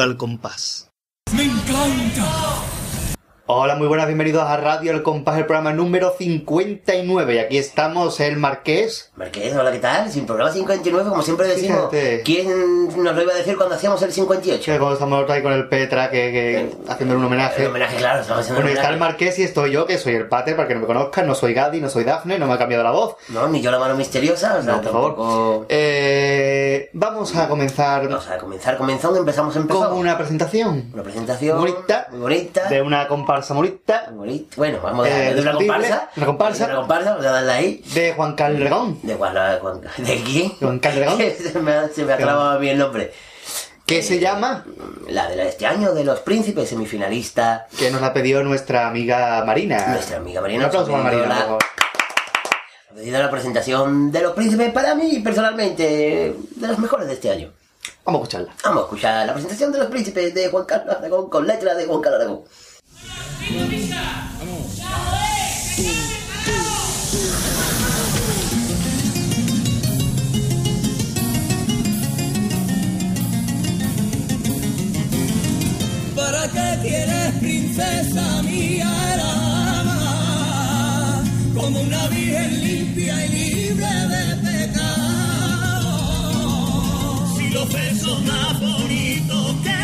Al Compás. Muy buenas, bienvenidos a Radio El Compás, el programa número 59. Y aquí estamos, el Marqués. Marqués, hola, ¿qué tal? Sin programa 59, como siempre decimos. Fíjate. ¿Quién nos lo iba a decir cuando hacíamos el 58? Que cuando estamos ahí con el Petra, que, que haciendo un homenaje. El homenaje, claro, estamos haciendo Bueno, está el. Marqués y estoy yo, que soy el Pater, para que no me conozcan. No soy Gadi, no soy Dafne, no me ha cambiado la voz. No, ni yo la mano misteriosa, o sea, No, por favor. Eh, vamos a comenzar Vamos a comenzar comenzando, empezamos empezando. con una presentación Una presentación bonita, muy bonita. de una comparsa bonita Bueno, vamos a Eh, darle de una comparsa. una comparsa. De una comparsa, vamos a darle ahí. de Juan Calderón, ¿De cuál- ¿De quién? Juan Calderón, se me ha, se me ha clavado mí el nombre. que se llama, La de la- este año de los príncipes, semifinalista. que nos la pidió nuestra amiga Marina. Nuestra amiga Marina Un aplauso para nos ha Marina, pedido por la- favor. Ha pedido la presentación de los príncipes para mí, personalmente, de los mejores de este año. Vamos a escucharla. Vamos a escuchar la presentación de los príncipes de Juan Carlos Aragón con letra de Juan Carlos Aragón. ¿Para qué quieres, princesa mía, ama? Como una virgen limpia y libre de pecado. Si los besos más bonitos que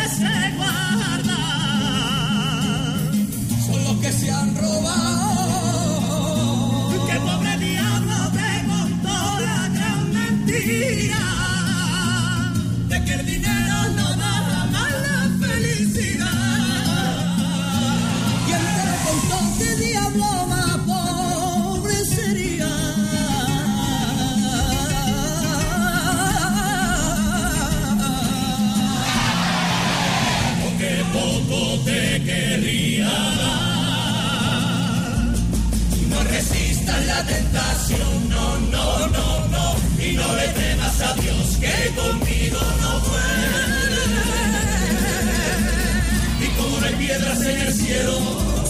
temas a Dios que conmigo no puede. Y como no hay piedras en el cielo,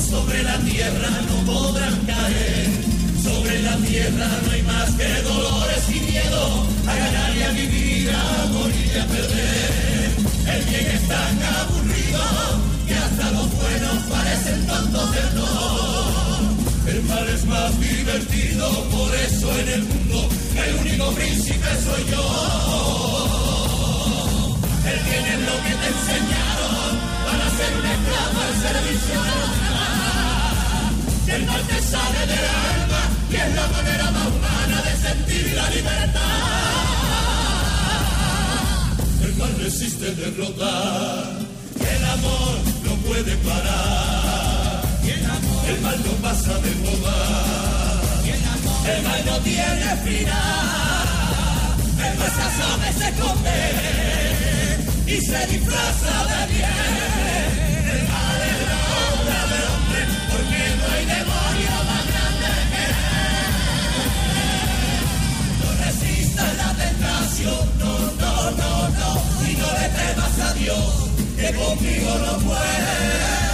sobre la tierra no podrán caer. Sobre la tierra no hay más que dolores y miedo a ganar y a vivir, a morir y a perder. El bien es tan aburrido que hasta los buenos parecen tontos del todo. El mal es más divertido, por eso en el mundo el único príncipe soy yo. El bien es lo que te enseñaron para ser un esclavo al servicio de los demás. El mal te sale del alma y es la manera más humana de sentir la libertad. El mal resiste derrotar, el amor no puede parar. El mal no pasa de moda. El mal no tiene final. El mal sabe, se esconde y se disfraza de bien. El mal es la obra del hombre porque no hay demonio más grande que él. No resistas la tentación, no, no, no, no. Y no le temas a Dios que conmigo no puede.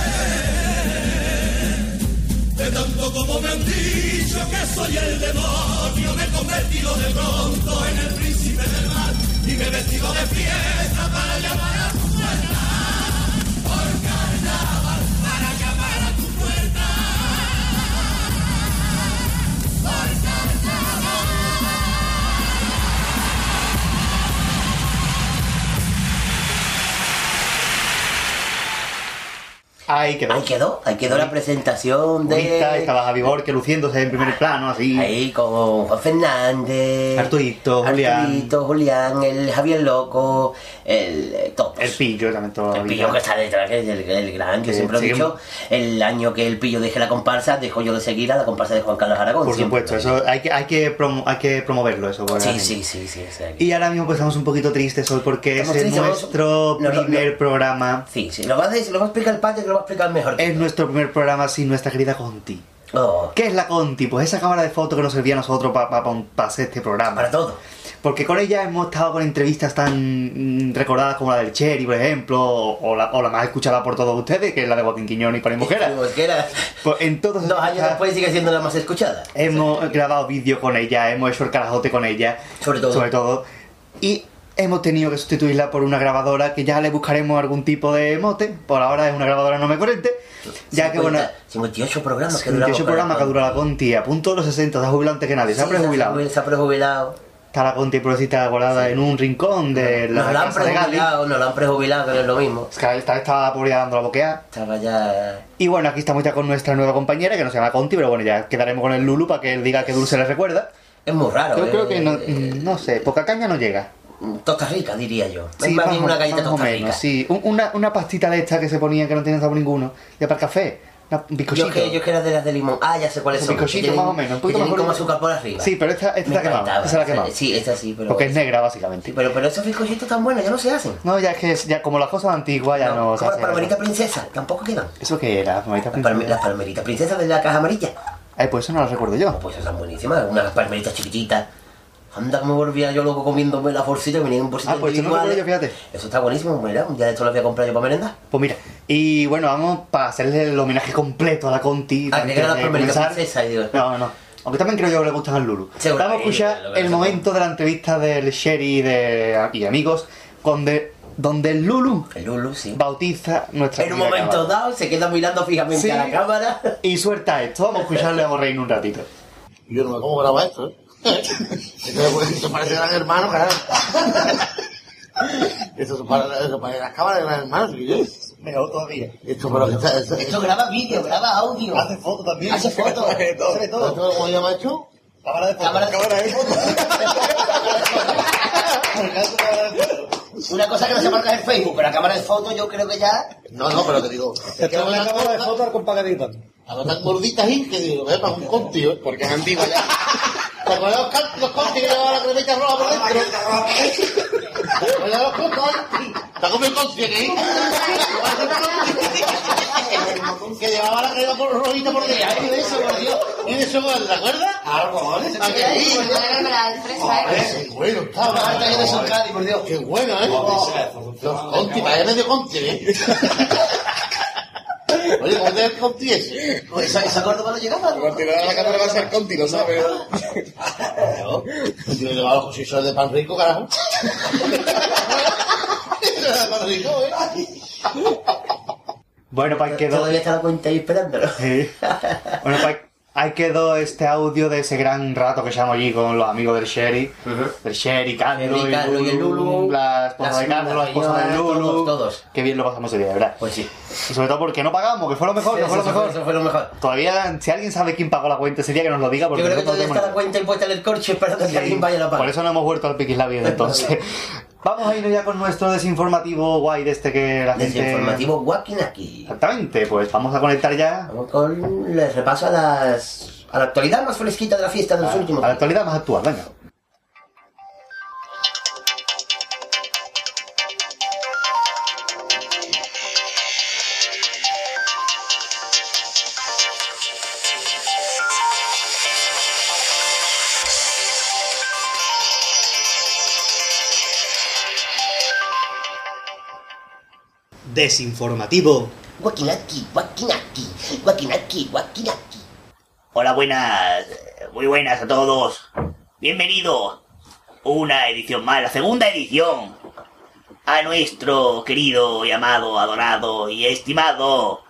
De tanto como me han dicho que soy el demonio, me he convertido de pronto en el príncipe del mal y me he vestido de fiesta para llamar a tu puerta. Ahí quedó. Ahí quedó, ahí quedó la presentación de... Bonita, estaba Javi Borque luciéndose en primer plano, así. Ahí con Juan Fernández, Arturito, Julián. Arturito, Julián, el Javier Loco, el eh, todos. El pillo también todo. El pillo que está detrás, que es el, el gran, yo Que siempre lo he dicho, el año que el pillo deje la comparsa, dejo yo de seguir a la comparsa de Juan Carlos Aragón. Por siempre. supuesto, eso hay que, hay que, hay que promoverlo, eso. por Sí, sí, sí, sí. sea, Y ahora mismo pues estamos un poquito tristes hoy porque es nuestro primer programa. Sí, sí, lo va a, lo va a explicar el padre que lo va explicar mejor. Es nuestro primer programa sin nuestra querida Conti. Oh, ¿Qué es la Conti? Pues esa cámara de fotos que nos servía a nosotros para hacer este programa. para todo. Porque con ella hemos estado con entrevistas tan mm, recordadas como la del Cherry, por ejemplo, o, la, o la más escuchada por todos ustedes, que es la de Joaquín Quiñón y Pani Mujera. Pues en todos dos años después sigue siendo la más escuchada. Hemos grabado vídeos con ella, hemos hecho el carajote con ella. Sobre todo. Sobre todo. Y hemos tenido que sustituirla por una grabadora que ya le buscaremos algún tipo de mote. Por ahora es una grabadora no me corriente. Ya que bueno, 58 programas que 28 duramos. programas que ha durado la Conti, a punto de los 60, se ha jubilado antes que nadie, se ha prejubilado. Se ha prejubilado. Está la Conti pobrecita guardada en un rincón de la Nos la han prejubilado, nos la han prejubilado, que no es lo mismo. Es que esta estaba pobre dando la boquea. Estaba ya... Y bueno, aquí estamos ya con nuestra nueva compañera, que no se llama Conti, pero bueno, ya quedaremos con el Lulu para que él diga que Dulce le recuerda. Es muy raro. Yo eh, creo que no, eh, no sé, poca caña no llega. Tosta rica, diría yo. es Sí, más bien una galleta tosta menos, rica. sí. Un- Una, una pastita de esta que se ponía que no tiene sabor ninguno. Ya para el café. Una- un Yo bizcochito. es que, yo que era de las de limón. Ah, ya sé cuáles son. bizcochito más o menos, un poquito como azúcar por arriba. Sí, pero esta, esta está quemada. Esta la ha quemado. Sí, esta sí, pero... Porque es negra, básicamente. Sí, pero, pero esos bizcochitos tan buenos ya no se hacen. No, ya es que ya como las cosas antiguas ya no, se como las hacen palmeritas eso. princesa, tampoco quedan. ¿Eso qué era? Palmerita Las, palme- princesa? las palmeritas princesas de la caja amarilla. Ay, pues eso no lo recuerdo yo. Pues están buenísimas, unas palmeritas chiquititas. Anda, que me volvía yo loco comiéndome la forcita que venía en bolsitas Ah, pues eso no yo, fíjate. Eso está buenísimo, mira, un día de esto lo voy a comprar yo para merendar. Pues mira, y bueno, vamos para hacerle el homenaje completo a la Conti. Ah, que era la comenzar. princesa, y digo. No, no, no. Aunque también creo yo que le gustan al Lulu. Seguro, Vamos a escuchar eh, el momento de la entrevista del Sherry y de, y amigos donde, donde el Lulu El Lulu, sí. bautiza nuestra En un primera momento cámara. dado se queda mirando fijamente Sí. a la cámara. Y suelta esto, vamos a escucharle a Borreín un ratito. Yo no me cómo graba esto, ¿eh? Esto, esto parece gran hermano, carajo. Eso parece las cámaras de gran hermano, ¿sí? Mejor todavía. Esto, pero que está, esto, Esto graba vídeo, graba audio. Hace fotos también. Hace fotos. Hace todo. Hace todo. ¿esto ¿cómo se llama esto? Cámara de fotos. Cámara de- Cámara de fotos. Una cosa que no se marca en Facebook, pero la cámara de fotos yo creo que ya... No, no, pero te digo, es que una una cámara de fotos con pagadita. a tan gorditas ahí que digo, es para un conti, porque es antigua ya. ¿Te acuerdas los, can- los conti que llevaban la cremita roja por dentro? ¿Te acuerdas los conti? ¿Te has comido el conti aquí? Que llevaba la crema por rojita por dentro. Ay, de eso, por Dios. ¿Y de eso, ¿te acuerdas? Algo, ¿vale? ¿A que sí? Qué bueno estaba. Ahora que eso en Cádiz, por Dios. Qué bueno, ¿eh? Los Conti, vaya medio Conti, ¿eh? Oye, ¿cómo te el Conti ese? Pues esa, esa Córdoba no llegaba. ¿no? Continuar la cámara va a ser Conti, lo sabes. Yo he llevado los cosillos de pan rico, carajo. de pan rico, ¿eh? Bueno, pues ahí quedó. Todavía está la cuenta ahí esperándolo. Sí. Bueno, pues ahí quedó este audio de ese gran rato que llamo allí con los amigos del Sherry. Ujú. Del Sherry, Carlos, y el Lulu, La esposa de Carlos, la esposa del Lulu. todos, todos. Qué bien lo pasamos ese día, de verdad. Pues sí. Y sobre todo porque no pagamos, que fue lo mejor, que fue lo mejor. Eso fue lo mejor. Todavía, si alguien sabe quién pagó la cuenta ese día, que nos lo diga, porque Yo creo que todavía está la cuenta impuesta en el corcho esperando que alguien vaya a la Por paga. eso no hemos vuelto al Piquislabio desde entonces. Vamos a irnos ya con nuestro desinformativo guay de este que la gente... Desinformativo Wakinaki. Exactamente, pues vamos a conectar ya Vamos con el repaso a las a la actualidad más fresquita de la fiesta de los últimos a la actualidad más actual, venga. Desinformativo. Wakinaki, Wakinaki, Wakinaki, Wakinaki. Hola, buenas, muy buenas a todos. Bienvenidos. Una edición más, la segunda edición. A nuestro querido y amado, adorado y estimado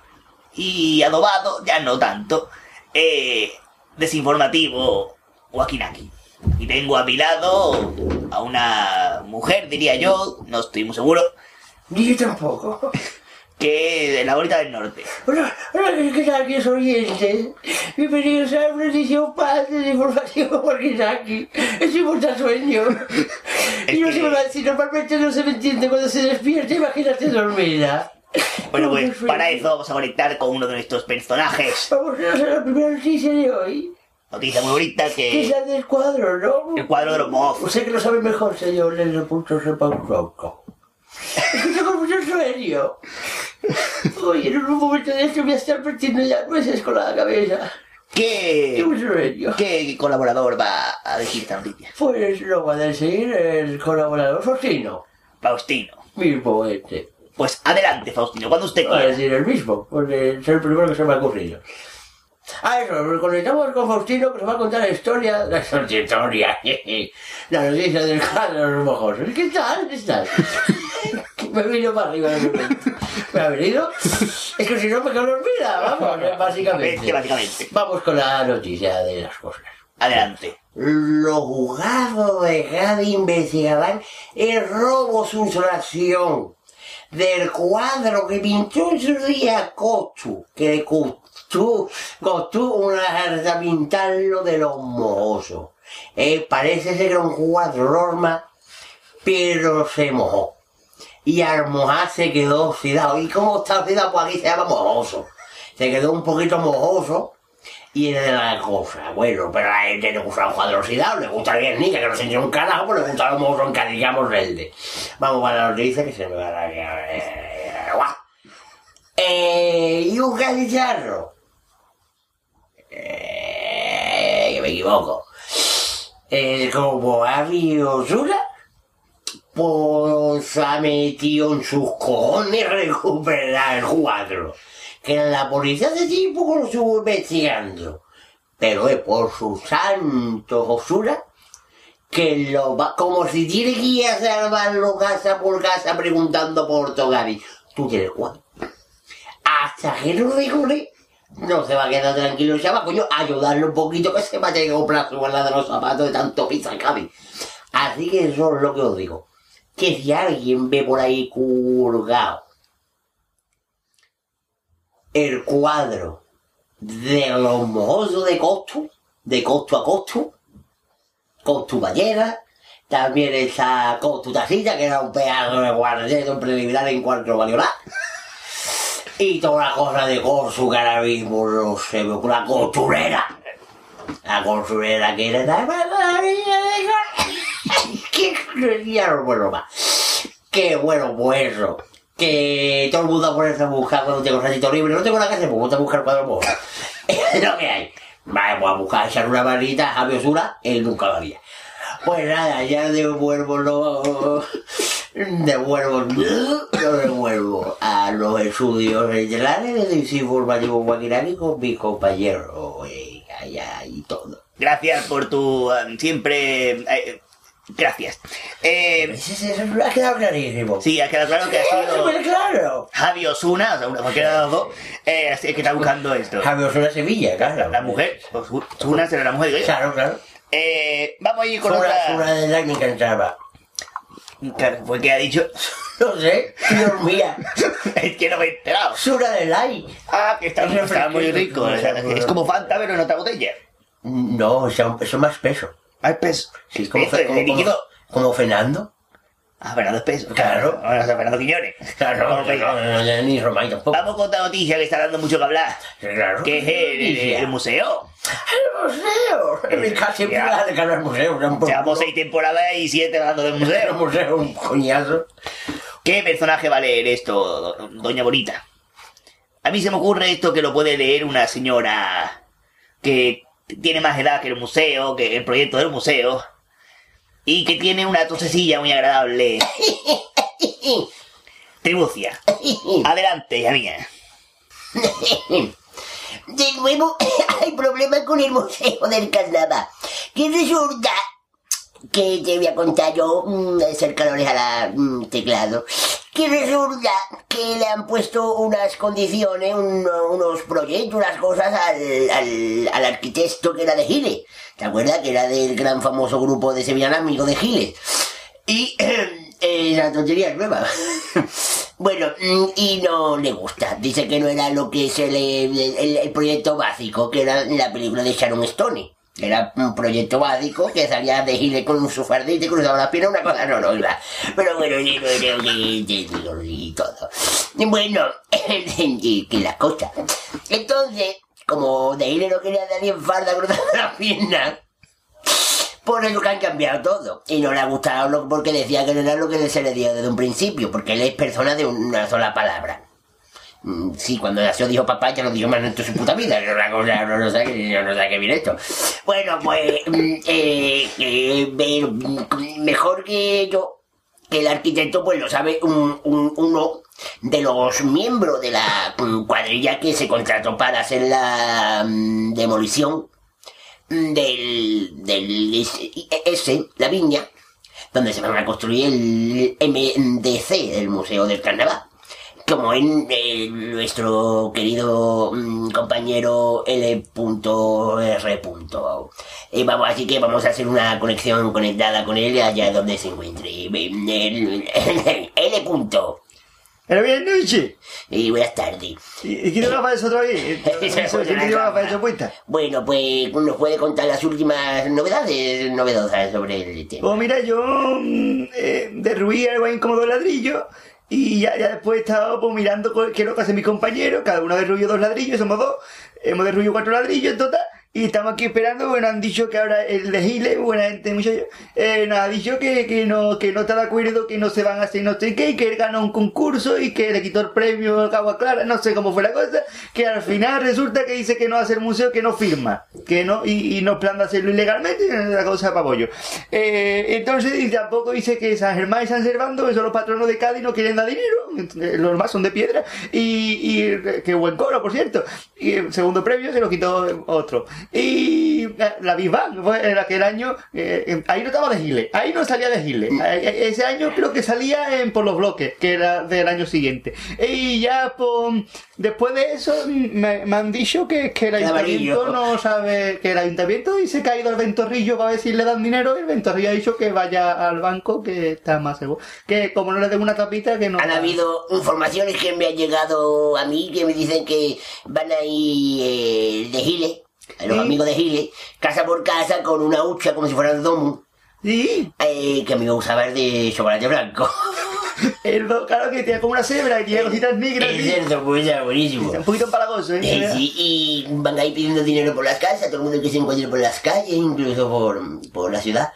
y adobado, ya no tanto, eh, desinformativo Wakinaki. Y tengo a mi lado a una mujer, diría yo, no estoy muy seguro, Ni yo tampoco. que es la bonita del norte. Hola, hola, ¿qué tal, queridos oyentes? Bienvenidos a una edición más de informativo Wakinaki. Estoy muerto a sueño. Y no Es se que- me va si normalmente no se me entiende cuando se despierta, imagínate dormida. Bueno, pues para eso vamos a conectar con uno de nuestros personajes. Vamos a hacer la primera noticia de hoy. Noticia muy bonita Que es que... la del cuadro, ¿no? El cuadro de los mozos. Usted que lo sabe mejor, señor Lelo Escucha con mucho sueño. Oye, en un momento de esto voy a estar partiendo ya nueces con la cabeza. Qué ¿Qué, mucho sueño. ¿Qué colaborador va a decir esta noticia? Pues lo va a decir el colaborador Faustino. Faustino. Mismo este. Pues adelante, Faustino, cuando usted Va a quiera. decir el mismo, porque es el primero que se me ha ocurrido. Ah, eso, nos conectamos con Faustino que nos va a contar la historia, la historia, la noticia del cuadro de los mojosos. ¿Qué tal? ¿Qué tal? Me vino para arriba de repente. ¿Me ha venido? Es que si no me quedo dormida, vamos, básicamente. Básicamente. Vamos con la noticia de las cosas. Adelante. Los juzgados de Cádiz investigarán el robo sustracción del cuadro que pintó en su día Cochu, que le costó, costó una jarda pintarlo de los mojosos. Eh, parece ser un cuadro norma, pero se mojó. Y al mojar se quedó oxidado. ¿Y cómo está oxidado? Pues aquí se llama mojoso. Se quedó un poquito mojoso y era la cosa. Bueno, pero a la gente le gusta el cuadro oxidado, le gusta bien Nica, que no se un carajo, pues le gusta los mojosos encadillamos verde. Vamos a la noticia que se me va a dar. Eh, y un cacicharro. Eh, que me equivoco. Eh, como Avi Osura, pues ha metido en sus cojones recuperar el cuadro. Que la policía hace tiempo que lo estuvo investigando. Pero es por su santo Osura que lo va, como si tiene que ir a salvarlo casa por casa preguntando por Togavi. ¿Tú tienes cuadro? Hasta que no recorre, no se va a quedar tranquilo, ya va, coño, ayudarle un poquito que se va a comprar su guarda de los zapatos de tanto pizza cabe. Así que eso es lo que os digo. Que si alguien ve por ahí curgado el cuadro de los mojosos de costo, de costo a costo, costo ballera, también esa costo tacita, que era un pedazo de guardia un preliminar en cuanto valió. Y toda la cosa de Corsu que ahora mismo no se ocurre, la costurera. La costurera que era la maravilla de Qué crueldía, no puedo más. Qué bueno, eso. Que todo el mundo a ponerse a buscar cuando tengo ratito libre. No tengo nada que hacer, pues voy a buscar cuadros mojos. Es lo que hay. Vale, pues a buscar echar una varita a Javi Osura, él nunca lo haría. Pues nada, ya devuelvo los... Devuelvo, lo devuelvo a los estudios centrales del Instituto Informativo Guaquirani con mis compañeros eh, y todo. Gracias por tu um, siempre... eh, gracias. Eh, eso me ha quedado clarísimo. sí, ha quedado claro que ha sido Súper claro. Javi Osuna, o sea, una- cualquiera de los dos, eh, que está buscando esto. Javier Osuna Sevilla, claro. La mujer, Osuna será la mujer, digo yo. Claro, claro. Eh, vamos a ir con Sura, otra... Sura de la que me encantaba. Claro, Fue que ha dicho... No sé, Dios mía. es que no me he enterado. Sura de Lai. Ah, que está, Es está muy rico. Es como Fanta, pero en otra botella. No, eso es más peso. Ah, es peso. Sí, como, fe- como, como, como Fernando. Ah, Fernando es peso. Claro. Bueno, o sea, Fernando Quiñones. Claro, no, no, no, ni Romay tampoco. Vamos con otra noticia que está dando mucho que hablar. Claro. Que es el, el- el museo. El museo. En mi casa siempre Ya. la de museo. era un poco- Llevamos seis temporadas y siete hablando del Era un museo. museo, un coñazo. ¿Qué personaje va a leer esto, do- Doña Bonita? A mí se me ocurre esto que lo puede leer una señora que tiene más edad que el museo, que el proyecto del museo, y que tiene una tosecilla muy agradable. Tribucia. Adelante, hija mía. De nuevo, hay problemas con el museo del carnaval. Que resulta que te voy a contar yo, mm, acercadores a la mm, teclado, que resulta que le han puesto unas condiciones, un- unos proyectos, unas cosas al, al, al arquitecto que era de Giles. ¿Te acuerdas? Que era del gran famoso grupo de Sevillana Amigo de Giles. Y eh, la tontería es nueva. bueno, mm, y no le gusta. Dice que no era lo que le. El, el proyecto básico, que era la película de Sharon Stone. Era un proyecto básico que salía de Gile con su fardita y cruzaba las piernas, una cosa no, iba. Pero bueno, y, y, y- y- y todo. Bueno, que las cosas. Entonces, como de Gile no quería nadie en farda cruzando las piernas, por eso que han cambiado todo. Y no le ha gustado porque decía que no era lo que se le dio desde un principio, porque él es persona de una sola palabra. Mm, Sí, cuando nació dijo papá, ya no dijo más en su puta vida. No, no, no, no, sé, qué- viene esto. Bueno, pues, mm, eh, ver, mm, mejor que yo, que el arquitecto, pues lo sabe un, un- uno de los miembros de la cuadrilla que se contrató para hacer la demolición del, S, la viña, donde se van a construir el MDC del Museo del Carnaval. Como en eh, nuestro querido mm, compañero L.R. Eh, vamos, así que vamos a hacer una conexión conectada con él allá donde se encuentre. L. punto. Pero bien noche. Y buenas tardes. ¿Y, va a otra vez? ¿Quién te va a? Bueno, pues nos puede contar las últimas novedades novedosas sobre el tema. Pues mira, yo mm, eh, derruí algo incómodo ladrillo y ya, ya después he estado pues, mirando qué es lo que hacen mis compañeros. Cada uno derruyó dos ladrillos, somos dos. Hemos derruido cuatro ladrillos en total. Y estamos aquí esperando, bueno, han dicho que ahora el de Gile, buena gente, muchacho, eh, nos ha dicho que, que, no, que no está de acuerdo, que no se van a hacer no sé qué, y que él ganó un concurso y que le quitó el premio a Agua Clara, no sé cómo fue la cosa, que al final resulta que dice que no hace el museo, que no firma, que no, y, y no plan de hacerlo ilegalmente, la cosa para pollo. Eh, entonces, y tampoco dice que San Germán y San Servando, que son los patronos de Cádiz, no quieren dar dinero, eh, los demás son de piedra, y, y eh, que buen coro, por cierto, y el segundo premio se lo quitó otro. Y eh, la Big Bang fue en aquel año, eh, ahí no estaba de Gile, ahí no salía de Gile. Eh, eh, Ese año creo que salía en Por los Bloques, que era del año siguiente. Y ya pues, después de eso me, me han dicho que, que el ayuntamiento no sabe, que el ayuntamiento dice que ha ido al Ventorrillo para ver si le dan dinero y el Ventorrillo ha dicho que vaya al banco que está más seguro. Que como no le den una tapita que no... Han habido informaciones que me han llegado a mí que me dicen que van a ir eh, de Gile, los amigos de Gile, casa por casa con una hucha como si fuera el domo, Sí, eh, que a mí me gusta ver de chocolate blanco. el do- claro que tiene como una cebra y tiene cositas negras. Es cierto, pues ya, buenísimo. Un poquito empalagoso, ¿eh? Eh, sí, y van a ir pidiendo dinero por las casas, todo el mundo que se encuentre por las calles, incluso por, por la ciudad,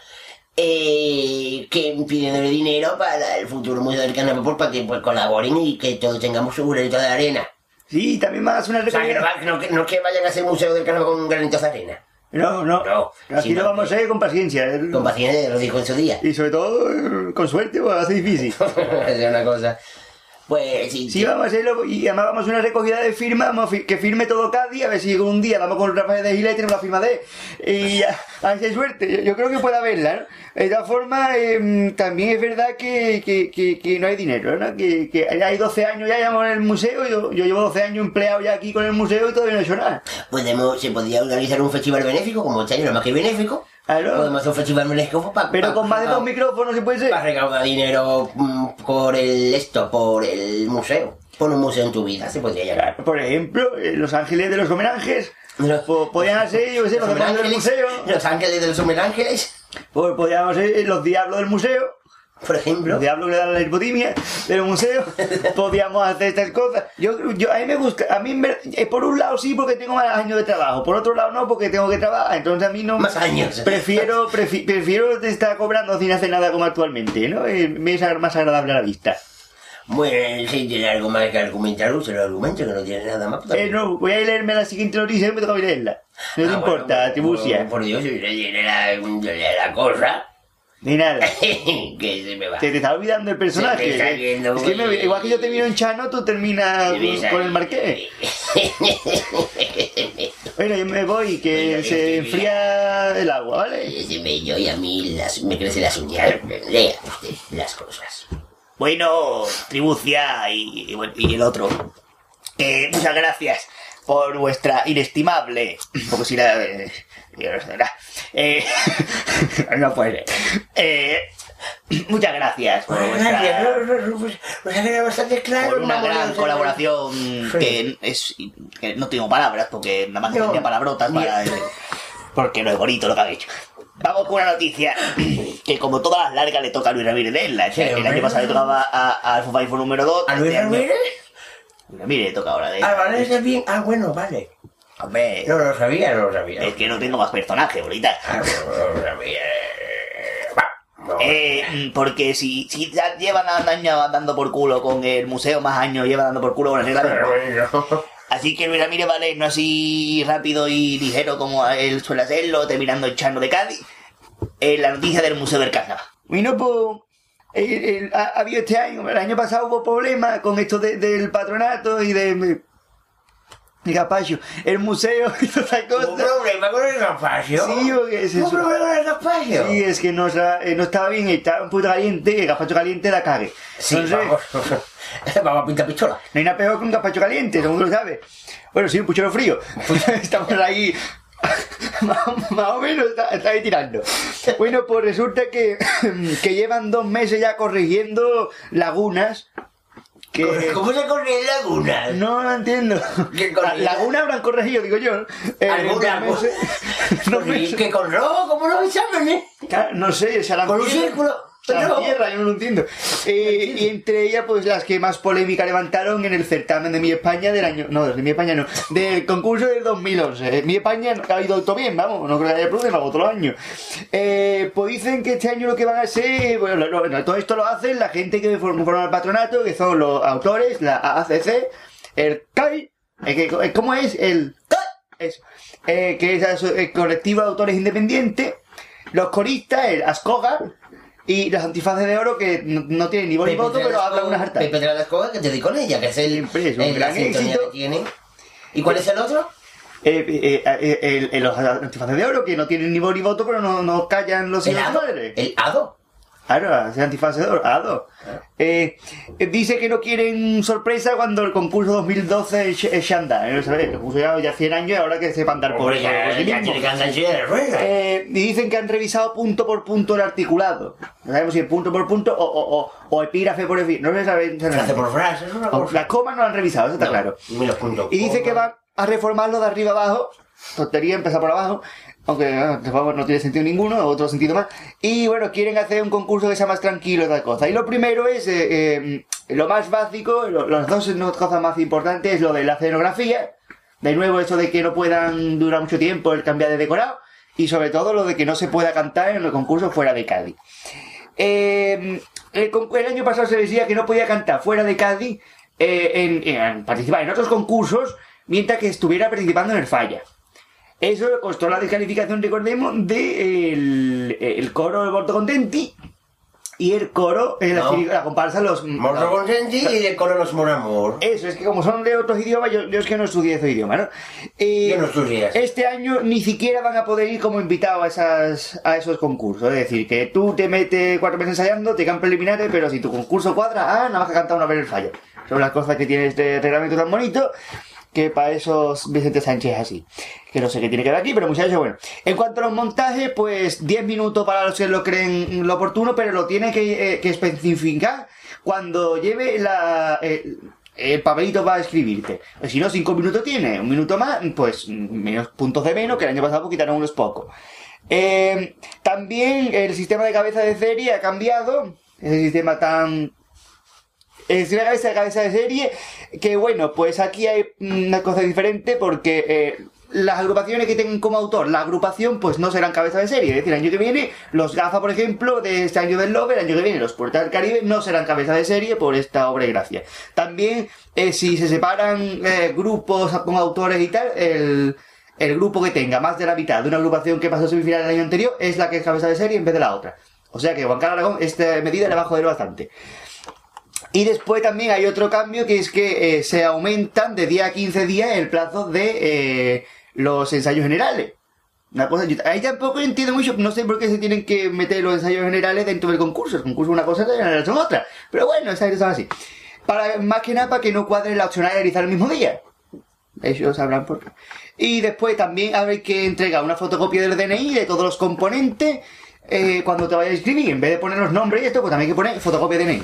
eh, que pidiéndole dinero para el futuro Museo del pues, para que pues, colaboren y que todos tengamos granito de arena. Sí, también me hace una O sea, que no, no que- no que vayan a hacer Museo del Carnaval con granitos de arena. No, no, No, Aquí lo vamos a hacer con paciencia. ¿eh? Con paciencia, lo dijo en su día. Y sobre todo, eh, con suerte, pues va a ser difícil. es una cosa. Pues sí, Sí, vamos a hacerlo y además vamos a una recogida de firmas, vamos a fi- que firme todo Cádiz, a ver si un día vamos con Rafael de Gila y tenemos la firma de él. Y a, a ver si hay suerte, yo, creo que puede haberla, ¿no? De todas formas, eh, también es verdad que, que, que, que no hay dinero, ¿no? Que, que hay 12 años ya llevamos en el museo, yo, yo llevo 12 años empleado ya aquí con el museo y todavía no he hecho nada. Podemos, se podría organizar un festival benéfico, como este año no es más que benéfico. Claro. Podemos hacer un festival para... Pero con más de dos micrófonos se puede ser. Para recaudar dinero mm, por el esto, por el museo. Por un museo en tu vida, se podría llamar. Por ejemplo, eh, Los Ángeles de los Homenajes, Los- podían hacer, yo qué sé, los demonios del museo, Los ángeles de los homenajes, pues podíamos ser los diablos del museo. Por ejemplo. Los diablos que le dan la hipotimia del museo, podíamos hacer estas cosas. Yo, yo, a mí me gusta, a mí, eh, por un lado sí, porque tengo más años de trabajo, por otro lado no, porque tengo que trabajar, entonces a mí no... Más años. Prefiero, prefi- prefiero estar cobrando sin hacer nada como actualmente, ¿no? Eh, Me es más agradable a la vista. Bueno, si tiene algo más que argumentar, usted lo argumenta, que no tiene nada más. pues Eh, no, voy a leerme la siguiente noticia y me toca leerla. No te Ah, importa, bueno, Tiburcia. Por, por Dios, yo le diré la cosa Ni nada. que se me va. Te, te está olvidando el personaje. Está yendo, es que me- igual que yo termino en Chano, tú terminas con el Marqués. Bueno, yo me voy, que se enfría el agua, ¿vale? Se me yo y a mí las, me crecen las uñas. Lea usted las cosas. Bueno, Tribucia y, y bueno, y el otro. Eh, muchas gracias por vuestra inestimable. Porque si la. Eh, eh, no puede. Eh, muchas gracias por vuestra. Nos ha quedado bastante claro. Por una gran colaboración que es. que no tengo palabras porque nada más que tenía palabrotas para. Porque no es bonito lo que han hecho. Vamos con una noticia que como todas las largas le toca a Luis Ramírez leerla. Sí, el año pasado le tocaba a, Alfa número 2. ¿A Luis Ramírez? Luis Ramírez le toca ahora de Ah, vale, bien. Ah, bueno, vale. Hombre, No lo sabía, no lo sabía. es que no tengo más personajes, bonita. Ah, no lo sabía. No. Eh, porque si, si ya llevan años dando por culo con el museo, más años lleva dando por culo con el reglamento. Así que Luis Ramírez va a leernos así rápido y ligero como él suele hacerlo, terminando el chano de Cádiz. Eh, la noticia del Museo del Carnaval. Bueno, pues el- el- ha, ha habido este año, el año pasado hubo problemas con esto de- del patronato y de, de Gaspacho, el museo y todas esas ¿Un problema con el gaspacho? Sí, es ¿Un problema con el gaspacho? Sí, es que no, eh, no estaba bien, estaba un poquito caliente, y el gazpacho caliente la cague. Sí, Entonces, vamos. vamos a pintar pistola. no hay nada peor que un gazpacho caliente, todo el mundo lo sabe. Bueno, sí, un puchero frío. Estamos ahí. más, más o menos está, está ahí tirando. Bueno, pues resulta que, que llevan dos meses ya corrigiendo lagunas. Que ¿Cómo se corre en lagunas? no lo entiendo. Lagunas habrán corregido, digo yo. Eh, Alguna, dos Pues, meses- que con rojo, como los exámenes. No sé, se harán Con un círculo. No. tierra, yo no lo entiendo. Eh, y entre ellas, pues las que más polémica levantaron en el certamen de Mi España del año. No, de Mi España no. Del concurso del 2011. Eh, Mi España ha ido todo bien, vamos, no creo que haya problema, otro año. Eh, pues dicen que este año lo que van a hacer. Bueno, lo- lo- todo esto lo hacen la gente que forma forma el patronato, que son los autores, la ACC, el CAI. eh, eh, ¿Cómo es? El CAI. Eso. Eh, que es el colectivo de autores independientes, los coristas, el Ascoga y los antifaces de oro que no, no tienen ni voz ni voto, pero hablan unas hartas. Pepe Trasco, que te di con ella, que es el, Siempre es un el- la gran sintonía éxito. que tiene. ¿Y cuál es el otro? Eh, eh, eh, el- el- los antifaces de oro que no tienen ni voz ni voto, pero no, no callan los El hijos de Ado. madre. El Ado. Claro, ese antifaces de oro. Ado. Eh, eh, dice que no quieren sorpresa cuando el concurso 2012 es, Shanda. ¿eh? ¿Sabes? El concurso ya, ya 100 años y ahora que sepa andar por, ruedas. Eh, y dicen que han revisado punto por punto el articulado. No sabemos si es punto por punto o, o, o, o epígrafe por epígrafe. No se sabe. Frase por frase, es una cosa. Las comas no han revisado, eso está No, claro. puntos Y dice que va a reformarlo de arriba abajo. Tontería, empezar por abajo. Aunque ah, por favor, no tiene sentido ninguno, otro sentido más. Y bueno, quieren hacer un concurso que sea más tranquilo y cosa. Y lo primero es, eh, eh, lo más básico, las dos cosas más importantes es lo de la escenografía. De nuevo, eso de que no puedan durar mucho tiempo el cambiar de decorado. Y sobre todo lo de que no se pueda cantar en los concursos fuera de Cádiz. Eh, el, el año pasado se decía que no podía cantar fuera de Cádiz eh, en, en participar en otros concursos mientras que estuviera participando en el Falla. Eso le costó la descalificación, recordemos, del de el coro de Bordo Contenti y el coro, eh, la, No. la comparsa Los... Morro Consenti y de coro los Moramor. Eso, es que como son de otros idiomas, yo, yo es que no estudié esos idiomas, ¿no? Eh, Yo no estudié. Este año ni siquiera van a poder ir como invitado a, esas, a esos concursos. Es decir, que tú te metes cuatro meses ensayando, te quedan preliminares, pero si tu concurso cuadra, ah, nada más que cantar una vez el fallo. Son las cosas que tiene este reglamento tan bonito que para esos Vicente Sánchez así. Que no sé qué tiene que ver aquí, pero muchachos, bueno. En cuanto a los montajes, pues 10 minutos para los que lo creen lo oportuno, pero lo tiene que, eh, especificar cuando lleve la, el, el papelito para escribirte. Pues si no, 5 minutos tiene, un minuto más, pues menos puntos de menos, que el año pasado quitaron unos pocos. Eh, también el sistema de cabeza de serie ha cambiado. Ese sistema tan sistema de cabeza, cabeza de serie, que bueno, pues aquí hay una cosa diferente porque eh, las agrupaciones que tengan como autor la agrupación, pues no serán cabeza de serie. Es decir, el año que viene, los GAFA, por ejemplo, de este año del Love, el año que viene, los Puertas del Caribe, no serán cabeza de serie por esta obra de gracia. También, eh, si se separan eh, grupos con autores y tal, el, el grupo que tenga más de la mitad de una agrupación que pasó semifinal el año anterior es la que es cabeza de serie en vez de la otra. O sea que Juan Carlos Aragón, esta medida le va a joder bastante. Y después también hay otro cambio que es que eh, se aumentan de día a 15 días el plazo de eh, los ensayos generales. Una cosa, yo- ahí tampoco entiendo mucho, no sé por qué se tienen que meter los ensayos generales dentro del concurso. El concurso es una cosa y las generales son otra. Pero bueno, esas cosas así. Para, más que nada para que no cuadre la opcional de realizar el mismo día. Ellos sabrán por qué. Y después también hay que entregar una fotocopia del DNI de todos los componentes eh, cuando te vayas a inscribir. En vez de poner los nombres y esto, pues también hay que poner fotocopia de DNI.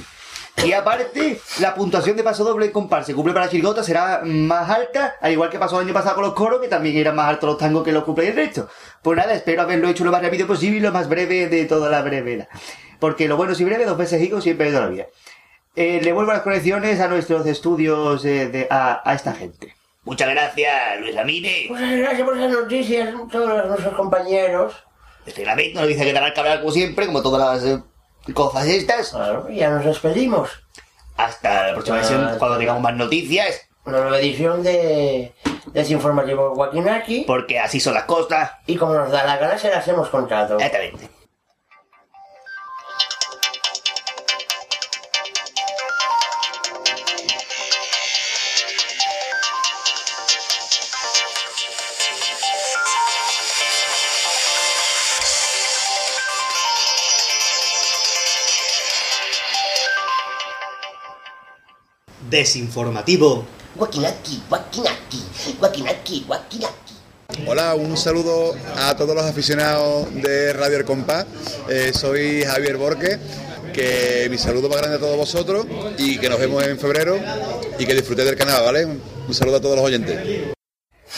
Y aparte, la puntuación de paso doble con par se cumple para la chirigota será más alta, al igual que pasó el año pasado con los coros, que también eran más altos los tangos que los cumple el resto. Pues nada, espero haberlo hecho lo más rápido posible y lo más breve de toda la brevedad. Porque lo bueno si breve, dos veces higo, siempre de toda la vida. Eh, le vuelvo las conexiones a nuestros estudios eh, de, a, a esta gente. Muchas gracias, Luis Ramírez. Muchas gracias por esas noticias, todos nuestros compañeros. Este reglamento Nos dice que dará que hablar como siempre, como todas las cosas estas. Claro, ya nos despedimos. Hasta la próxima edición, cuando tengamos más noticias, Una nueva edición de Desinformativo Joaquinaki. porque así son las cosas. Y como nos da la gana, se las hemos contado. Exactamente. Desinformativo. Guaquinaki, guaquinaki, guaquinaki, guaquinaki. Hola, un saludo a todos los aficionados de Radio El Compás. Eh, soy Javier Borque, que mi saludo más grande a todos vosotros y que nos vemos en febrero y que disfrutéis del canal, ¿vale? Un saludo a todos los oyentes.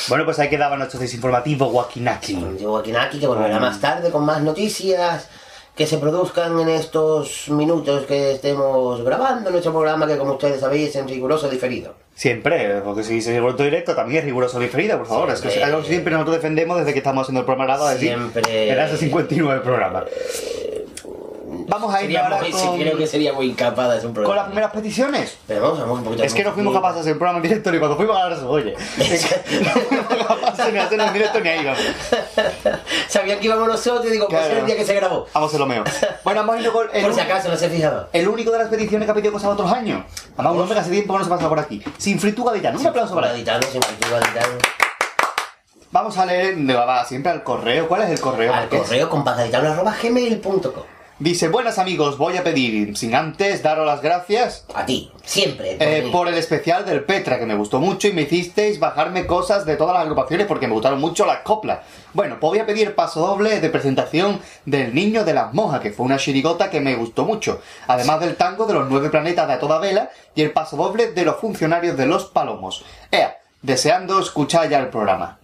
Bueno, pues ahí quedaba nuestro desinformativo Wakinaki. Yo Guaquinaki que volverá más tarde con más noticias que se produzcan en estos minutos que estemos grabando nuestro programa que como ustedes sabéis es en riguroso diferido. Siempre, porque si se riguroso directo también es riguroso diferido, por favor. Es que Siempre. algo que siempre nosotros defendemos desde que estamos haciendo el programa grabado, es decir, Siempre. en hace 59 programas. Vamos a ir Sería ahora muy- con, creo que sería muy incapaz de hacer un con programa. las primeras peticiones. Pero vamos, vamos un poquito Es que no fuimos capaces de hacer un programa en directo ni cuando fuimos a la oye. no fuimos capaces ni hacerlo en directo ni ahí, vamos. Sabían que íbamos nosotros y digo, pues Claro. el día que se grabó. Vamos a hacer lo mío. Bueno, vamos a ir con el, Por si acaso no se fijaba. el único de las peticiones que ha pedido cosas otros años. Además, un hombre que hace tiempo que no se pasa por aquí. Sin fritura gaditano. Un aplauso para él. Sin gaditano. Vamos a leer, de- va, siempre al correo. ¿Cuál es el correo? Al correo compadgaditano.gmail.com Dice, buenas amigos, voy a pedir, sin antes daros las gracias A ti, siempre. eh, por el especial del Petra, que me gustó mucho y me hicisteis bajarme cosas de todas las agrupaciones porque me gustaron mucho las coplas. Bueno, pues voy a pedir paso doble de presentación del Niño de las Monjas, que fue una chirigota que me gustó mucho. Además del tango de los nueve planetas de a toda vela y el paso doble de los funcionarios de los Palomos. Ea, deseando escuchar ya el programa.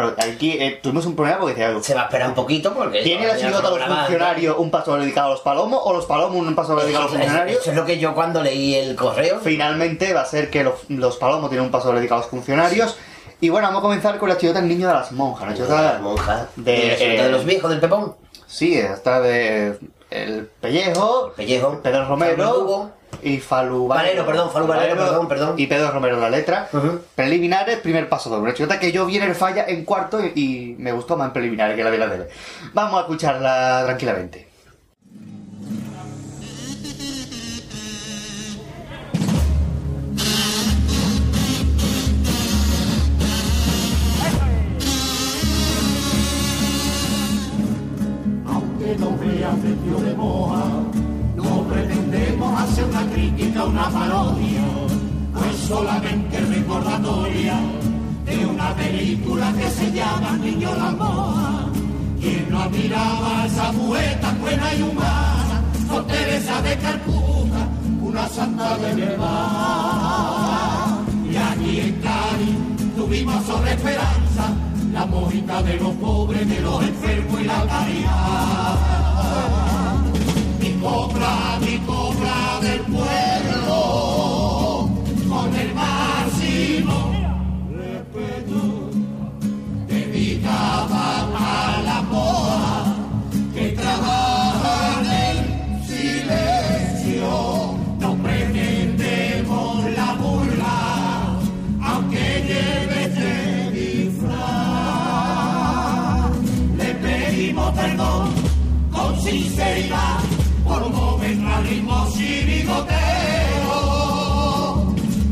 Bueno, aquí eh, tuvimos un problema porque decía, Se va a esperar un poquito porque... ¿Tiene la chirigota de los funcionarios un paso dedicado a los palomos o los palomos un paso dedicado a los funcionarios? eso es lo que yo cuando leí el correo... Finalmente va a ser que los, los palomos tienen un paso dedicado a los funcionarios. Y bueno, vamos a comenzar con la chirigota del niño de las monjas. La chirigota La monja. de, De, eh, de los viejos del Pepón. Sí, está de El Pellejo, Pellejo. Pedro Romero. Y Falú Valero, perdón, Falú Valero, perdón, perdón. Y Pedro Romero la letra. Ujú. Preliminares, primer paso doble. Una chirigota que yo vi en el falla en cuarto y, y me gustó más en preliminares que la de la tele. Vamos a escucharla tranquilamente. Aunque no veas de moja, una parodia, pues solamente recordatoria de una película que se llama Niño la Moja. Quien no admiraba a esa poeta buena y humana, con Teresa de Calcuta, una santa de verdad. Y aquí en Cádiz tuvimos sobre esperanza, la mojita de los pobres, de los enfermos y la caridad. Cobra, mi cobra del pueblo, con el máximo respeto, dedicada a la moda que trabaja en silencio. No pretendemos la burla, aunque lleve este disfraz. Le pedimos perdón con sinceridad al ritmo chirigoteo.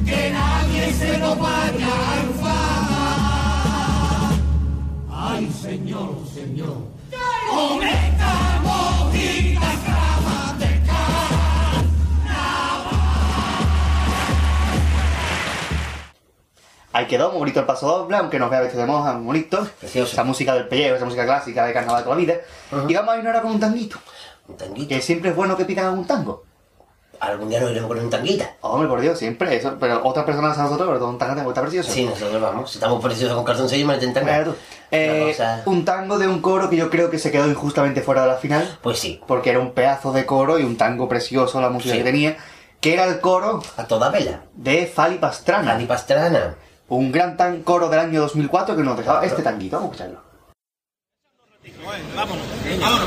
Que nadie se lo vaya a enfadar. Ay, señor, señor. Con esta mojita esclava de Ahí quedó muy bonito el paso doble, aunque nos vea vestido de monja, muy bonito. Precioso. Esa música del pellejo, esa música clásica de carnaval de toda la vida. Y vamos a ir ahora con un tanguito. Un tanguito. Que siempre es bueno que pidan un tango. Algún día nos iremos con un tanguita. Hombre, por Dios, siempre eso. Pero otras personas a nosotros, pero un tango está precioso. Sí, nosotros vamos. Si estamos preciosos con calzoncillo, me tanga. tú. Eh, un tango de un coro que yo creo que se quedó injustamente fuera de la final. Pues sí, Porque era un pedazo de coro y un tango precioso la música Sí. que tenía. Que era el coro a toda vela. de Fali Pastrana. Ani Pastrana. Un gran tan coro del año 2004 que nos dejaba este tanguito. Vamos a escucharlo. reventado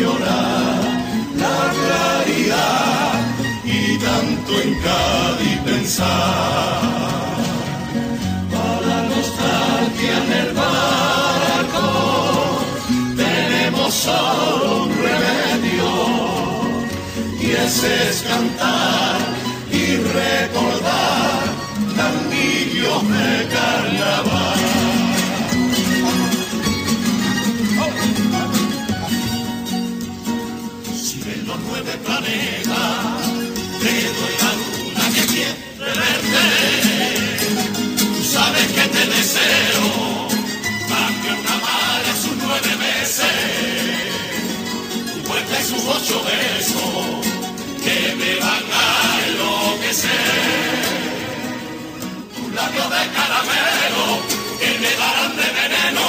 llorar la claridad y tanto en Cádiz pensar. Para nostalgia en el barco tenemos solo un remedio y ese es cantar y recordar. Deseo, más que una madre sus nueve meses. Tu vuelta y sus ocho besos, que me van a enloquecer. Tus labios de caramelo, que me darán de veneno,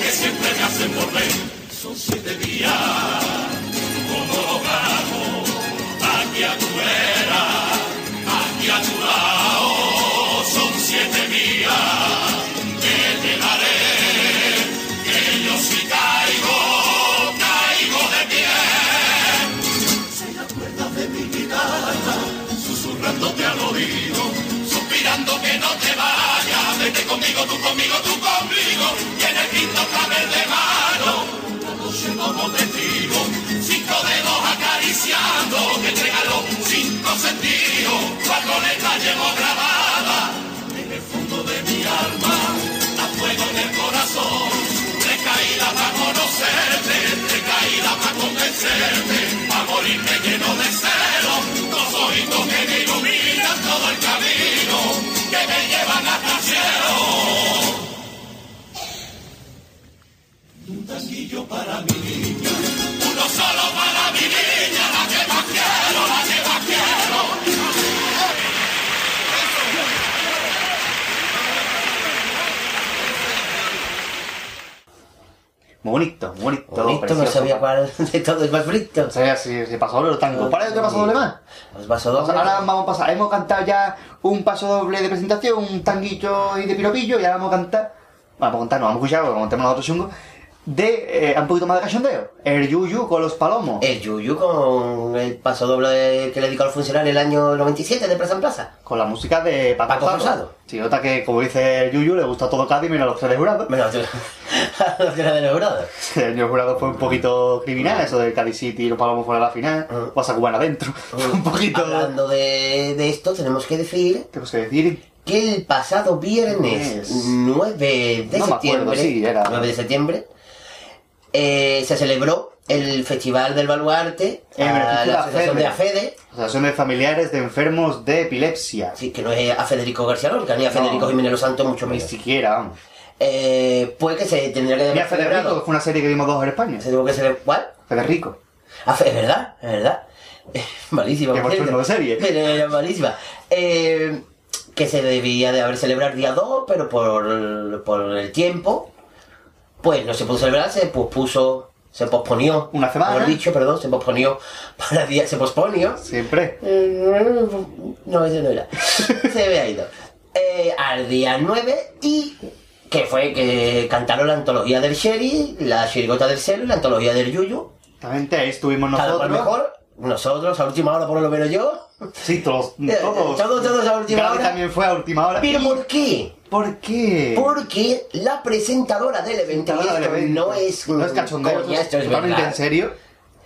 que siempre me hacen volver. Son siete días tú conmigo, tú conmigo, y en el quinto clavel de mano noche como testigo, cinco dedos acariciando, que entregan los cinco sentidos, cuatro letras llevo grabada en el fondo de mi alma, a fuego en el corazón, recaída para conocerte, recaída para convencerte, para morirme lleno de celo, dos ojitos que me iluminan todo el camino, que me llevan hasta el un tanguillo para mi niña, uno solo para mi niña, la que más quiero, la que más quiero. Muy bonito, muy bonito. Bonito, no sabía cuál de todo es más bonito. O sea, si se pasó doble los tangos. ¿Para qué paso doble más? Os paso doble. Ahora vamos a pasar. Hemos cantado ya un paso doble de presentación, un tanguillo y de piropillo, y ahora vamos a cantar. Vamos a cantar, no vamos a escuchar, porque como tenemos nosotros chungos. De eh, un poquito más de cachondeo. El yuyu con los palomos. El Yuyu con el paso doble que le dedicó al funcionario el año 97 de Plaza en Plaza. Con la música de Paco, Paco Rosado. Sí, nota que, como dice el Yuyu, le gusta todo Cádiz menos los tres jurados. Menos los era de. El señor jurado fue un poquito criminal, eso de Cádiz City y los palomos fuera de la final. Vas a cubana adentro. un poquito. Hablando de, de esto, tenemos que decir ¿Qué pues que decir? que el pasado viernes Viernes. 9 de No me acuerdo, septiembre, sí, era. 9 de septiembre, eh, se celebró el Festival del Baluarte a de la asociación de AFEDE. De familiares de enfermos de epilepsia. sí, que no es a Federico García Lorca, ni a Federico No. Jiménez Los Santos, mucho Ni menos. siquiera, vamos. Eh, pues que se tendría que Ni a Federico, que fue una serie que vimos dos en España. Se tuvo que celebrar. ¿Cuál? Federico. Ah, es verdad, es verdad. malísima. De serie. Pero malísima. Eh, que se debía de haber celebrado el día 2, pero por, por el tiempo, pues no se pudo celebrar, se pospuso, se posponió. Una semana. Mejor dicho, perdón, se posponió para el día, se posponió. Siempre. No, ese no era. Se había ido. Eh, al día 9 y que fue que cantaron la antología del Sherry, la chirigota del Celo y la antología del Yuyu. Exactamente, ahí estuvimos Cada nosotros. mejor. Nosotros, a última hora por lo menos yo. Sí, todos. Eh, Todos. todos, todos a última Gaby hora. también fue a última hora. ¿Pero Y- por qué? ¿Por qué? Porque la presentadora del evento, y Presentadora esto del evento. no es, No es cachondeo, esto es totalmente verdad, en serio.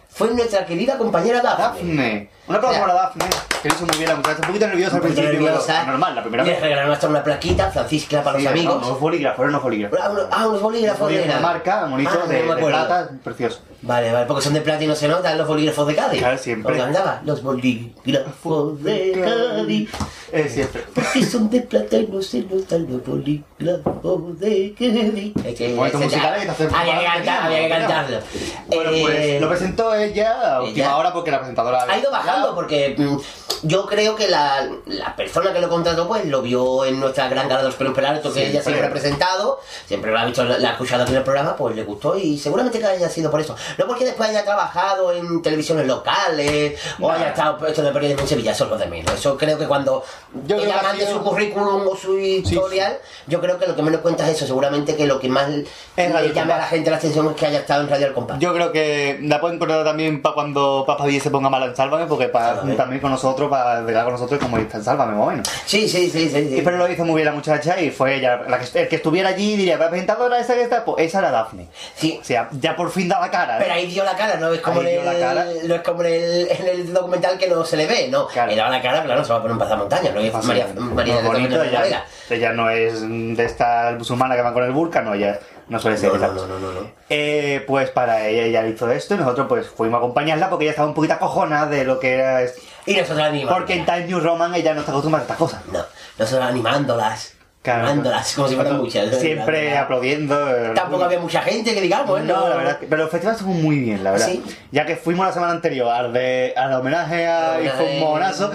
fue nuestra querida compañera Daphne. Dafne. Un aplauso para Dafne. Que lo hizo muy bien, aunque está un poquito nerviosa al principio. pero. Normal, la primera Le vez. regalaron hasta una plaquita, Francisca, para los amigos. No, unos bolígrafos, eran unos bolígrafos. Ah, unos, bolígrafos de eran. marca, bonito, Ah, de, plata, precioso. Vale, vale, porque son de plata y no se notan los bolígrafos de Cádiz. Claro, siempre. Porque andaba, los bolígrafos de Cádiz. Eh, siempre. Porque son de plata y no se notan los bolígrafos de Cádiz. Es que- Momento ese- musical, hay que hacer- Había que cantar, había que cantarlo. Bueno, Eh, pues lo presentó ella a última hora porque la presentadora... ha ido bajando porque mm, yo creo que la, la persona que lo contrató pues lo vio en nuestra gran gala de los pelos pelados que ella Siempre. ha presentado, siempre lo ha visto, la ha escuchado aquí en el programa, pues le gustó y seguramente que haya sido por eso. No porque después haya trabajado en televisiones locales o haya estado puesto de periodismo en Sevilla, eso es lo de menos. Eso creo que cuando Yo ella mande su currículum o su historial, yo creo que lo que menos cuenta es eso. Seguramente que lo que más le llama a la gente la atención es que haya estado en Radio El Compás. Yo creo que la pueden correr también para cuando Papa 10 se ponga mal en Sálvame, porque pa- Sálvame. también con nosotros para llegar con nosotros como en Sálvame, más o menos. Sí, sí, sí, sí. sí. Y pero lo hizo muy bien la muchacha y fue ella, la que, el que estuviera allí diría, la presentadora esa que está, pues esa era Daphne. Sí. O sea, ya por fin da la cara. ¿eh? Pero ahí dio la cara, no es como, en el, no es como en el, en el documental que no se le ve, ¿no? Claro. Daba la cara, claro, se va a poner un pasamontañas. Y Así, María, María de bonito, de ella, ella no es de esta musulmana que van con el burka, no, ella no suele ser No, no, no, no, no. Eh, pues para ella, ella hizo esto y nosotros pues fuimos a acompañarla porque ella estaba un poquito acojonada de lo que era... Y nosotros animándolas. Porque en Time New Roman ella no está acostumbrada a estas cosas. No, nosotros animándolas. Claro. animándolas, como si fueran muchas. Siempre La- aplaudiendo. eh, Tampoco había mucha gente que digamos, ¿eh? No, la verdad, que- pero el festival estuvo muy bien, la verdad. Sí. Ya que fuimos la semana anterior al, de, al homenaje a y fue un mojonazo.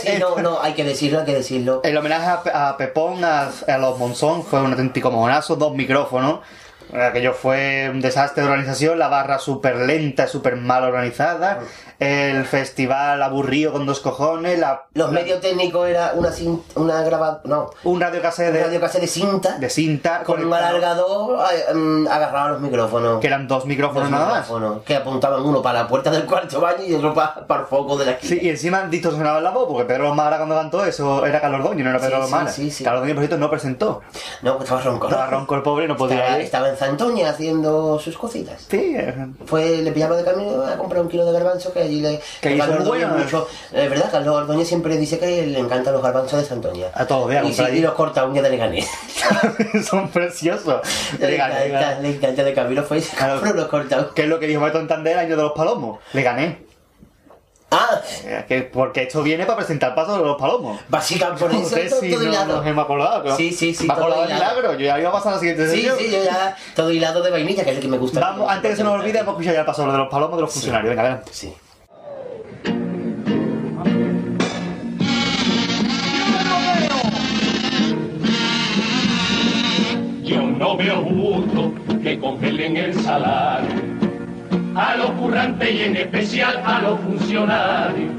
Sí, no, no, hay que decirlo, hay que decirlo. El homenaje a, a Pepón, a, a los Monzón, fue un auténtico mojonazo, dos micrófonos. Aquello fue un desastre de organización, la barra súper lenta, súper mal organizada. El festival aburrido con dos cojones. La, Los medios técnicos era una cinta, una grabada, no, Un radio cassette un de, radio de cinta de cinta. con un alargador mm, agarrado a los micrófonos. Que eran dos micrófonos Los nada más. micrófonos, Que apuntaban uno para la puerta del cuarto baño y otro para, para el foco de la esquina. Sí, y encima distorsionaba la voz, porque Pedro Lomara cuando cantó eso era Carlos Doño, no era Pedro Sí, sí, Lomara. sí, sí. Carlos Doño, por cierto, no presentó. No, pues estaba ronco. Estaba ronco el pobre no podía Estaba, ir. estaba Zantoña haciendo sus cositas. Sí, eh, Fue, le pillamos de camino a comprar un kilo de garbanzo que allí le... Que allí son buenos, mucho, Es verdad, Carlos Ordóñez siempre dice que le encantan los garbanzos de Santoña. A todos, a y, sí, y los corta uñas de Leganés. son preciosos. le, encanta, le encanta de camino fue y se Claro. los corta ¿Qué es lo que dijo Beto Tander año de los palomos? Le gané. Ah, que- porque esto viene para presentar pasos de los palomos. básicamente por eso No sé todo, si todo no hilado. nos hemos acordado. pero Sí, sí, sí, Me ha todo acordado el hilado. milagro. Yo ya iba a pasar a la siguiente Sí, sesión. sí, yo ya todo hilado de vainilla, que es el que me gusta. Vamos, antes que se nos olvide, hemos escuchado ya el paso de los palomos de los funcionarios. Venga, adelante. Sí. Yo no veo justo que congelen el salario a los currantes y en especial a los funcionarios.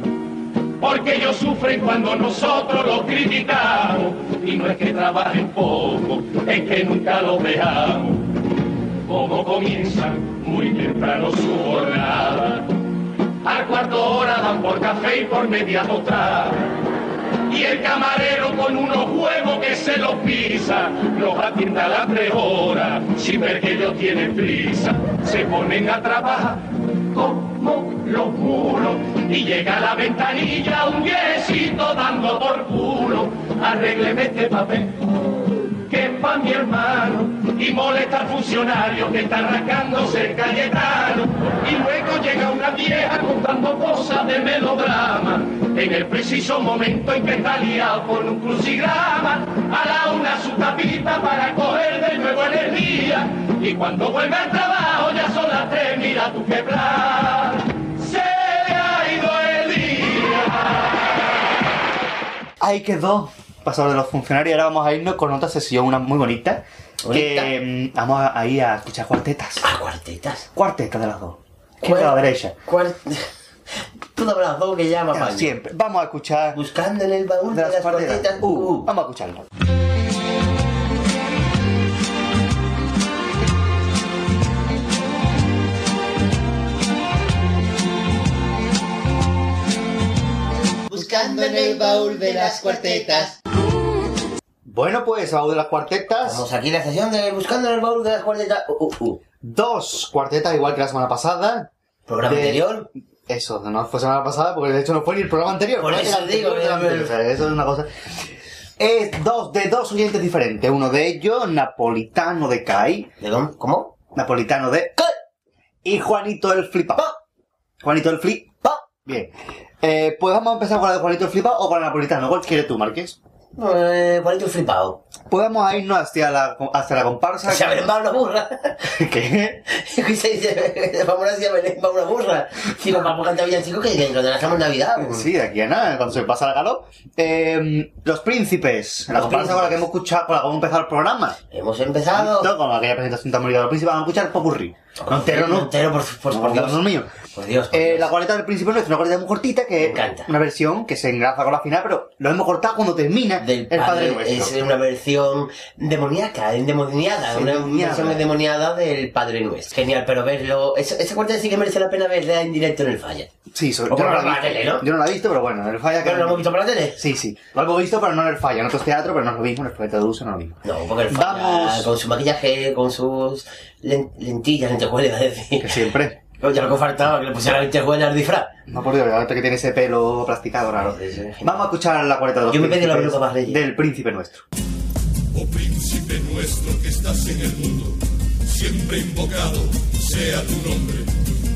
Porque ellos sufren cuando nosotros los criticamos. Y no es que trabajen poco, es que nunca los dejamos. Como comienzan muy temprano su jornada. Al cuarto hora dan por café y por media totada. Y el camarero con unos huevos que se los pisa, los atiende a las tres horas, sin ver que ellos tienen prisa. Se ponen a trabajar como los muros y llega a la ventanilla un viejecito dando por culo. Arrégleme este papel que pa' mi hermano y molesta al funcionario que está arrancándose el Cayetano. Y luego llega una vieja contando cosas de melodrama. En el preciso momento en que está liado con un crucigrama a la una su tapita para coger de nuevo energía. Y cuando vuelve al trabajo ya son las tres mira qué plan. Se le ha ido el día. Ahí quedó. Pasado de los funcionarios, ahora vamos a irnos con otra sesión, una muy bonita. Bonita. Que mm, vamos a, ahí a escuchar cuartetas. Ah, cuartetas. Cuartetas de las dos. Izquierda a la derecha. Cuart... Tú dame las dos que llama Paño. Siempre. Vamos a escuchar Buscando en el baúl de las cuartetas. Uh, Uh. Vamos a escucharlo. Buscando en el baúl de las cuartetas. Bueno, pues, baúl de las cuartetas. Vamos aquí en la sesión de Buscando en el baúl de las cuartetas. Uh, uh, uh. Dos cuartetas, igual que la semana pasada. Programa De- anterior. Eso, no fue semana pasada, porque de hecho no fue ni el programa anterior. Por eso digo, o sea, Eso es una cosa. Es dos de dos oyentes diferentes. Uno de ellos, Napolitano de CAI. ¿De dónde? ¿Cómo? Napolitano de CAI. Y Juanito el Flipao. Juanito el Flipao. Bien. Eh, pues vamos a empezar con la de Juanito el Flipao o con la Napolitano. ¿Cuál quieres tú, Marqués? Eh, Juanito el flipado. Pues a irnos hacia la, hacia la comparsa. Se Belén va una burra. ¿Qué? ¿Qué se dice? Vamos a decir Belén va una burra. Si nos vamos a cantar villancicos que dentro de la estamos Navidad. Sí, de aquí a nada, cuando se pasa la calor. Eh, los príncipes, la Los comparsa con la príncipes. que hemos escuchado, con la que hemos empezado el programa. Hemos empezado. No, con aquella presentación tan bonita de los príncipes, vamos a escuchar Popurrí. No entero, no. Entero, por, por, No, por Dios. no, mío. Por Dios. por Eh, Dios. la cuarteta del príncipe nuestro, una cuarteta muy cortita, que encanta. una versión que se engraza con la final, pero lo hemos cortado cuando termina Del el Padre padre, Nuestro. es una, ver- versión demoníaca, endemoniada, una Endemoniada. versión endemoniada del Padre Nuestro. Genial, pero verlo, esa, esa cuarteta sí que merece la pena verla en directo en el falla. Sí, sobre, O yo, no la tele, ¿no? yo no la he visto, pero bueno, en el falla que... ¿Pero lo hemos visto por la tele? Sí, sí. Lo hemos visto, pero no en el falla. En otros teatros, pero no es lo mismo. En el proyecto de uso no es lo mismo. No, porque el falla, Vamos. con su maquillaje, con sus len- lentillas, lentejuelas, iba a decir. Que siempre. Oye, lo que faltaba, que le pusiera lentejuelas al disfraz. No, por Dios, ahorita que tiene ese pelo plasticado raro. Sí, sí, sí. Vamos a escuchar la cuareta de los Yo me pedí la peluca más. Del príncipe nuestro. Oh príncipe nuestro que estás en el mundo, siempre invocado sea tu nombre.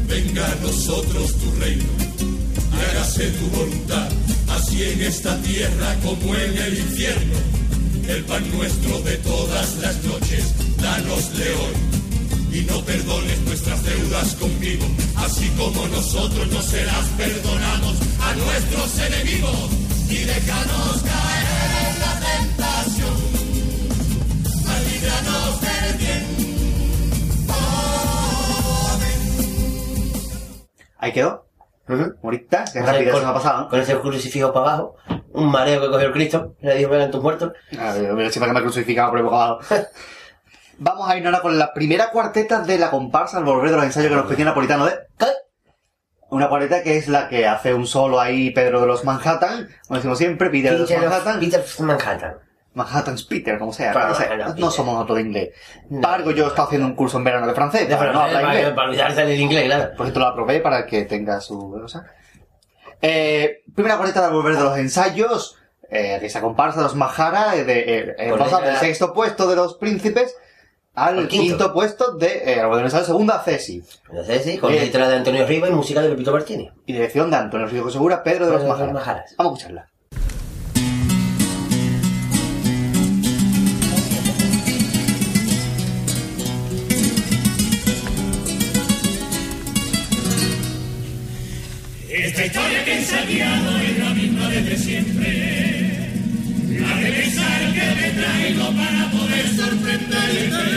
Venga a nosotros tu reino, y hágase tu voluntad, así en esta tierra como en el infierno. El pan nuestro de todas las noches, danosle hoy. Y no perdones nuestras deudas conmigo, así como nosotros no se las a nuestros enemigos. Y déjanos caer en la tentación líbranos del bien. Ahí quedó. Ujú. Morita, Con- rápido con- me ha pasado. ¿no? Con ese crucifijo para abajo, un mareo que cogió el Cristo, le dijo, vengan tus muertos. A ver, mira, siempre que me he crucificado por el bocado. Vamos a ir ahora con la primera cuarteta de la comparsa al volver de los ensayos que nos pedía Napolitano de... ¿Qué? Una cuarteta que es la que hace un solo ahí Pedro de los Manhattan, como decimos siempre, Peter de los Manhattan. Peter Manhattan. Manhattan's Peter, como sea. Claro, no, sé, Manhattan no Peter. somos nosotros de inglés. No. Para algo yo he estado haciendo un curso en verano de francés, De para no francés, hablar para, inglés. para olvidarse del inglés, claro. Por cierto, lo aprobé para que tenga su cosa. Eh, primera cuarteta al volver de los ensayos, eh, de esa comparsa de los Mahara, eh, de, eh, eh, pasar venga. del sexto puesto de los príncipes al quinto. quinto. puesto de eh, de ensayos, segunda Cesi. Entonces, sí, con Eh. letra de Antonio Riva y música de Pepito Martínez. Y dirección de Antonio Rico Segura, Pedro de los Pedro de los Majaras. Majaras. Vamos a escucharla. Ensayado es la misma desde siempre. La de pensar que me traigo para poder sorprenderte.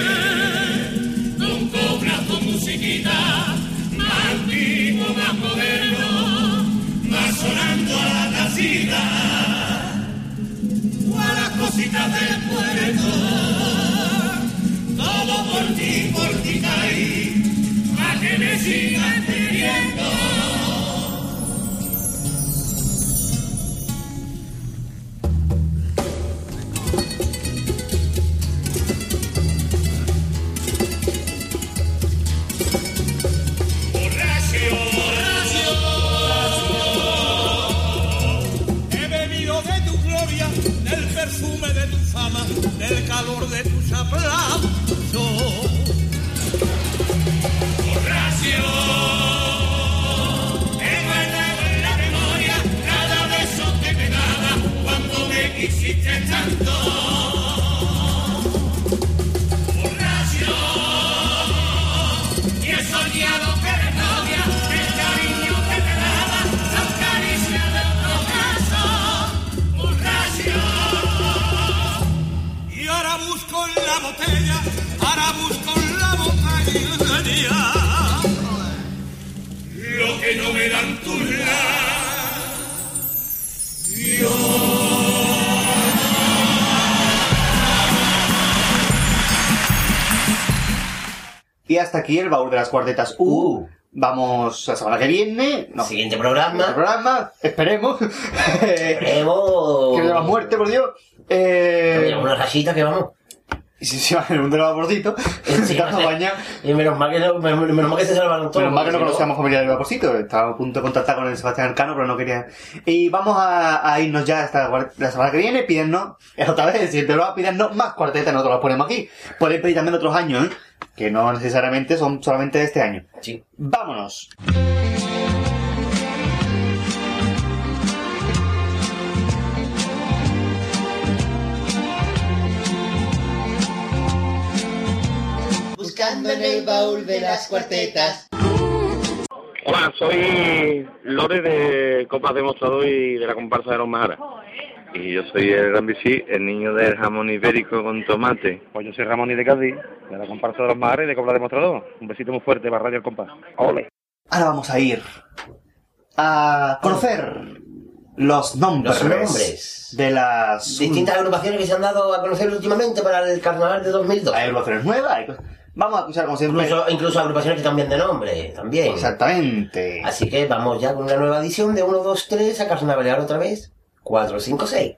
Con cobras, con musiquita, más antiguo, más moderno, más sonando a la casita. O a las cositas del puerto. Todo por ti, por ti caí, para que me sigas perfume de tu fama, del calor de tus aplausos. borracho. He guardado en la memoria cada beso que me daba cuando me quisiste tanto. Que no me dan tus labios. Y hasta aquí el baúl de las cuartetas U. Uh. Vamos la semana que viene. No, Siguiente programa. programa. Esperemos. que no haya muerte, por Dios. Eh, Tenemos una rachita que vamos. Y si se va en del vaporcito, se está baña. Y menos mal que, no- menos, mal que se salvaron todos. Menos mal que no si conocíamos familia del vaporcito. Estaba a punto de contactar con el Sebastián Arcano, pero no quería. Y vamos a, a irnos ya hasta la semana que viene. Pídennos, otra vez, el siguiente programa, pídennos más cuartetas, nosotros las ponemos aquí. Podéis pedir también otros años, ¿eh? que no necesariamente son solamente de este año. Sí. ¡Vámonos! Buscando en el baúl de las cuartetas. Hola, soy Lore de Copas Demostrador y de la comparsa de los Majaras. Y yo soy el Gran Bici, el niño del jamón ibérico con tomate. Pues yo soy Ramón y de Cádiz, de la comparsa de los Majaras y de Copla Demostrador. Un besito muy fuerte para Radio El Compás. ¡Ole! Ahora vamos a ir a conocer los nombres, Los nombres. de las Distintas agrupaciones que se han dado a conocer últimamente para el carnaval de 2002. Hay agrupaciones nuevas. hay cosas- Vamos a escuchar como siempre. Incluso, incluso agrupaciones que cambian de nombre, también. Exactamente. Así que vamos ya con una nueva edición de 1, 2, 3 a carnavalear otra vez. 4, 5, 6.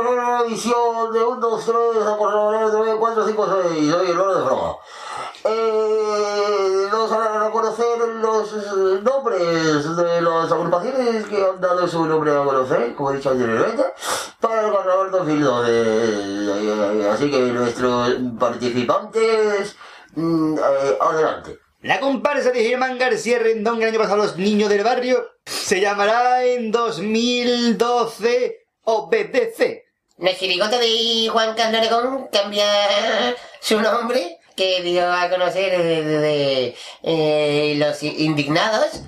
Nueva edición de 1, 2, 3 a carnavalear otra vez. 4, 5, 6. Soy el oro de broma. Eh, nos harán a conocer los eh, nombres de las agrupaciones que han dado su nombre a conocer, como he dicho anteriormente, para el carnaval 2002. Eh, así que nuestros participantes, mm, eh, adelante. La comparsa de Germán García Rendón que el año pasado Los Niños del Barrio se llamará en 2012 OBDC. La chirigota de Juan Carlos Aragón cambia su nombre, que dio a conocer de, de- de, eh, los indignados,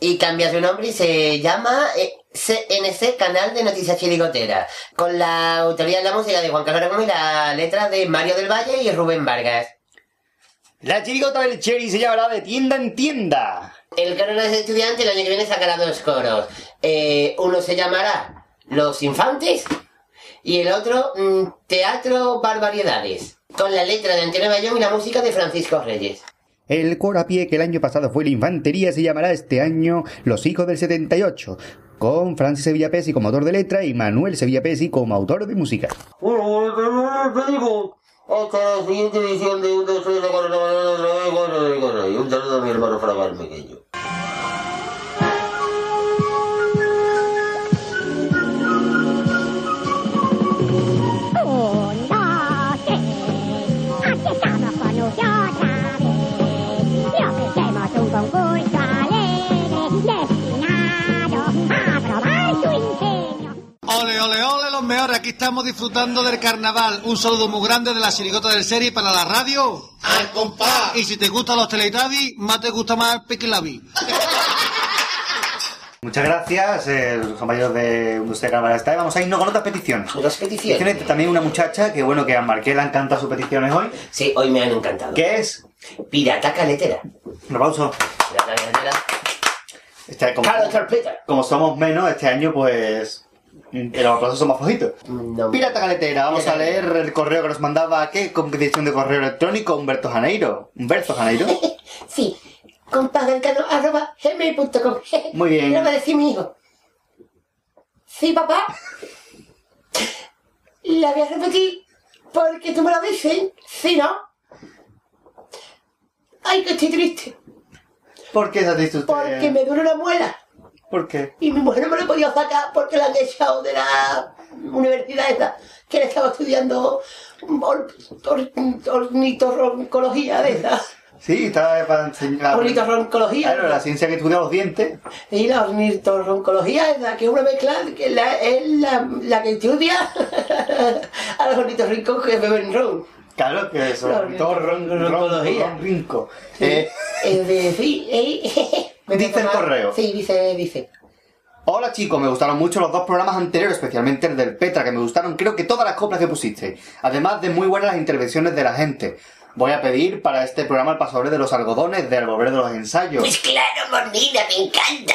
y cambia su nombre y se llama eh, CNC Canal de Noticias Chirigotera, con la autoría de la música de Juan Carlos Aragón y la letra de Mario del Valle y Rubén Vargas. La chirigota del Cherry se llamará de tienda en tienda. El coro de los estudiantes el año que viene sacará dos coros. Eh, uno se llamará Los Infantes y el otro mm, Teatro Barbaridades, con la letra de Antonio Bayón y la música de Francisco Reyes. El coro a pie que el año pasado fue la infantería se llamará este año Los Hijos del 78, con Francis Sevilla Pesi como autor de letra y Manuel Sevilla Pesi como autor de música. Hasta la siguiente edición de 1, 2, 3, 4, 4, 4, 4, 4, 4, 4, 4, 4, Ole, ole, los mejores. Aquí estamos disfrutando del carnaval. Un saludo muy grande de la chirigota del serie para la radio. ¡Al compás! Y si te gustan los Teletubbies, más te gusta más el Piquilabi. Muchas gracias, eh, los compañeros de Industria Carnaval está. Vamos a irnos con otras peticiones. Las peticiones. Tiene también una muchacha que, bueno, que a Marqués le encantan sus peticiones hoy. Sí, hoy me han encantado. ¿Qué es? Pirata Caletera. Un aplauso. Pirata Caletera. Este, como, Carlos Carpeta. como somos menos, este año, pues. Mm, Los aplausos son más flojitos. No. Pirata Caletera, vamos a leer el correo que nos mandaba. ¿Qué competición de correo electrónico? Humberto Janeiro. Humberto Janeiro. Sí, gmail.com. Muy bien. Lo va a decir mi hijo. Sí, papá. La voy a repetir porque tú me lo dices. Sí, ¿no? Ay, que estoy triste. ¿Por qué ha dicho usted? Porque me duele una muela. ¿Por qué? Y mi mujer no me lo he podido sacar porque la han echado de la universidad esa que le estaba estudiando or- or- ornitorrincología de esa. Sí, está para enseñar. Ornitorrincología. Claro, la ciencia que estudia los dientes. Y la ornitorrincología es la que es una mezcla que la- es la, la que estudia a los ornitorrincos que beben ron. Claro, que eso. Todo ron. Eh, Es eh, Dice el correo. Sí, dice, dice. Hola chicos, me gustaron mucho los dos programas anteriores, especialmente el del Petra, que me gustaron creo que todas las coplas que pusiste. Además de muy buenas las intervenciones de la gente. Voy a pedir para este programa el pasador de los algodones del volver de los ensayos. Pues claro, Mornina, me encanta.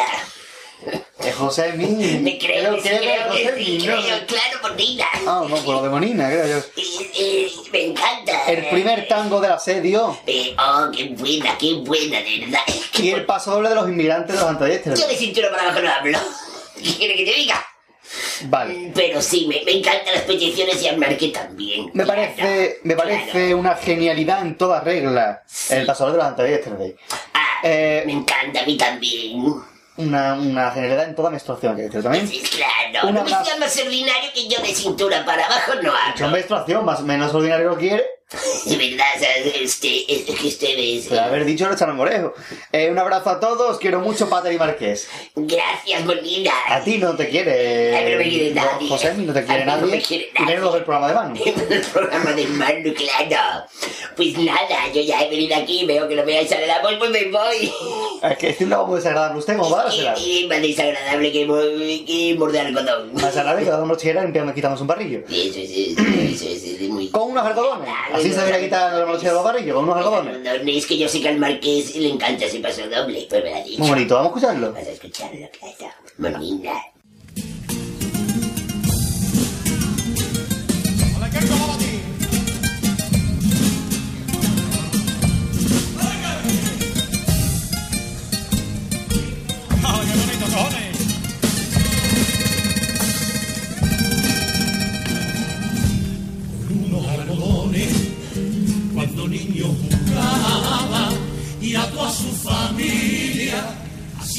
Eh, José. Me creo, que sí, creo José que sí, Mí, ¿no? creo, claro, Mornina. Ah, no, pues lo de Monina, creo yo. Eh, eh, me encanta. El primer tango del asedio Eh, oh, qué buena, qué buena, de verdad. y el paso doble de los inmigrantes de los antayestres. Yo de cintura para abajo no hablo. ¿Qué quiere que te diga? Vale. Pero sí, me, me encantan las peticiones y al Marque también. Me Claro, parece, me parece una genialidad en toda regla el pasador de los antayestres. Ah, Eh, me encanta a mí también. Una, una genialidad en toda menstruación, que decir también. Sí, claro. Un no abrazo. seas más ordinario que yo de cintura para abajo no hablo. menstruación, más menos ordinario lo quiere. De verdad, este, es que ustedes... Pero haber dicho no está morejo. Eh, un abrazo a todos, quiero mucho Pater y Marqués. Gracias, Molina. A ti no te quiere. Ay, pero me quiere no, nadie. José, no te quiere A mí no nadie. me quiere Y menos los del programa de mano. el programa del mando, claro. Pues nada, yo ya he venido aquí, veo que me vais a dar la voz, pues me voy. Es que es un lado muy desagradable usted, ¿cómo va a? Y es más desagradable que, que morder algodón. Más agradable que damos tijera y quitamos un barrillo. Eso es, eso es, eso es muy... Con unos algodones. Así se debería quitar la mochila de los barrillos, con unos algodones. Es que yo sé que al marqués le encanta ese paso doble, pues me lo ha dicho. Muy bonito, vamos a escucharlo. Vas a escucharlo, claro. ¡Ay,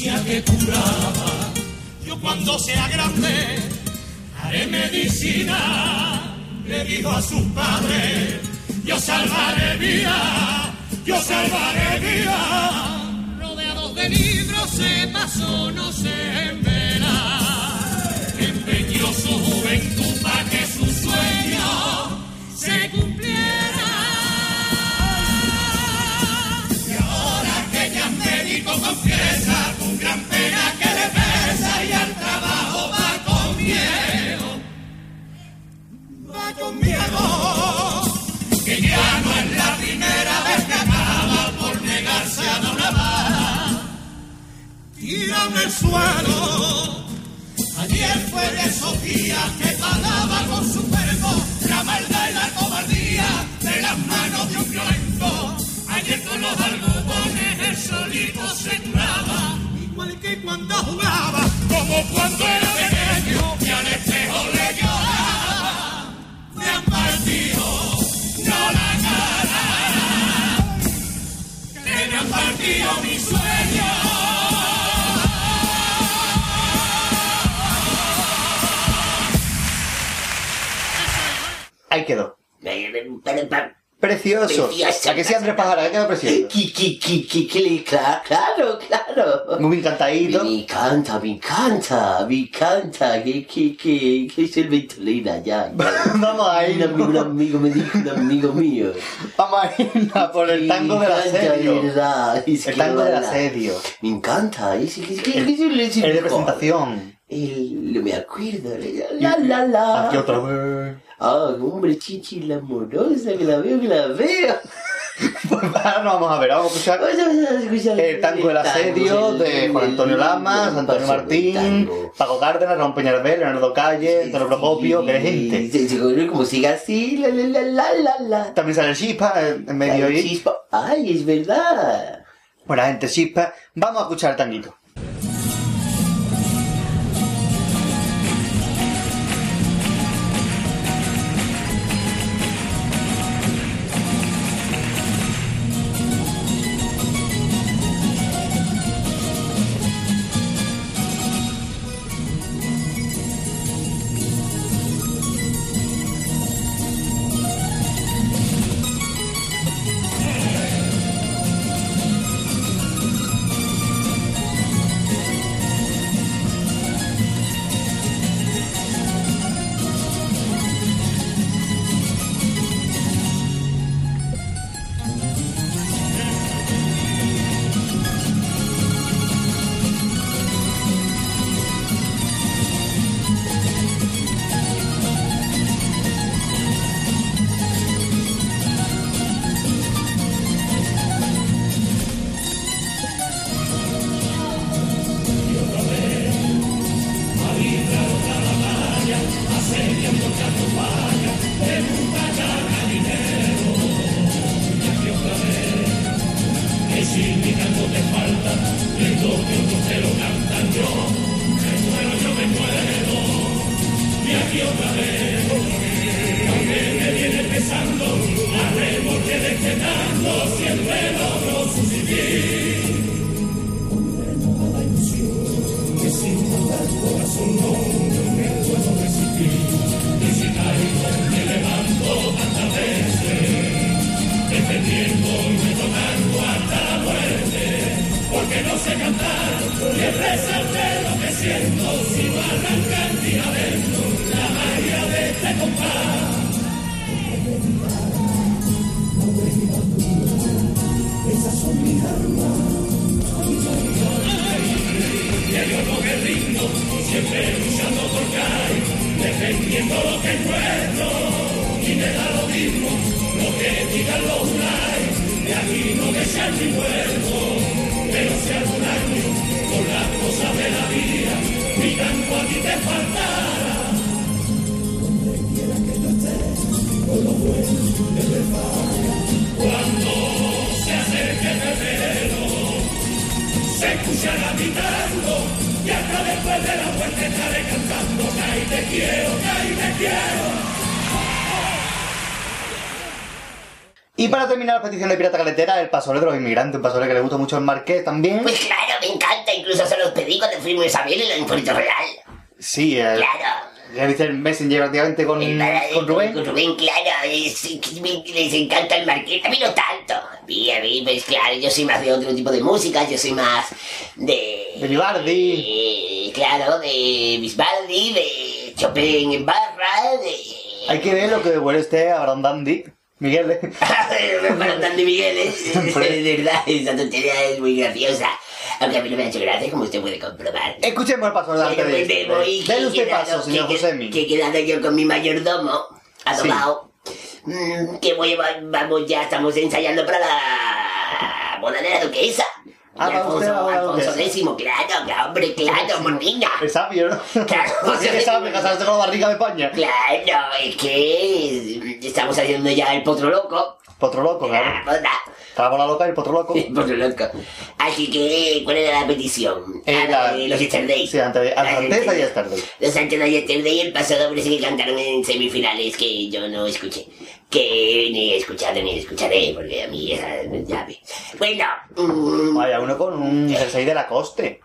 que curaba. Yo cuando sea grande Haré medicina, le dijo a sus padres, yo salvaré vida, yo salvaré vida. rodeados de libros se pasó no sé en veras. Empeñó su juventud para que su sueño Claro, claro. Muy encantadito. Me encanta, me encanta, me encanta. Que, que, que, que es el Ventolina ya. Vamos a Un ir. amigo, un amigo me dijo, un amigo mío. Vamos a ir por el tango del asedio. verdad, El tango del asedio. Me encanta, es es El- es de presentación. El, me acuerdo. La la la. Aquí otra vez. Ah, hombre, chichi la amorosa, que la veo, que la veo. Pues ahora nos vamos a ver, vamos a escuchar escuchar el tango del asedio de Juan Antonio Lamas, Antonio Martín, Paco Cárdenas, Ramón Peñarvel, Leonardo Calle, Antonio Procopio, que es gente. Conoce como siga así, la la la la la. También sale el Chispa en en medio ahí. chispa. Ay, es verdad. Buena gente, Chispa. Vamos a escuchar el tanguito. Terminar la petición de Pirata Caletera, el pasole de los inmigrantes, un pasole que le gusta mucho al Marqués también. Pues claro, me encanta. Incluso se los pedí cuando fuimos a ver en Puerto Real. Sí, el, Claro. ya viste el Messenger prácticamente con, con Rubén. Con Rubén, claro. es- es- me- les encanta el marqués. A mí no tanto. A mí, a mí, pues claro, yo soy más de otro tipo de música. Yo soy más de... De Vivaldi. de- claro, de Bisbaldi, de Chopin en barra, de... Hay que ver lo que huele usted a Brandandi. Miguel. Para Dandy Miguel, ¿eh? de verdad, esa tontería es muy graciosa. Aunque a mí no me ha hecho gracia, como usted puede comprobar. Escuchemos el paso delante de me este. voy, que Dele usted paso, señor Josemi. Que he quedado yo con mi mayordomo, adobado. Mm, que voy, va- vamos, ya estamos ensayando para la boda de la duquesa. Ah, usted Alfonso duquesa. X, claro, hombre, claro, morniña. Es sabio, ¿no? Claro, Sí que sabe casarse con la barriga de España. Claro, es que estamos haciendo ya el potro loco. Potro loco, La claro. Está la bola loca y el potro loco. Potro loco. Así que, ¿cuál era la petición? Eh, Ah, la- los Yesterdays. Sí, antes de Ah, antes de. Yesterday. Los antes de Yesterday y el pasado parece que cantaron en semifinales que yo no escuché. Que ni he escuchado ni escucharé, porque a mí esa ya ve. Bueno, mm, Vaya, uno con un jersey de la coste.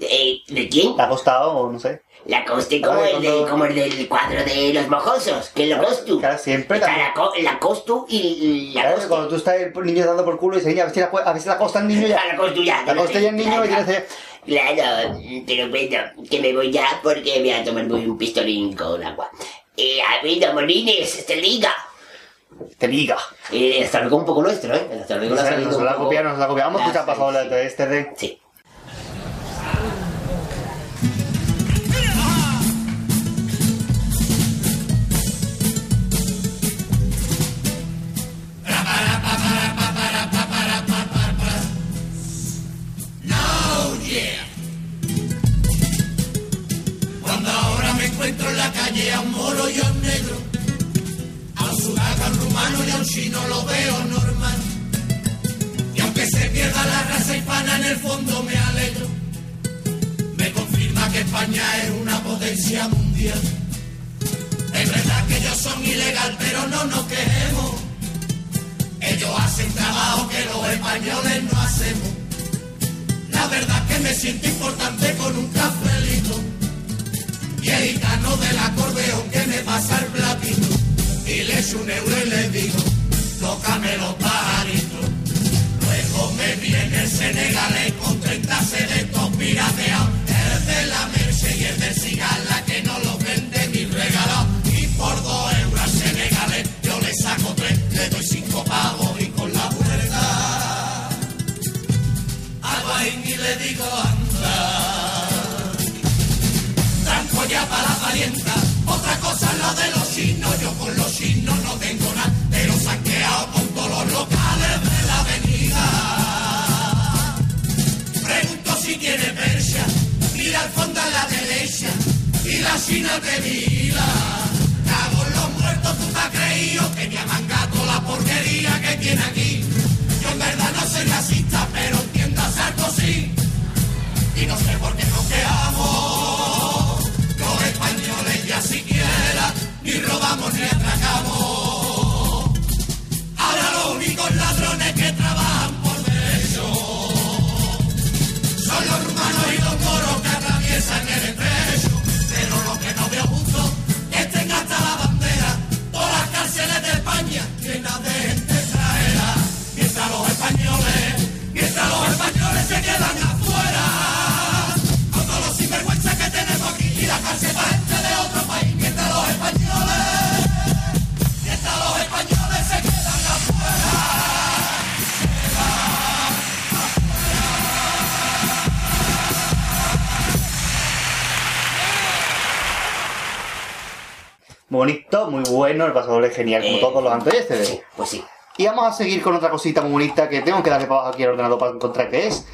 eh, ¿de quién? Le ha costado, no sé. La coste como Ay, el, de, como el del cuadro de los mojosos, que es lo costu. Claro, siempre Está la, co- la costu y la Claro, cuando tú estás el niño dando por culo y dices, "Niña, a ver si la, a ver si la costa el niño ya. La costu ya. La coste ya el niño y tienes Claro, pero bueno, que me voy ya porque voy a tomarme un pistolín con agua. Eh, ha habido molines, este liga. Te liga. Eh, hasta luego un poco nuestro, ¿eh? Hasta luego Nos salido un la poco- copia, nos la copia. Vamos a escuchar pasado sí, de este de. Sí. Calle a un moro y a un negro, a un sudaca, a un rumano y a un chino lo veo normal. Y aunque se pierda la raza hispana, en el fondo me alegro. Me confirma que España es una potencia mundial. Es verdad que ellos son ilegal, pero no nos quejemos. Ellos hacen trabajo que los españoles no hacemos. La verdad que me siento importante con un cafelito. Y el gitano del acordeón que me pasa el platito. Y le echo un euro y le digo, tócame los pajaritos. Luego me viene el senegalés con 30 sedentos pirateados. El de la Merce y el del Cigala que no lo vende ni regalado. Y por dos euros al senegalés yo le saco tres, le doy cinco pavos y con la puerta hago ahí y le digo anda. Otra cosa es lo de los chinos, yo con los chinos no tengo nada, pero saqueado con todos los locales de la avenida. Pregunto si tiene persia, mira al fondo a la derecha, y la china te mira. Cago en los muertos, tú te has creído que me ha mangado la porquería que tiene aquí. Yo en verdad no soy racista, pero entiendo a Sarkozy. Y no sé por qué nos quedamos. Ya siquiera ni robamos ni atracamos. Ahora los únicos ladrones que trabajan por derecho son los rumanos y los moros que atraviesan el estrecho. Pero lo que no veo justo es que hasta la bandera todas las cárceles de España llenas de bonito, muy bueno, el paso doble genial, como Eh, todos los anteriores. Sí, pues sí. Y vamos a seguir con otra cosita muy bonita que tengo que darle para abajo aquí al ordenador para encontrar qué es.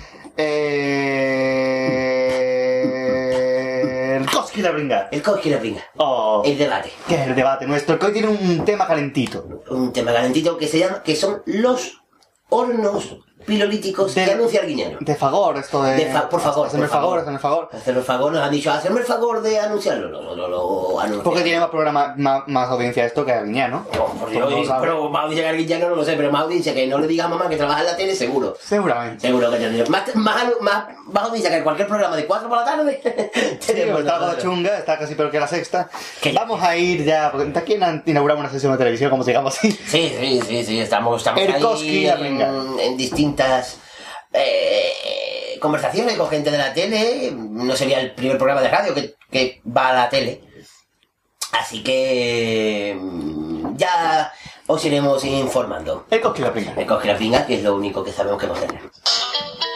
Eh... El Koski la bringa. El Koski la bringa. Oh. El debate. ¿Qué es el debate nuestro? Que hoy tiene un tema calentito. Un tema calentito que se llama, que son los hornos pilolíticos que anuncia Arguiñano. De favor, esto de... De fa- por favor, Hacerme el por favor, hacerme el favor. Hacerme el favor, nos han dicho, hacerme el favor de anunciarlo. No, no, no, lo anuncia. Porque tiene más programa, más, más audiencia esto que Arguiñán, ¿no? Por Dios, pero más audiencia que Arguiñano no lo sé, pero más audiencia que no le diga a mamá que trabaja en la tele, seguro. Seguramente. Seguro que tendría. Más, más, más, más audiencia que en cualquier programa de 4 por la tarde. Sí, tenemos está algo nosotros. chunga, está casi peor que la sexta. Vamos a ir ya, porque aquí inauguramos una sesión de televisión, como digamos así. Sí, sí, sí, sí, estamos, estamos ahí en, en distintas eh, conversaciones con gente de la tele. No sería el primer programa de radio que, que va a la tele. Así que mm, ya os iremos informando. El Koski la pinga. El Koski la pinga, que es lo único que sabemos que va a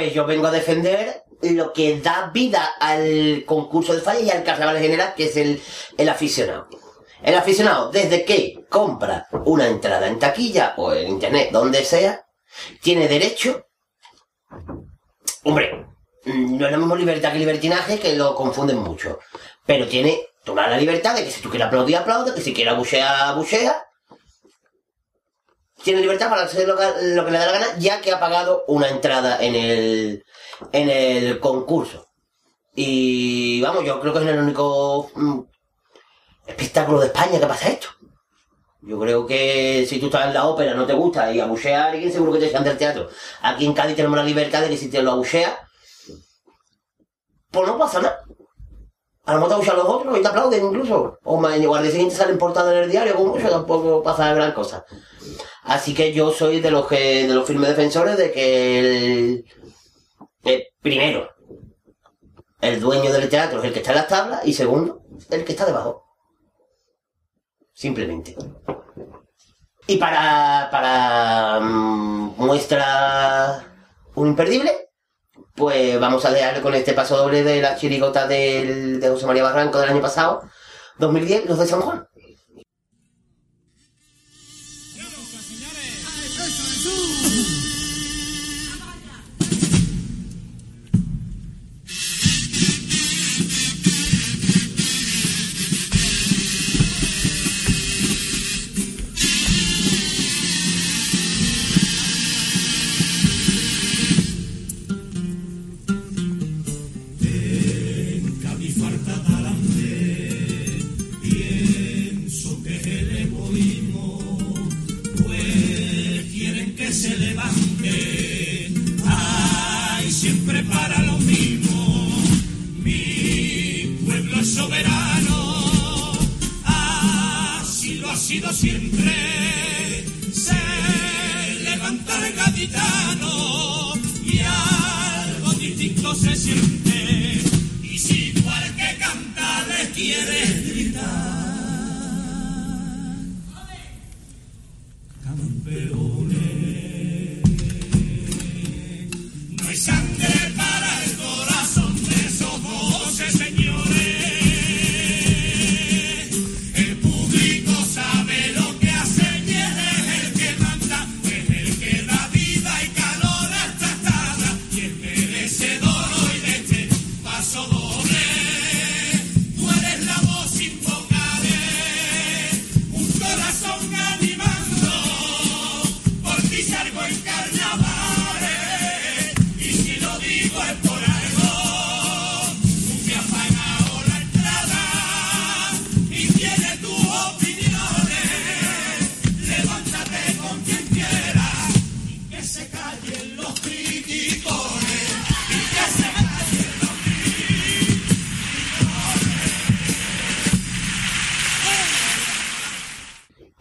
Pues yo vengo a defender lo que da vida al concurso de falla y al carnaval en general, que es el, el aficionado. El aficionado, desde que compra una entrada en taquilla o en internet, donde sea, tiene derecho. Hombre, no es la misma libertad que libertinaje, que lo confunden mucho. Pero tiene toda la libertad de que si tú quieres aplaudir, aplaude, que si quieres abuchear, abuchea. Tiene libertad para hacer lo que, le da la gana, ya que ha pagado una entrada en el, en el concurso. Y vamos, yo creo que es el único mm, espectáculo de España que pasa esto. Yo creo que si tú estás en la ópera, no te gusta y abuchea a alguien, seguro que te echan del teatro. Aquí en Cádiz tenemos la libertad de que si te lo abucheas, pues no pasa nada. A lo mejor te abuchean los otros y te aplauden incluso. O más, o al día siguiente salen portadas en el diario, como eso tampoco pasa gran cosa. Así que yo soy de los que, de los firmes defensores de que el, primero, el dueño del teatro es el que está en las tablas y segundo, el que está debajo. Simplemente. Y para, para mm, muestra un imperdible, pues vamos a dejarle con este paso doble de la chirigota de José María Barranco del año pasado, 2010, los de San Juan. You.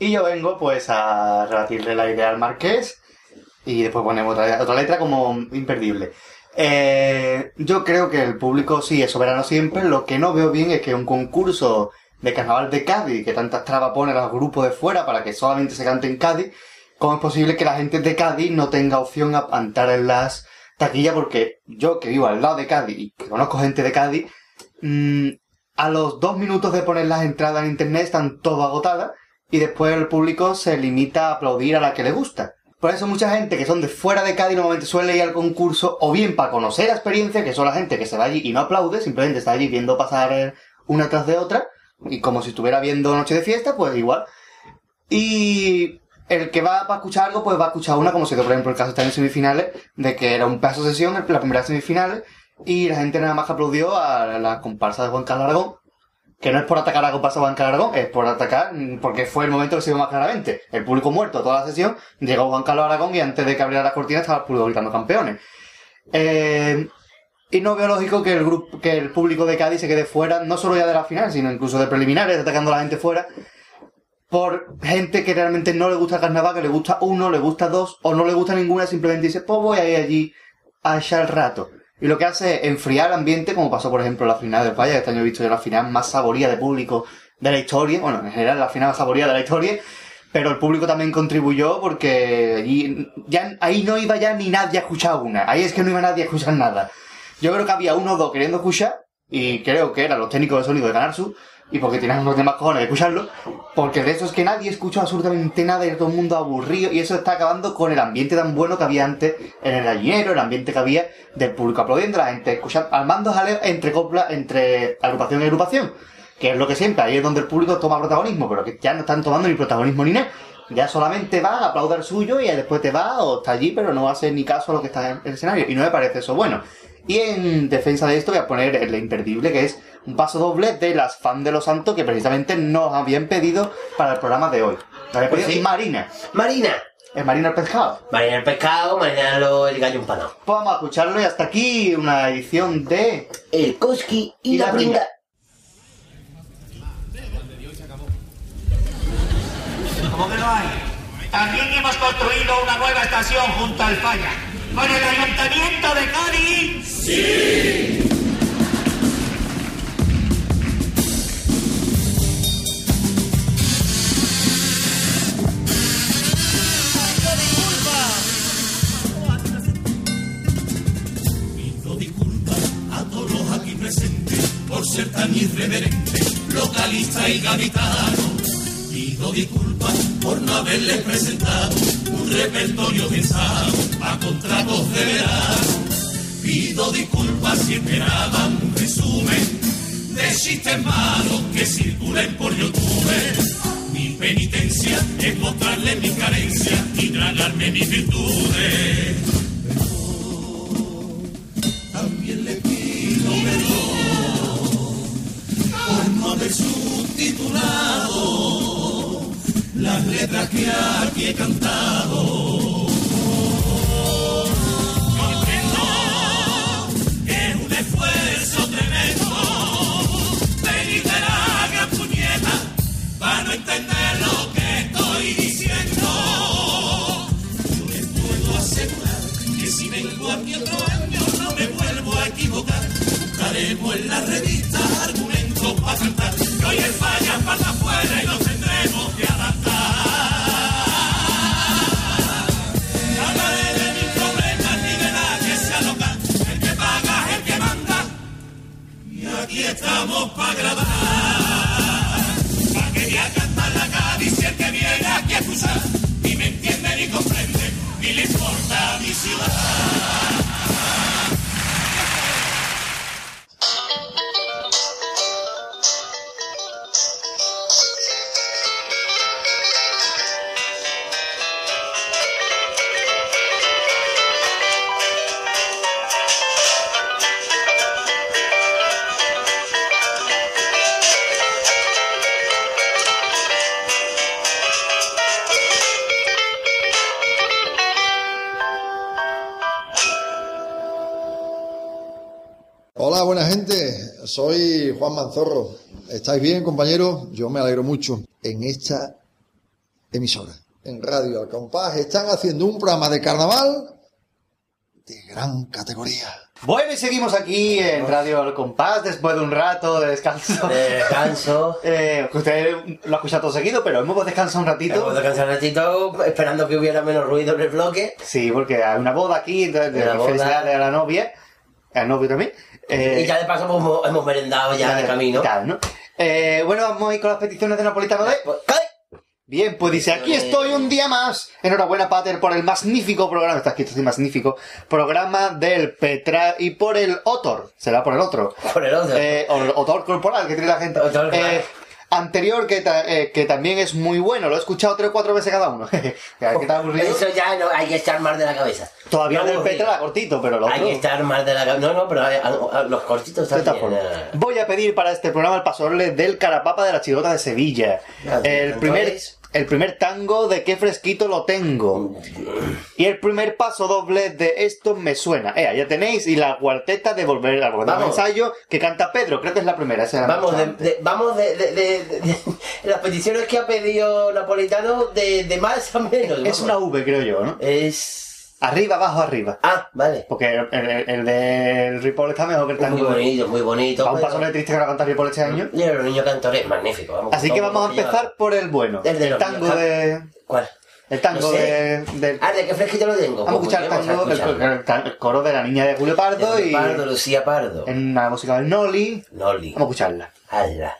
Y yo vengo pues a rebatirle la idea al marqués y después ponemos otra, otra letra como imperdible. Eh, yo creo que el público sí es soberano siempre. Lo que no veo bien es que un concurso de carnaval de Cádiz, que tantas trabas pone a los grupos de fuera para que solamente se cante en Cádiz, ¿cómo es posible que la gente de Cádiz no tenga opción a cantar en las taquillas? Porque yo, que vivo al lado de Cádiz y que conozco gente de Cádiz, mm, a los dos minutos de poner las entradas en internet están todo agotadas y después el público se limita a aplaudir a la que le gusta. Por eso mucha gente que son de fuera de Cádiz normalmente suele ir al concurso o bien para conocer la experiencia, que son la gente que se va allí y no aplaude, simplemente está allí viendo pasar una tras de otra, y como si estuviera viendo Noche de Fiesta, pues igual. Y el que va para escuchar algo, pues va a escuchar una, como si por ejemplo el caso está en semifinales, de que era un pedazo de sesión, la primera semifinales, y la gente nada más aplaudió a la comparsa de Juan Carlos Aragón, que no es por atacar a de Juan Carlos Aragón, es por atacar, mm, porque fue el momento que se vio más claramente. El público muerto toda la sesión, llegó Juan Carlos Aragón y antes de que abriera las cortinas estaba el público gritando campeones. Eh, y no veo lógico que el grupo, que el público de Cádiz se quede fuera, no solo ya de la final, sino incluso de preliminares, atacando a la gente fuera, por gente que realmente no le gusta el carnaval, que le gusta uno, le gusta dos, o no le gusta ninguna, simplemente dice, pues voy a ir allí a echar el rato. Y lo que hace es enfriar el ambiente, como pasó por ejemplo en la final del Valle, este año he visto yo la final más saboría de público de la historia, bueno, en general la final más saboría de la historia, pero el público también contribuyó porque allí, ya, ahí no iba ya ni nadie a escuchar una, ahí es que no iba nadie a escuchar nada. Yo creo que había uno o dos queriendo escuchar, y creo que eran los técnicos de sonido de Ganar Sur, y porque tenían unos demás cojones de escucharlo, porque de eso es que nadie escuchó absolutamente nada y todo el mundo aburrido, y eso está acabando con el ambiente tan bueno que había antes en el gallinero, el ambiente que había del público aplaudiendo, la gente escuchando, armando jaleo entre copla, entre agrupación y agrupación, que es lo que siempre, ahí es donde el público toma protagonismo, pero que ya no están tomando ni protagonismo ni nada. Ya solamente va, aplaude al suyo y después te va o está allí, pero no hace ni caso a lo que está en el escenario. Y no me parece eso bueno. Y en defensa de esto voy a poner el imperdible, que es un paso doble de las fan de los santos que precisamente nos habían pedido para el programa de hoy. Nos Pues pedido sí. Marina. Marina. ¿Es Marina el pescado? Marina el pescado, Marina lo- el gallo empanado. Pues vamos a escucharlo y hasta aquí una edición de... El Koski y, la pringa. ¿Cómo que no hay? También hemos construido una nueva estación junto al Falla. ¿Con el Ayuntamiento de Cádiz? ¡Sí! Pido disculpas a todos los aquí presentes por ser tan irreverente, localista y gaditano. Pido disculpas por no haberles presentado un repertorio pensado a contratos de verano. Pido disculpas si esperaban un resumen de chistes malos que circulen por YouTube. Mi penitencia es mostrarles mi carencia y tragarme mis virtudes. Letras que aquí he cantado. Comprendo que es un esfuerzo tremendo venir de la gran puñeta para no entender lo que estoy diciendo. Yo les puedo asegurar que si vengo aquí otro año no me vuelvo a equivocar. Buscaremos en la revista argumentos para cantar. Que hoy el falla pasa afuera y nos tendremos que adaptar. Estamos para grabar. Pa' que voy a cantar la Cádiz y el que viene aquí a escuchar. Ni me entiende ni comprende, ni le importa mi ciudad. Hola, buena gente. Soy Juan Manzorro. ¿Estáis bien, compañeros? Yo me alegro mucho. En esta emisora, en Radio Al Compás, están haciendo un programa de carnaval de gran categoría. Bueno, y seguimos aquí en Radio Al Compás después de un rato de descanso. De descanso. eh, que usted lo ha escuchado todo seguido, pero hemos descansado un ratito. Hemos descansado un ratito esperando que hubiera menos ruido en el bloque. Sí, porque hay una boda aquí, entonces Una boda. felicidades a la novia, al novio también. Eh, y ya de paso pues, hemos, hemos merendado ya de camino. tal, ¿no? Eh, bueno, vamos a ir con las peticiones de Napolitano de... Bien, pues dice, aquí estoy un día más. Enhorabuena, Pater, por el magnífico programa, está escrito así, magnífico, programa del Petra y por el Otor, será por el otro. Por el otro. Eh, o el Otor corporal que tiene la gente. Eh, anterior, que, ta- eh, que también es muy bueno, lo he escuchado tres o cuatro veces cada uno. ¿Qué? Eso ya no, hay que estar más de la cabeza. Todavía No, no, Petra era cortito, pero lo Hay otro... que estar más de la cabeza. No, no, pero hay- a- a- los cortitos también. eh. Voy a pedir para este programa el pasodoble del Carapapa de la Chirigota de Sevilla. El ¿tanto primer? El primer tango de qué fresquito lo tengo. Y el primer paso doble de esto me suena. Eh, ya tenéis. Y la cuarteta de volver al Vamos. ensayo que canta Pedro. Creo que es la primera. esa era la Vamos, de, vamos de, las peticiones que ha pedido Napolitano de, de más a menos. Es una V, creo yo, ¿no? Es. Arriba, abajo, arriba. Ah, vale. Porque el, el, el del Ripoll está mejor que el tango. Muy bonito, muy bonito. Va un pero- paso de triste que va a cantar Ripoll este año. Y los niños cantores, magnífico. Vamos, Así que vamos a lleva. empezar por el bueno. El de El los tango niños. de. ¿Cuál? El tango No sé. de, del Ah, de qué fresquito lo tengo. Vamos a Pues escuchar el tango, el, escucharlo. el- el- el coro de la niña de Julio Pardo De y Pardo, Lucía Pardo. en una música del Noli. Noli. Vamos a escucharla. Hazla.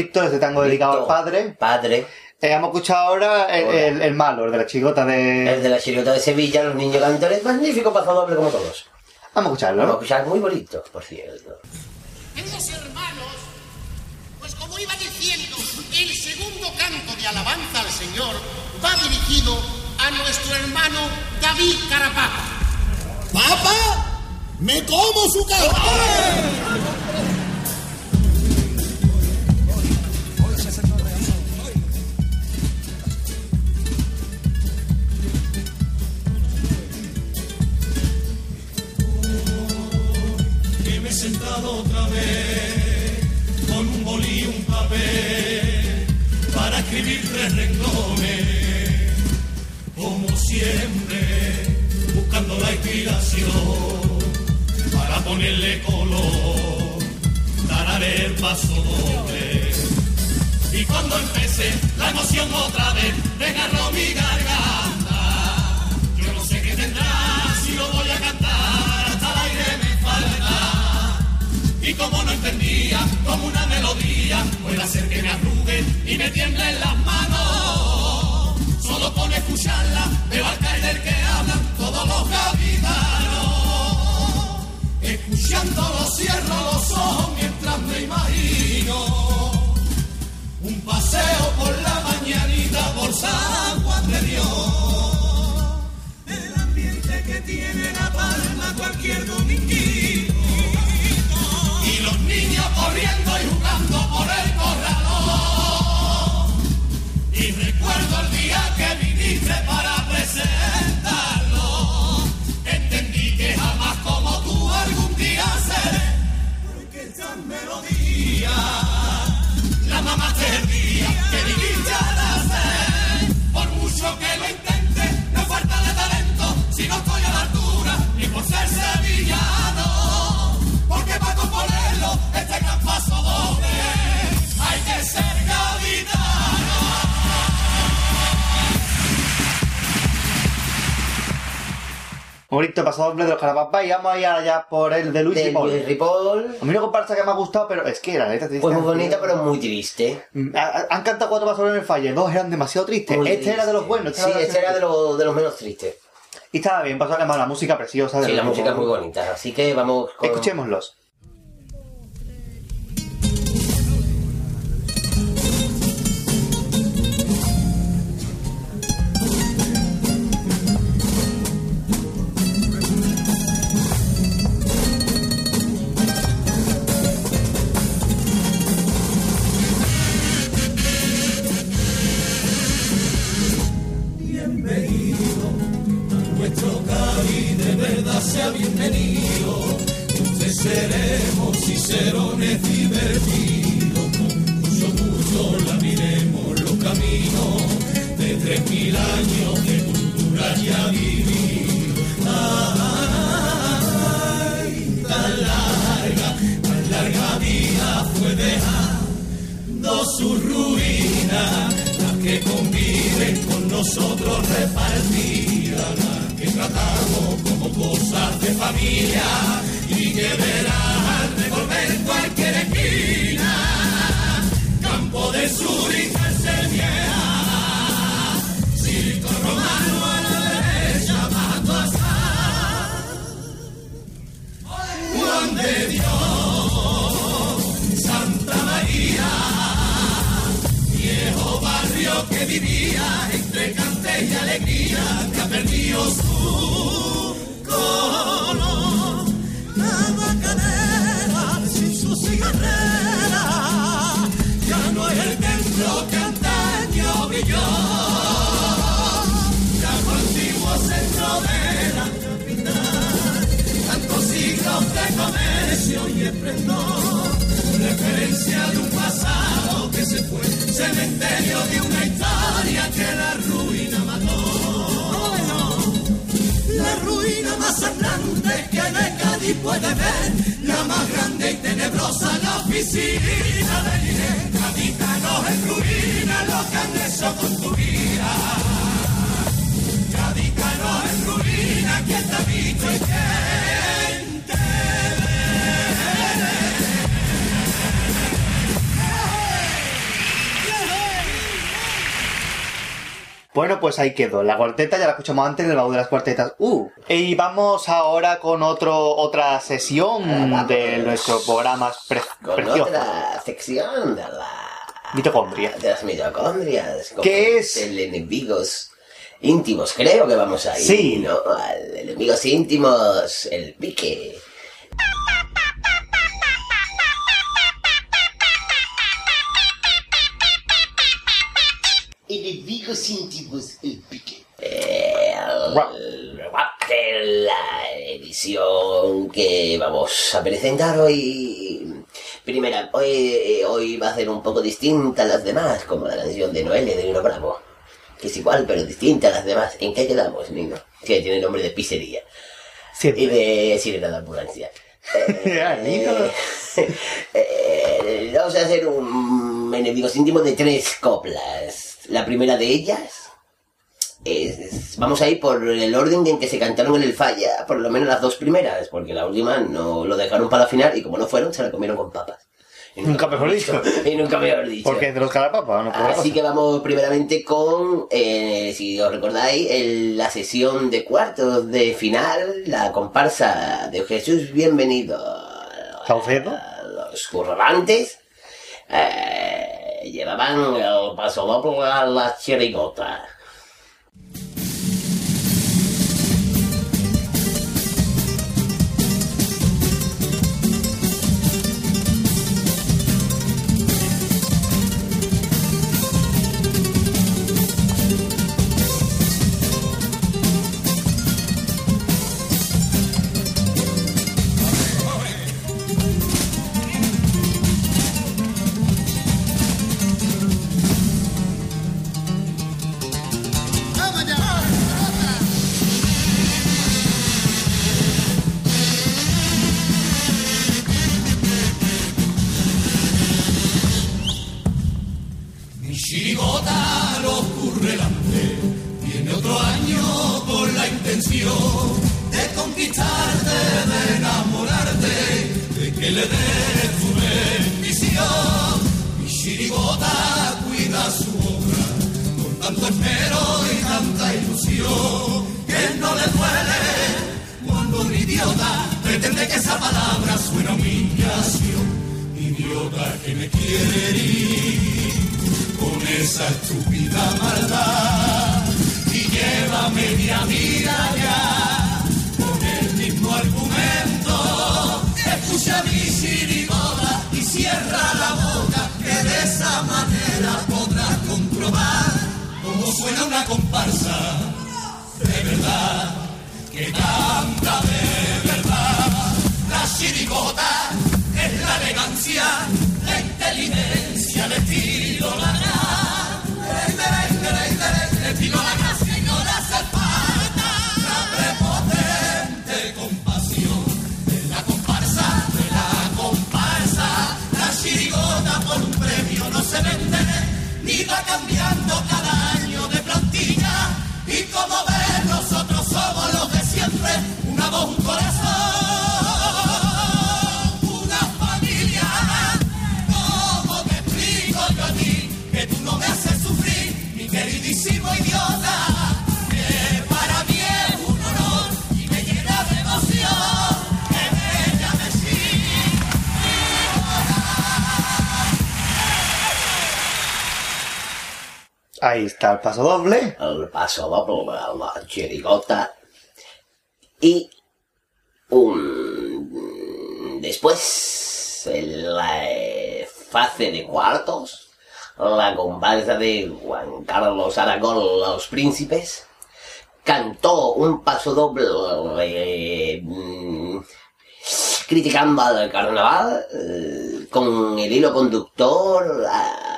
Bonito ese tango dedicado al padre. Padre. Eh, hemos escuchado ahora el, el- el malo, el de la chigota de. El de la chirigota de Sevilla, los niños cantores, magnífico paso doble como todos. Vamos a escucharlo. Vamos a ¿no? escuchar, muy bonito, por cierto. Queridos hermanos, pues como iba diciendo, el segundo canto de alabanza al Señor va dirigido a nuestro hermano David Carapapa. ¡Papa! ¡Me como su cabeza! Me otra vez con un bolí y un papel para escribir tres renglones, como siempre, buscando la inspiración para ponerle color, daré el paso doble. Y cuando empecé la emoción otra vez, desgarró mi garganta. y como no entendía, como una melodía, puede hacer que me arrugue y me tiemblen las manos. Solo con escucharla veo al caer que hablan todos los capitanos. Escuchándolo cierro los ojos mientras me imagino un paseo por la mañanita por San Juan de Dios. El ambiente que tiene la palma cualquier domingo Bonito pasado doble de los carapapás y vamos a ir ya por el de Luis De Ripoll. Luis Ripoll. A mí una comparsa que me ha gustado, pero es que la letra triste. Pues muy bonita, pero muy triste. Mm, ha- ha- Han cantado cuatro pasos en el falle, dos eran demasiado tristes. Muy este era de los buenos. Sí, este era de, los- de los menos tristes. Y estaba bien, pasó además la música preciosa. de Sí, la música es muy bonita. Así que vamos con... Escuchémoslos. Seremos y serones divertidos. Con mucho gusto lamiremos los caminos de tres mil años de cultura ya vivido. Ay, tan larga, tan larga vida fue dejando su ruina las que conviven con nosotros repartidas, las que tratamos como cosas de familia y que verán revolver cualquier esquina. Campo de sur y cárcel vieja, circo romano a la derecha, bajo a Juan de Dios, Santa María viejo barrio que vivía entre cante y alegría, que ha perdido su color. Esplendor referencia de un pasado que se fue, cementerio de una historia que la ruina mató. La ruina más sangrante que de Cádiz puede ver, la más grande y tenebrosa, la oficina de Liré. Gaditanos en ruina, lo que han hecho con tu vida. Gaditanos en ruina, ¿quién te ha visto y quién Bueno, pues ahí quedó. La cuarteta ya la escuchamos antes en el baúl de las cuartetas. Uh. Y vamos ahora con otro otra sesión de nuestro programa pre Con precioso. otra sección de la... Mitocondria. De las mitocondrias. con ¿Qué es? El enemigos íntimos, creo que vamos a ir. Sí. ¿no? Al enemigos íntimos, el pique. Enemigos íntimos, el pique. Eh, el- la edición que vamos a presentar hoy. Primera, hoy, hoy va a ser un poco distinta a las demás, como la canción de Noelia de Nino Bravo. Que es igual, pero distinta a las demás. ¿En qué quedamos, Nino? Que tiene nombre de pizzería. Y de sirena de ambulancia. Eh, eh, vamos a hacer un enemigos íntimos de tres coplas. La primera de ellas es- vamos a ir por el orden en que se cantaron en el falla, por lo menos las dos primeras, porque la última no lo dejaron para la final y como no fueron, se la comieron con papas. Y Nunca mejor dicho. Y nunca mejor dicho. Porque de los carapapas, no Así que vamos primeramente con, eh, si os recordáis, el- la sesión de cuartos de final, la comparsa de Jesús Bienvenido a los currantes. Eh, eh, llevaban el paso doble a la chirigota. Ahí está el paso doble. El paso doble la chirigota. Y un... después, en la fase de cuartos, la comparsa de Juan Carlos Aragón, Los Príncipes, cantó un paso doble mm, criticando al carnaval eh, con el hilo conductor a-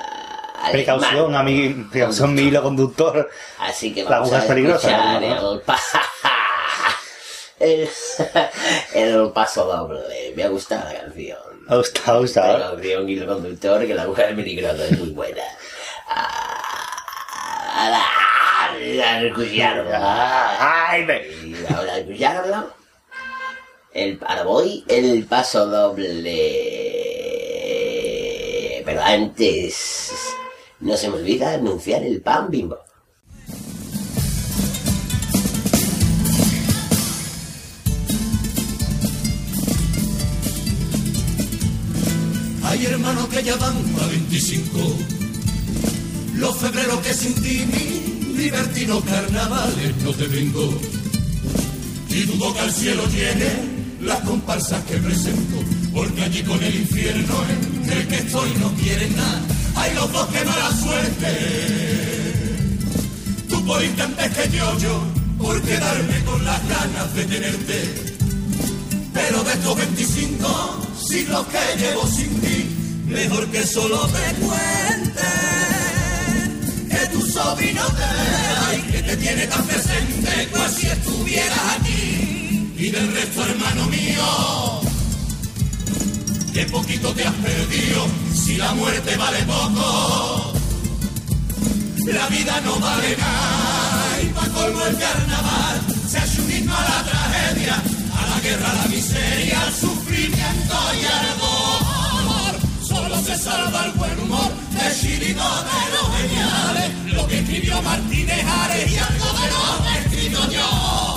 Precaución, alemán. amigo. Precaución, mi hilo conductor. Así que La vamos aguja a es peligrosa. el, pa- el, el paso doble. Me ha gustado la canción. Ha gustado, ha La gustado. canción y el conductor, que la aguja es peligrosa, es muy buena. Ah, ah, ¿La escucharon? Ay, me... Ahora escucharon. El para voy, el paso doble. Pero antes, no se me olvida anunciar el pan bimbo. Hay hermanos que ya van a 25. Los febreros que sin ti mi libertinos carnavales no te vengo. Y dudo que al cielo llegue las comparsas que presento. Porque allí con el infierno en el que estoy no quieren nada. Hay los dos que mala suerte. Tú por irte antes que yo, yo por quedarme con las ganas de tenerte. Pero de estos 25 siglos que llevo sin ti, mejor que solo te cuente que tu sobrino te vea y que te tiene tan presente, cual si estuvieras aquí. Y del resto, hermano mío, que poquito te has perdido, si la muerte vale poco, la vida no vale nada. Y pa' colmo el carnaval se hace un himno a la tragedia, a la guerra, a la miseria, al sufrimiento y al dolor. Solo se salva el buen humor de Chirino de los geniales, lo que escribió Martínez Ares y algo de lo que escribo yo.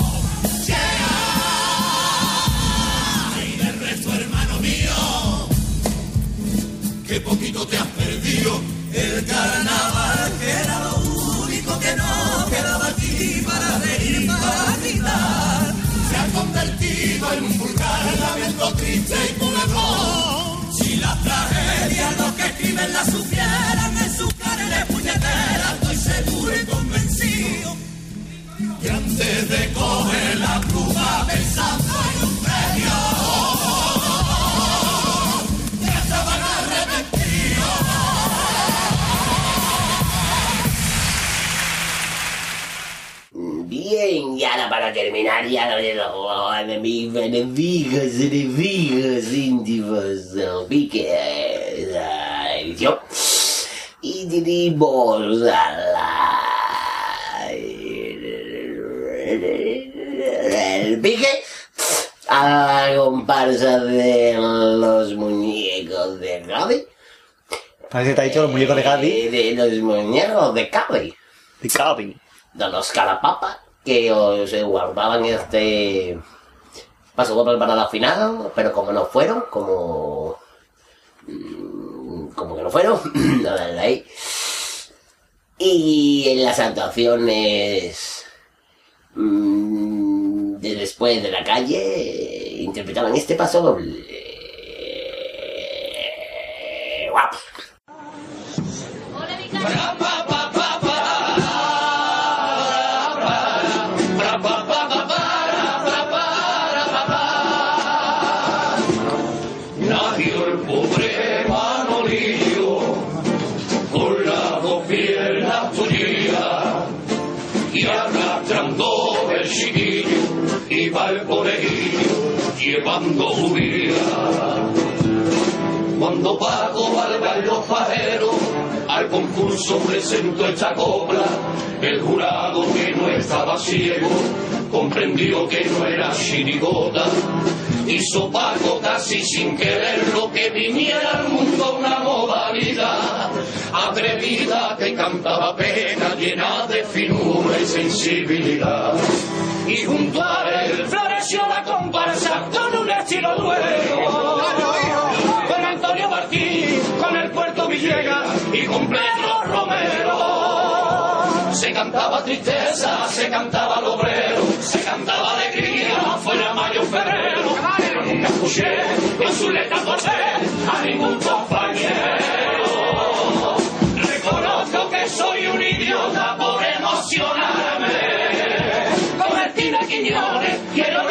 poquito te has perdido. El carnaval que era lo único que nos quedaba aquí para reír, para gritar. Se ha convertido en un vulgar lamento triste y culebrón. Si las tragedias los que escriben las supieran en sus carnes puñeteras, estoy seguro y convencido. Que antes de coger la pluma pensamos Para terminar ya lo de los enemigos, enemigos, enemigos íntimos, del pique, la edición. Y dirigimos a la... el pique, a la comparsa de los muñecos de Gaby. Parece que te ha dicho los muñecos de Gaby. Eh, De los muñecos de Gaby. De Gaby. De los calapapas que os se guardaban este paso doble para la final, pero como no fueron, como mm, como que no fueron, nada de ahí. Y en las actuaciones mm, de después de la calle interpretaban este paso doble. Guapo. Nació llevando su vida. Cuando Paco valga los pajeros al concurso presentó esta copla, el jurado que no estaba ciego comprendió que no era chirigota. Hizo Paco casi sin quererlo que viniera al mundo una modalidad atrevida que cantaba pena llena de finura y sensibilidad. Y junto a él floreció la comparsa con estilo nuevo. Con Antonio Martín, con el Puerto Villegas y con Pedro Romero. Se cantaba tristeza, se cantaba al obrero, se cantaba alegría, fuera mayo febrero. Pero nunca escuché en su letra por a ningún compañero. Reconozco que soy un idiota por emocionarme. Con Martina Quiñones, quiero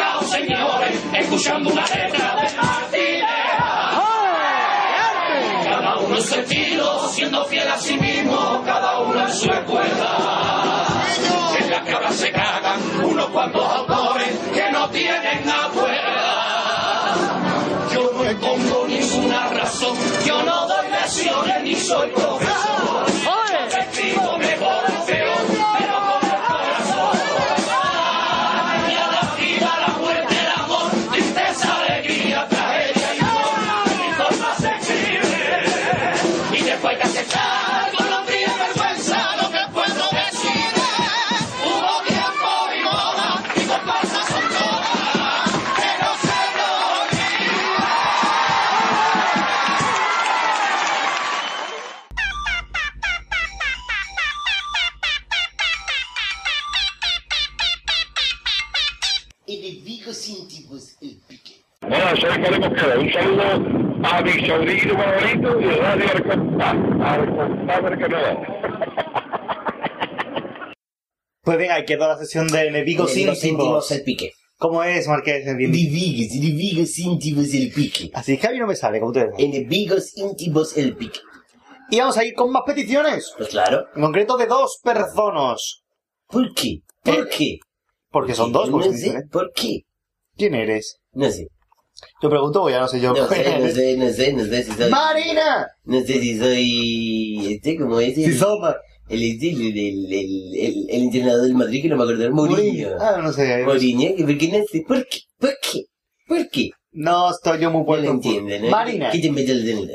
escuchando una letra de Martínez. Cada uno en su estilo, siendo fiel a sí mismo, cada uno en su escuela. En la que se cagan unos cuantos autores que no tienen abuela. Yo no pongo ninguna razón, yo no doy lecciones ni soy profesor. Y después que aceptar Pues venga, ahí quedó la sesión de enemigos íntimos. el pique. ¿Cómo es, Marqués? Enemigos, enemigos íntimos, el pique. Así es que a mí no me sale, como tú dices. Enemigos íntimos, el pique. Y vamos a ir con más peticiones. Pues claro. En concreto de dos personas. ¿Por qué? ¿Por qué? Porque son dos, No pues. sé, ¿por qué? ¿Quién eres? No sé. Yo pregunto, o ya no sé yo. No sé, no sé, no sé, no sé si soy... ¡Marina! No sé si soy... Este, ¿cómo es? Si soma. El, el, el, el, el, entrenador del Madrid que no me acuerdo, Mourinho. Ah, no sé. Mourinho, ¿por qué no sé? ¿Por qué? ¿Por qué? ¿Por qué? No estoy yo muy No puesto lo en fútbol. entienden, ¿eh? Marina.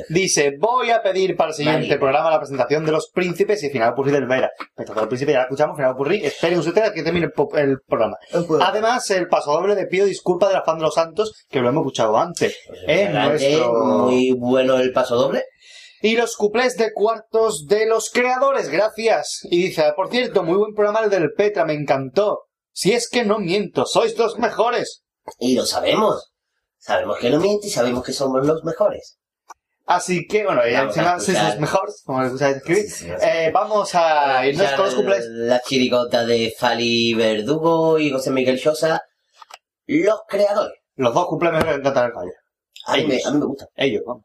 Dice, voy a pedir para el siguiente Marina. programa la presentación de los príncipes y final Purri del Vera. Presentación del príncipe ya la escuchamos, final Purri. Esperen ustedes a que termine el, programa. Además, el paso doble de pido disculpas del afán de los santos, que lo hemos escuchado antes. Adelante, nuestro... Muy bueno el paso doble. Y los cuplés de cuartos de los creadores, gracias. Y dice, por cierto, muy buen programa el del Petra, me encantó. Si es que no miento, sois los mejores. Y lo sabemos. Sabemos que no miente y sabemos que somos los mejores. Así que, bueno, ella Vamos encima escuchar. los mejores, como les gusta escribir. Eh, vamos a irnos Ya con los cumples. La chirigota de Fali Verdugo y José Miguel Sosa, los creadores. Los dos cumpleaños que cantan el fallo. A mí, me, a mí me gusta. Ellos, vamos.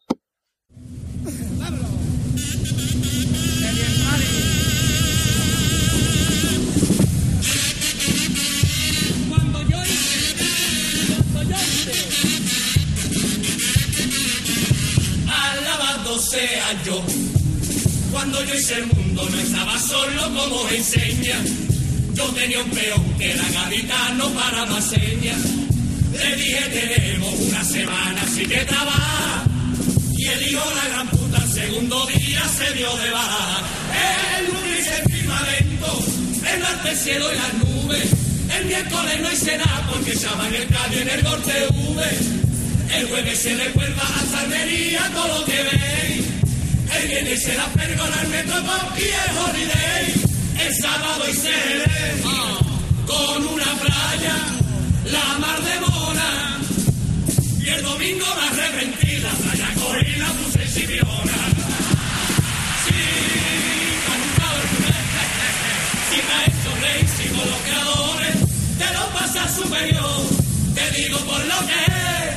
Alabado sea yo. Cuando yo hice el mundo no estaba solo como enseña. Yo tenía un peón que era gaditano para más señas. Le dije tenemos una semana así que trabaja. Y el hijo la gran puta al segundo día se dio de baja. El lunes el firmamento, el martes el cielo y las nubes. El miércoles no hice nada porque llaman el calle en el gol TV. El jueves se recuerda a Salmería todo lo que veis. El viernes se la pergola el Metropop y el Holiday. El sábado hice el con una playa, la mar de mona. Y el domingo la arrepentí, la playa y la puse hecho rey, sigo los creadores, te lo pasa superior. Te digo por lo que es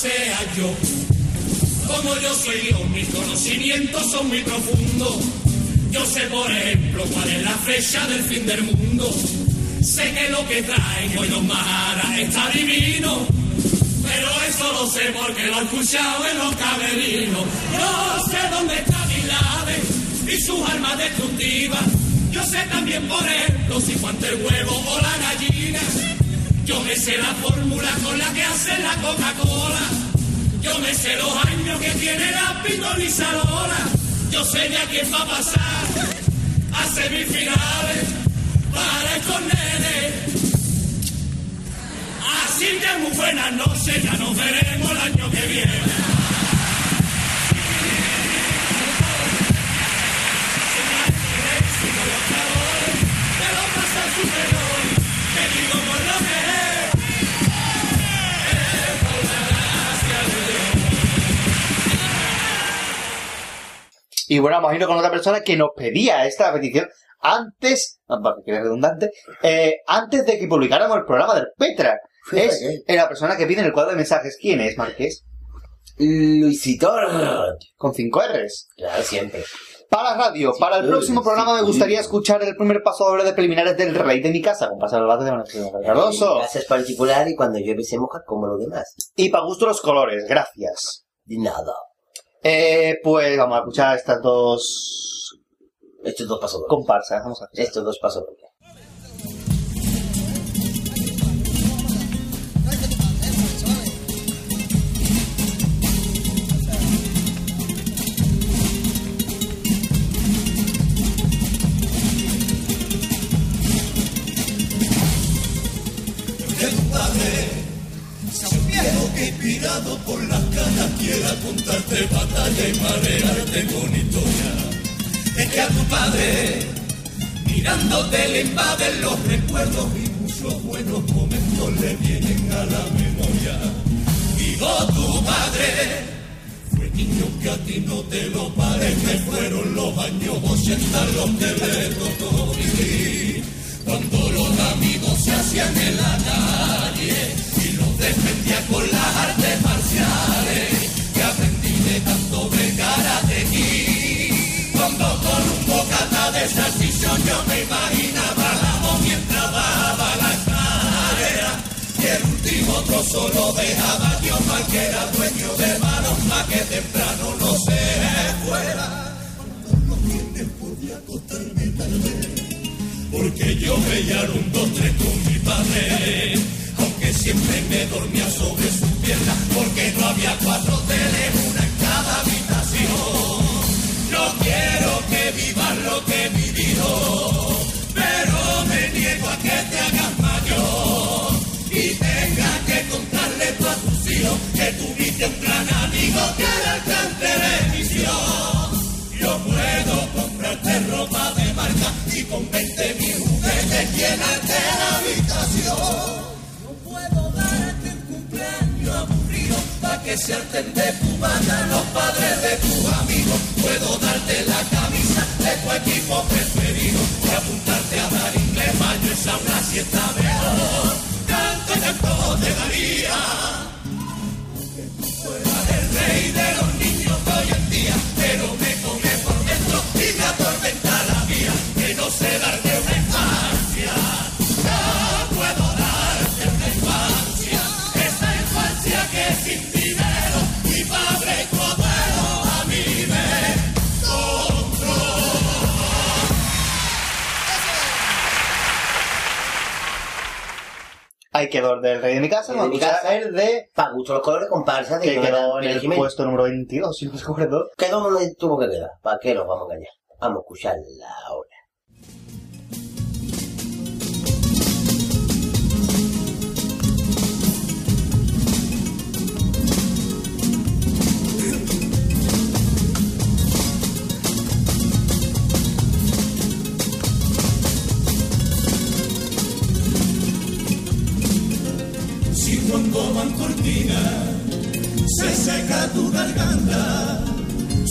sea yo. Como yo soy Dios, mis conocimientos son muy profundos. Yo sé, por ejemplo, cuál es la fecha del fin del mundo. Sé que lo que traen hoy los maharas está divino. Pero eso lo sé porque lo he escuchado en los camerinos. Yo sé dónde está Bin y sus armas destructivas. Yo sé también, por ejemplo, si cuánto el huevo o la gallina. Yo me sé la fórmula con la que hacen la Coca-Cola. Yo me sé los años que tiene la pintolizadora. Yo sé ya quién va a pasar a semifinales para estos nenes. Así que muy buenas noches, ya nos veremos el año que viene. Y bueno, vamos a irnos con otra persona que nos pedía esta petición antes, ah, que redundante, eh, antes de que publicáramos el programa del Petra. Es la persona que pide en el cuadro de mensajes. ¿Quién es, Marqués? Luisito. Con cinco R's. Claro, siempre. Para radio, para el próximo programa me gustaría escuchar el primer paso doble de preliminares del rey de mi casa, con pasar bate de Manuel Cardoso. Mi casa es particular y cuando llueve se moja como lo demás. Y para gusto los colores, gracias. De nada. Eh, pues vamos a escuchar estas dos Estos dos pasos dobles. comparsas. Vamos a escuchar. Estos dos pasos dobles. Marearte con historia. Es que a tu padre mirándote le invaden los recuerdos y muchos buenos momentos le vienen a la memoria. Digo tu padre fue niño que a ti no te lo parece, fueron los años 80 los que le tocó vivir. Cuando los amigos se hacían en la calle y los defendía con las artes marciales de tanto de karate Kid. Cuando con un bocata de salchichón yo me imaginaba la voz mientras daba la escalera y el último trozo lo dejaba Dios mal que era dueño de manos más que temprano no se fuera. Los podía acostarme tarde porque yo veía un dos, tres con mi padre, aunque siempre me dormía sobre su pierna, porque no había cuatro teles, no quiero que vivas lo que mi dijo, pero me niego a que te hagas mayor y tengas que contarle tú a tus hijos que tuviste un gran amigo que era el cáncer de. Yo puedo comprarte ropa de marca y con 20 mil juguetes llenarte la habitación. Se harten de cubana los padres de tus amigos. Puedo darte la camisa de tu equipo preferido y apuntarte a dar inglés, baño y sauna si está mejor. Canto canto te daría. Que tú fueras el rey de los niños de hoy en día, pero me come por dentro y me atormenta la vida, que no sé darte una Ahí quedó el del rey de mi casa, de mi casa. el de... Para gusto los colores comparsa de Que quedó en el puesto número 22, si no me escoges Quedó donde tuvo que quedar. ¿Para qué nos vamos a engañar? Vamos a escucharla ahora. Seca tu garganta,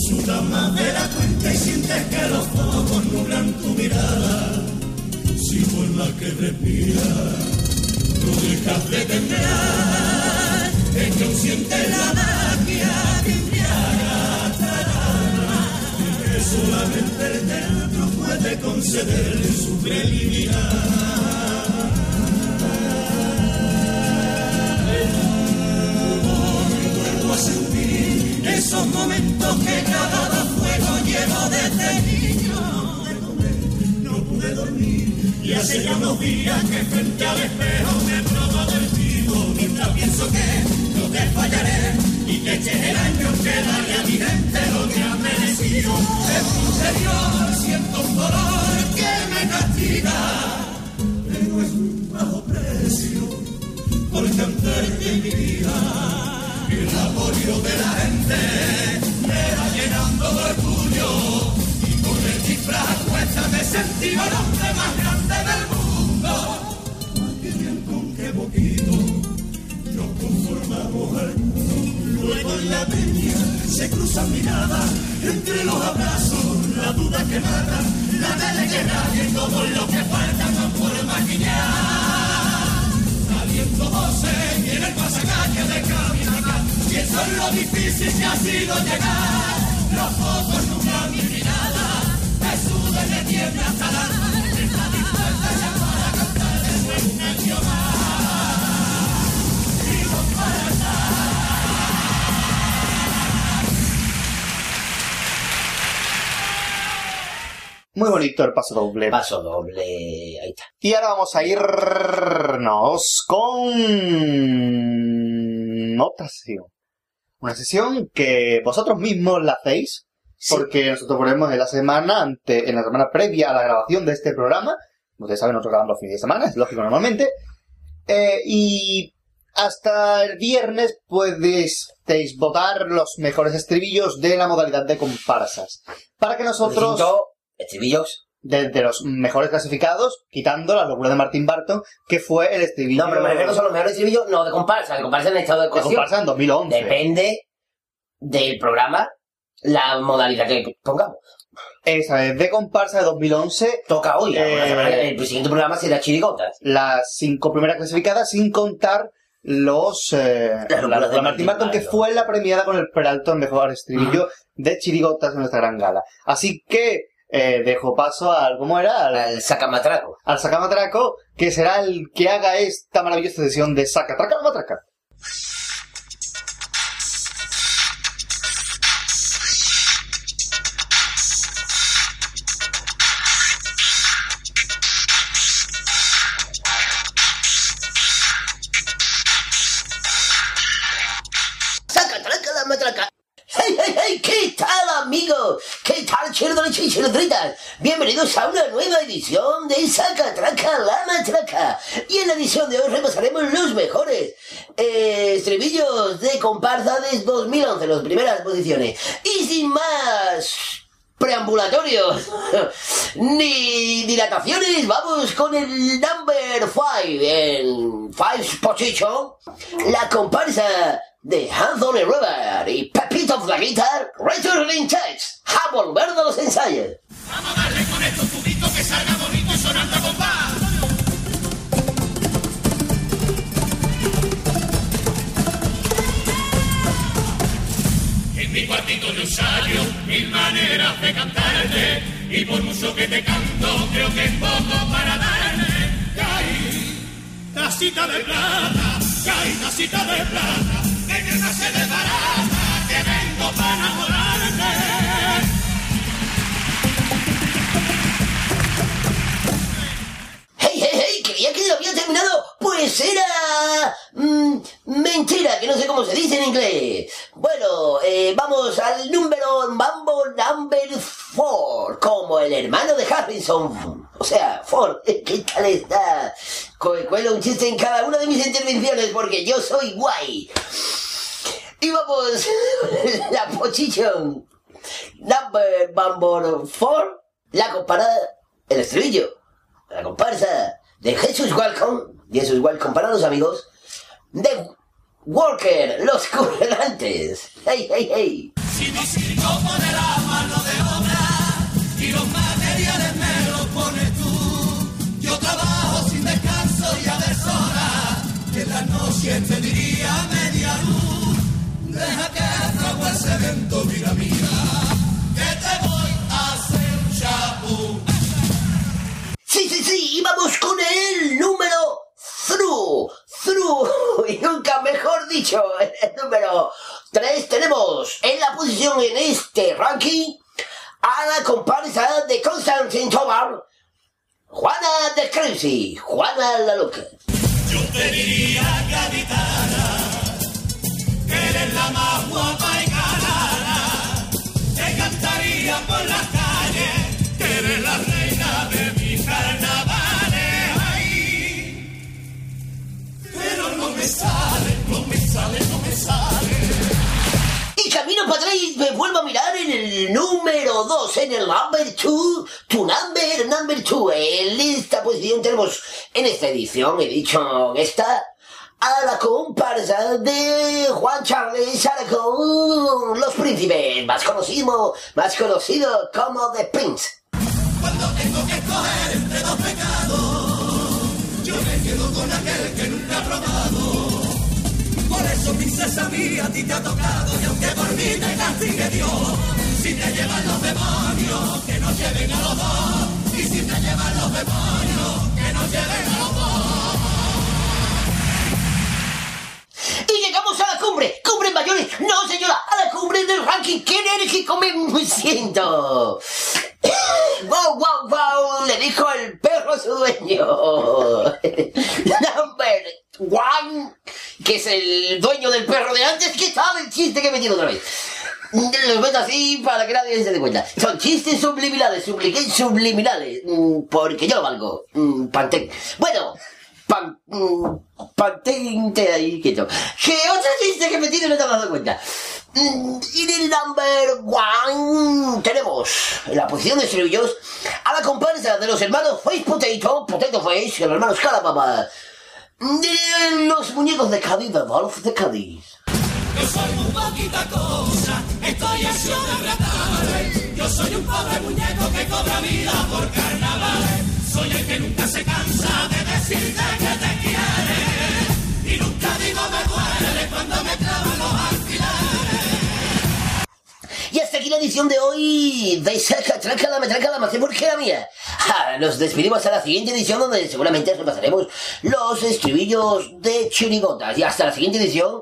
suda más de la cuenta y sientes que los focos nublan tu mirada. Si por la que respira no dejas de temblar, es que aún sientes la magia que embriaga tu alma, y que solamente el teatro puede conceder su preliminar. Esos momentos que cada fuego llevo desde niño. De comer, no pude dormir y hace ya unos días que frente al espejo me probo vertigo mientras pienso que no te fallaré y que eches el año que daré a mi gente lo que ha merecido. En mi interior siento un dolor que me castiga, pero es un bajo precio porque antes de mi vida el apoyo de la gente me va llenando de orgullo y con el disfraz puesta me sentí el hombre más grande del mundo. Qué bien con qué poquito nos conformamos algunos. Luego en la peña se cruzan miradas entre los abrazos, la duda que mata, la tele que y todo lo que falta puedo maquillar. Aliento voces y en el pasacalle de caminar. Y eso es lo difícil que ha sido llegar. Los focos nublan mi mirada. Me sube de tiembla hasta la Está dispuesta ya para cantar de nuevo un año más. Y comparsa. Muy bonito el paso doble. Paso doble, ahí está. Y ahora vamos a irnos con otra sesión. Una sesión que vosotros mismos la hacéis, porque nosotros ponemos en la semana ante, en la semana previa a la grabación de este programa. Ustedes saben, nosotros grabamos los fines de semana, es lógico normalmente. Eh, y hasta el viernes podéis votar los mejores estribillos de la modalidad de comparsas. Para que nosotros... Estribillos. De, de los mejores clasificados, quitando la locura de Martin Barton, que fue el estribillo... No, pero me refiero a los mejores estribillos, no de comparsa. De comparsa en estado de de cuestión. comparsa en 2011. Depende del programa, la modalidad que pongamos. Esa es de comparsa de 2011. Toca hoy. Eh, el siguiente programa será chirigotas. Las cinco primeras clasificadas sin contar los... Eh, la locura de de Martin Barton, que fue la premiada con el Peralto en mejor estribillo de chirigotas en nuestra gran gala. Así que eh, dejo paso al... ¿Cómo era? Al, Al sacamatraco. al sacamatraco, que será el que haga esta maravillosa sesión de sacatraca o matraca. ¡Hey! ¿Qué tal, amigos? ¿Qué tal, cherdoliches y cherdritas? Bienvenidos a una nueva edición de Saca, traca, la matraca. Y en la edición de hoy repasaremos los mejores eh, estribillos de comparsa de 2011, las primeras posiciones. Y sin más preambulatorios ni dilataciones, vamos con el number 5 en 5 position, la comparsa de Anthony River y Pepito of the Guitar, Returning Touch, a volver de los ensayos. Vamos a darle con estos tubitos que salga bonito y sonando con paz. En mi cuartito de ensayo, mil maneras de cantarte. Y por mucho que te canto, creo que es poco para darme. Caí, tacita de plata, caí, tacita de plata. Que me nace de barata, que vengo. ¡Hey, hey, hey! Creía que lo había terminado. Pues era... mm, mentira, que no sé cómo se dice en inglés. Bueno, eh, vamos al número Mambo Number 4, como el hermano de Harrison. O sea, Ford, ¿qué tal está? Cuelo un chiste en cada una de mis intervenciones porque yo soy guay. Y vamos, la position number Mambo 4, la comparada, el estribillo la comparsa de Jesús Welcome, Jesús Welcome para los amigos, de Walker, los currantes. Hey, hey, hey. De los. Deja que frague ese evento, mira, mira, que te voy a hacer un chapú. Sí, sí, sí, y vamos con el número through, through, y nunca mejor dicho, el número 3 tenemos en la posición en este ranking a la comparsa de Constantin Tobar, Juana de Crazy, Juana la Loca. Yo te diría, gaditana, la más guapa y galana. Te cantaría por las calles, que eres la reina de mis carnavales. Ay, pero no me sale, no me sale, no me sale. Y camino para atrás me vuelvo a mirar en el número 2, en el number 2, tu number, number 2. En esta posición tenemos, en esta edición, he dicho, esta, a la comparsa de Juan Charles Aragón, Los Príncipes, más conocido, más conocido como The Prince. Cuando tengo que escoger entre dos pecados, yo me quedo con aquel que nunca he probado. Por eso, princesa mía, a ti te ha tocado, y aunque por mí te castigue Dios, si te llevan los demonios, que nos lleven a los dos. Y si te llevan los demonios, que nos lleven a los dos. Y llegamos a la cumbre, cumbre mayores, no señora, a la cumbre del ranking, qué enérgico me siento. Wow, wow, wow, le dijo el perro su dueño. Number one, que es el dueño del perro de antes, ¿qué tal el chiste que he metido otra vez? Los meto así para que nadie se dé cuenta. Son chistes subliminales, sublique- subliminales, mm, porque yo lo valgo. Mm, Pantén. Bueno, pan, mm, pantente ahí quieto. Que otro chiste que metido y no te has dado cuenta. Mm, Y en el number one tenemos en la posición de estribillos a la comparsa de los hermanos Face Potato, Potato Face, los hermanos Calapapa. Los muñecos de Cádiz, de Wolf de Cádiz. Yo soy muy poquita cosa, estoy hecho de. Yo soy un pobre muñeco que cobra vida por carnavales. Soy el que nunca se cansa de decirte que te quiere. Y nunca digo me duele cuando me clavan los Y hasta aquí la edición de hoy de Saca, Metrácala, Macé, porque la mía. Ah, nos despedimos a la siguiente edición donde seguramente repasaremos los estribillos de chirigotas. Y hasta la siguiente edición.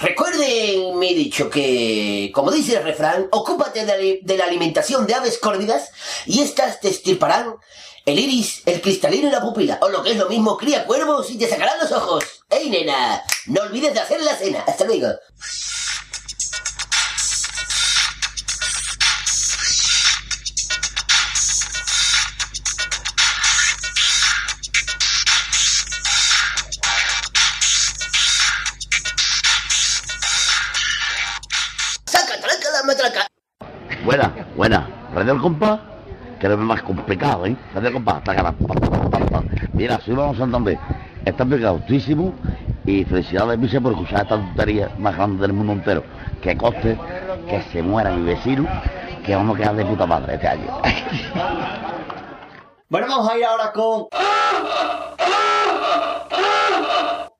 Recuerden, me he dicho que, como dice el refrán, ocúpate de la alimentación de aves córvidas y estas te estirparán el iris, el cristalino y la pupila. O lo que es lo mismo, cría cuervos y te sacarán los ojos. ¡Ey, nena! No olvides de hacer la cena. Hasta luego. Saca, trácala, matraca. Buena, buena. Radio El Compás, que es más complicado, ¿eh? Radio El Compás, taca, pa, pa, pa, pa, pa. Mira, si vamos a Santander, está pegadísimo Y felicidades, Michel, por escuchar esta tontería más grande del mundo entero. Que coste, que se muera mi vecino, que vamos a quedar de puta madre este año. Bueno, vamos a ir ahora con...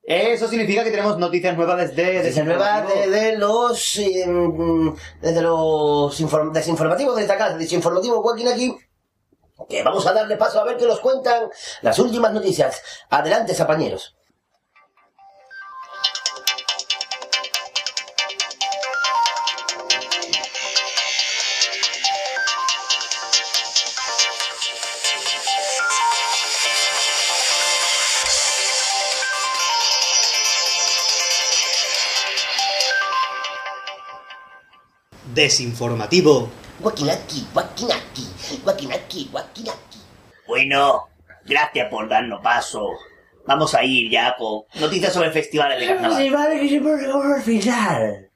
Eso significa que tenemos noticias nuevas desde... Noticias nuevas desde los... eh, mm, desde los inform- desinformativos de esta casa, desinformativo Joaquín aquí. Que vamos a darle paso a ver qué nos cuentan las últimas noticias. Adelante, zapañeros. Desinformativo. Guaquinaki, guaquinaki, guaquinaki, guaquinaki. Bueno, gracias por darnos paso. Vamos a ir ya con noticias sobre festivales de carnaval. Sí, vale, que siempre nos vamos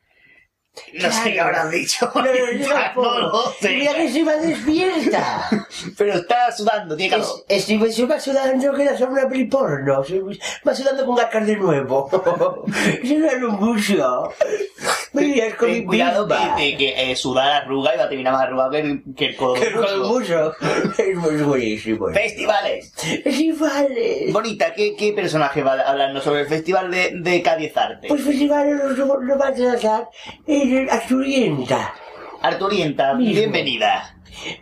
No sé qué habrás dicho. No, no, no lo sé. Mira que se va despierta. Pero está sudando, tiene calor. Es- Estoy se va sudando que la sombra peli porno. Se va sudando con gascar de nuevo. Se va un mucho. Mira, es con mi cuidado de que eh, sudar arruga y va a terminar más arrugado que el, que el codo. Que el mucho. Es muy buenísimo. Festivales. Festivales. Bonita, ¿qué, qué personaje va a hablarnos sobre el festival de, de Cádiz Arte? Pues festivales nos, nos va a tratar en Arturienta, Mismo. bienvenida.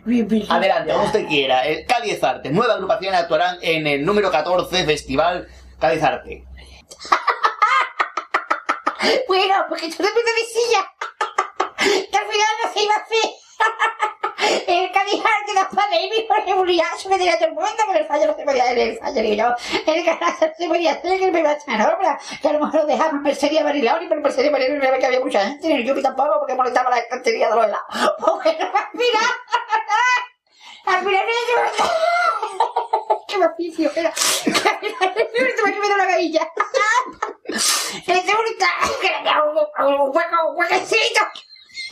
Bienvenida. Adelante, como usted quiera. El Cádiz Arte. Nueva agrupación actuarán en el número 14 Festival Cádiz Arte. Bueno, porque tú depende de silla. Que al final no se iba a hacer. El Cadijarte de Pandemia por el burillazo que tenía todo el mundo, pero el fallo no se podía hacer, el fallo digo yo. El no se podía hacer, que me iba a echar obra. Que a lo mejor lo dejaba en Mercedes Mariloni, pero en Mercedes Mariloni no que había mucha gente, ni el Yupi tampoco, porque molestaba la estantería de los lados. Bueno, al final. Al final no ¡Qué maficio! Era. Final tuve que me da una gavilla. ¡Es bonita! ¡Que le da un hueco, un huequecito!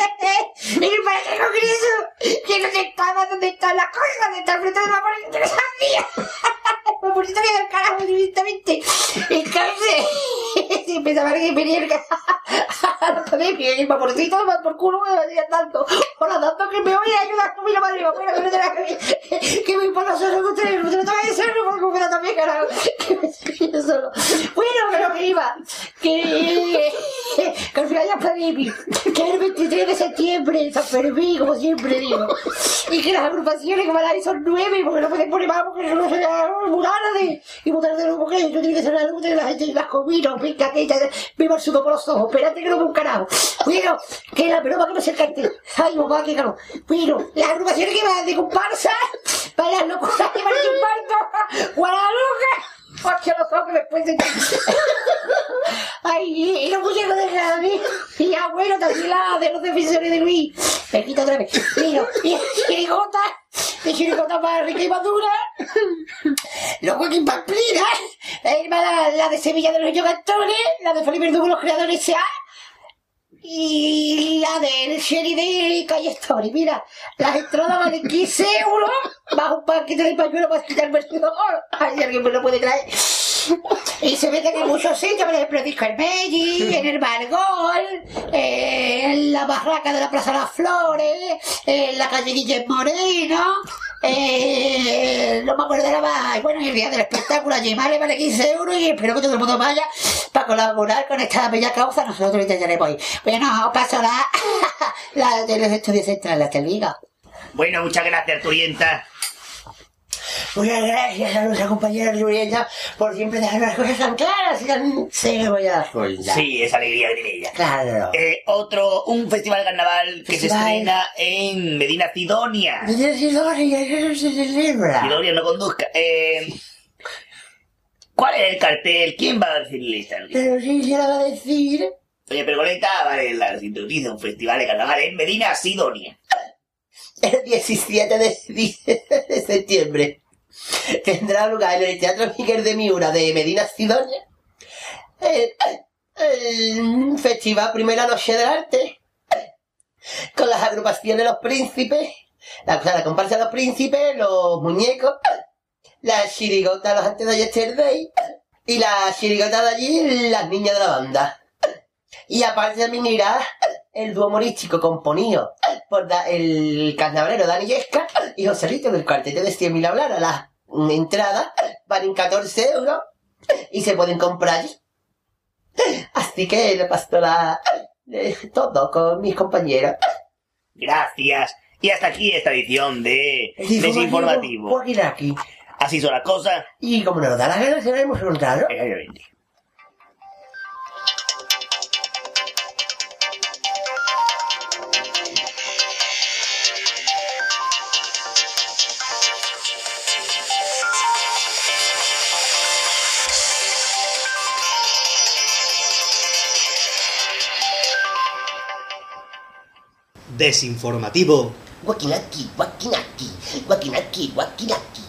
¿Y qué congreso? Que no se estaba donde están las cosas, donde está el frente de la de Sandía. Pues por eso que del carajo directamente. Entonces, se empezaba a que venía el la y vaporcito va por culo me decía tanto. Hola, tanto que me voy a ayudar a subir la madre. Bueno, que no te la que voy por los ojos con ustedes, no te lo tengo que decir, porque me da también carajo. Que me escribe solo. Bueno, pero que iba. Que, que al final ya David. Que el 23 de septiembre, San Fermín, como siempre digo. Y que las agrupaciones que van a ir son nueve, porque no pueden poner más, porque no se muy tarde. Y muy tarde no, porque yo tengo que ser algo de la gente y las comidas, venga, que me el por los ojos. Espérate que no me un carajo. Bueno, que la broma que no se el. Ay, mamá, qué caro. Bueno, las agrupaciones que van de comparsa, para las locuras que van de infarto, Guadalupe. Porque los ojos después de... Ay, y los muñecos de Javi. Y abuelo también la de los defensores de Luis. Me quito otra vez. Mira, y chirigota. De chirigota para Rica y Madura. Los Joaquín Pamplina. La hermana, la de Sevilla de los Niños Cantores. La de Felipe Verdugo, los creadores S.A. Y la del Sherry de Calle Story. Mira, las entradas valen 15 euros. Bajo un paquete de pañuelo para quitarme el sudor. Ay, alguien me lo puede traer. Y se venden en muchos sitios, por ejemplo, en Disco Hermegi, en el Margol, eh, en la barraca de la Plaza de las Flores, en la calle Guillem Moreno, eh, no me acuerdo de la más. Bueno, y el día del espectáculo, allí vale, vale 15 euros y espero que todo el mundo vaya para colaborar con esta bella causa. Nosotros intentaremos ir. Bueno, paso la, la de los estudios centrales, te digo. Bueno, muchas gracias, Arturienta. Muchas gracias a nuestra compañera Lurienda por siempre dejar las cosas tan claras y tan se voy a dar cuenta. Sí, esa alegría ella. Claro. Eh, otro, un festival de carnaval que se estrena en Medina Sidonia. Mira, Sidonia, eso se celebra. Sidonia no conduzca. Eh, ¿Cuál es el cartel? ¿Quién va a decir lista? Pero sí se la va a decir. Oye, pero Coleta, vale, la sintoniza un festival de carnaval en Medina Sidonia. El 17 de, septiembre. Tendrá lugar en el Teatro Miguel de Miura de Medina Sidonia. El, el Festival Primera Noche del Arte. Con las agrupaciones Los Príncipes, la, la comparsa de Los Príncipes, Los Muñecos, la chirigota Los Antes de Yesterday. Y la chirigota de allí, las niñas de la banda. Y aparte también irá el dúo humorístico componido por da- el carnavalero Dani Yesca y Joselito del cuarteto de 100.000 hablar. A las mm, entradas valen 14 euros y se pueden comprar allí. Así que la, eh, todo con mis compañeros. Gracias. Y hasta aquí esta edición de Desinformativo. Aquí. Así son las cosas. Y como nos da la gana, se la Desinformativo. Guaquinaki, guaquinaki, guaquinaki, guaquinaki.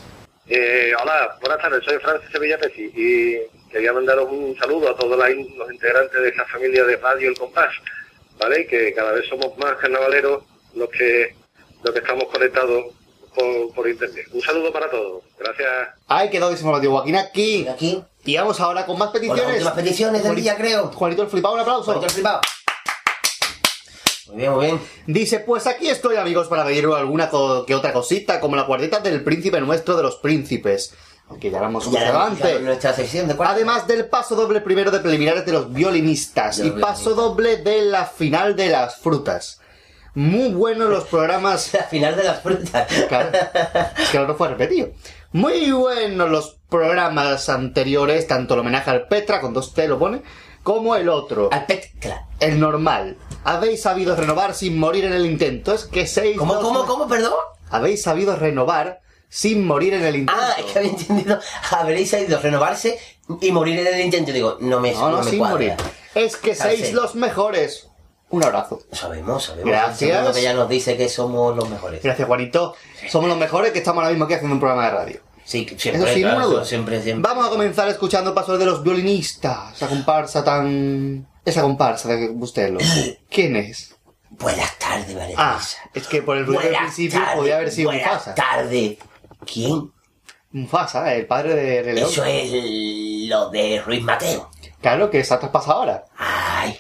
Eh, hola, buenas tardes, soy Francis Sevilla Pesi y quería mandaros un saludo a todos los integrantes de esta familia de Radio El Compás, ¿vale? Que cada vez somos más carnavaleros los que, los que estamos conectados por, por internet. Un saludo para todos, gracias. Ahí quedó desinformativo Joaquín aquí. Aquí. Y vamos ahora con más Con las peticiones. peticiones del Juanito- día, creo. Juanito el flipado, un aplauso. Juanito el flipado. Muy bien, muy bien. Dice, pues aquí estoy amigos para pediros alguna que otra cosita, como la cuarteta del príncipe nuestro de los príncipes. Aunque ya más hemos adelante. de. Además del paso doble primero de preliminares de los violinistas y paso doble de la final de las frutas. Muy buenos los programas. La final de las frutas. Claro. Es que no fue repetido. Muy buenos los programas anteriores, tanto el homenaje al Petra, con dos T lo pone, como el otro. Al Petra. El normal. Habéis sabido renovar sin morir en el intento. Es que seis. ¿Cómo, dos- cómo, cómo, perdón? Habéis sabido renovar sin morir en el intento. Ah, es que había entendido. Habréis sabido renovarse y morir en el intento. Digo, no me, No, no, me sin cuadra. morir. Es que seis los mejores. Un abrazo. Sabemos, sabemos. Gracias. Que ya nos dice que somos los mejores. Gracias, Juanito. Somos los mejores que estamos ahora mismo aquí haciendo un programa de radio. Sí, Eso siempre. sin claro, ninguna duda. Siempre, siempre. Vamos a comenzar escuchando pasos de los violinistas. Esa comparsa tan. Esa comparsa de Bustelo. ¿Quién es? Buenas tardes, María Ah, es que por el ruido del Buenas principio tardes, podía haber sido buenas Mufasa. tardes. ¿Quién? Mufasa, el padre de Rey León. Eso es lo de Ruiz Mateo. Claro, que se ha traspasado ahora. Ay.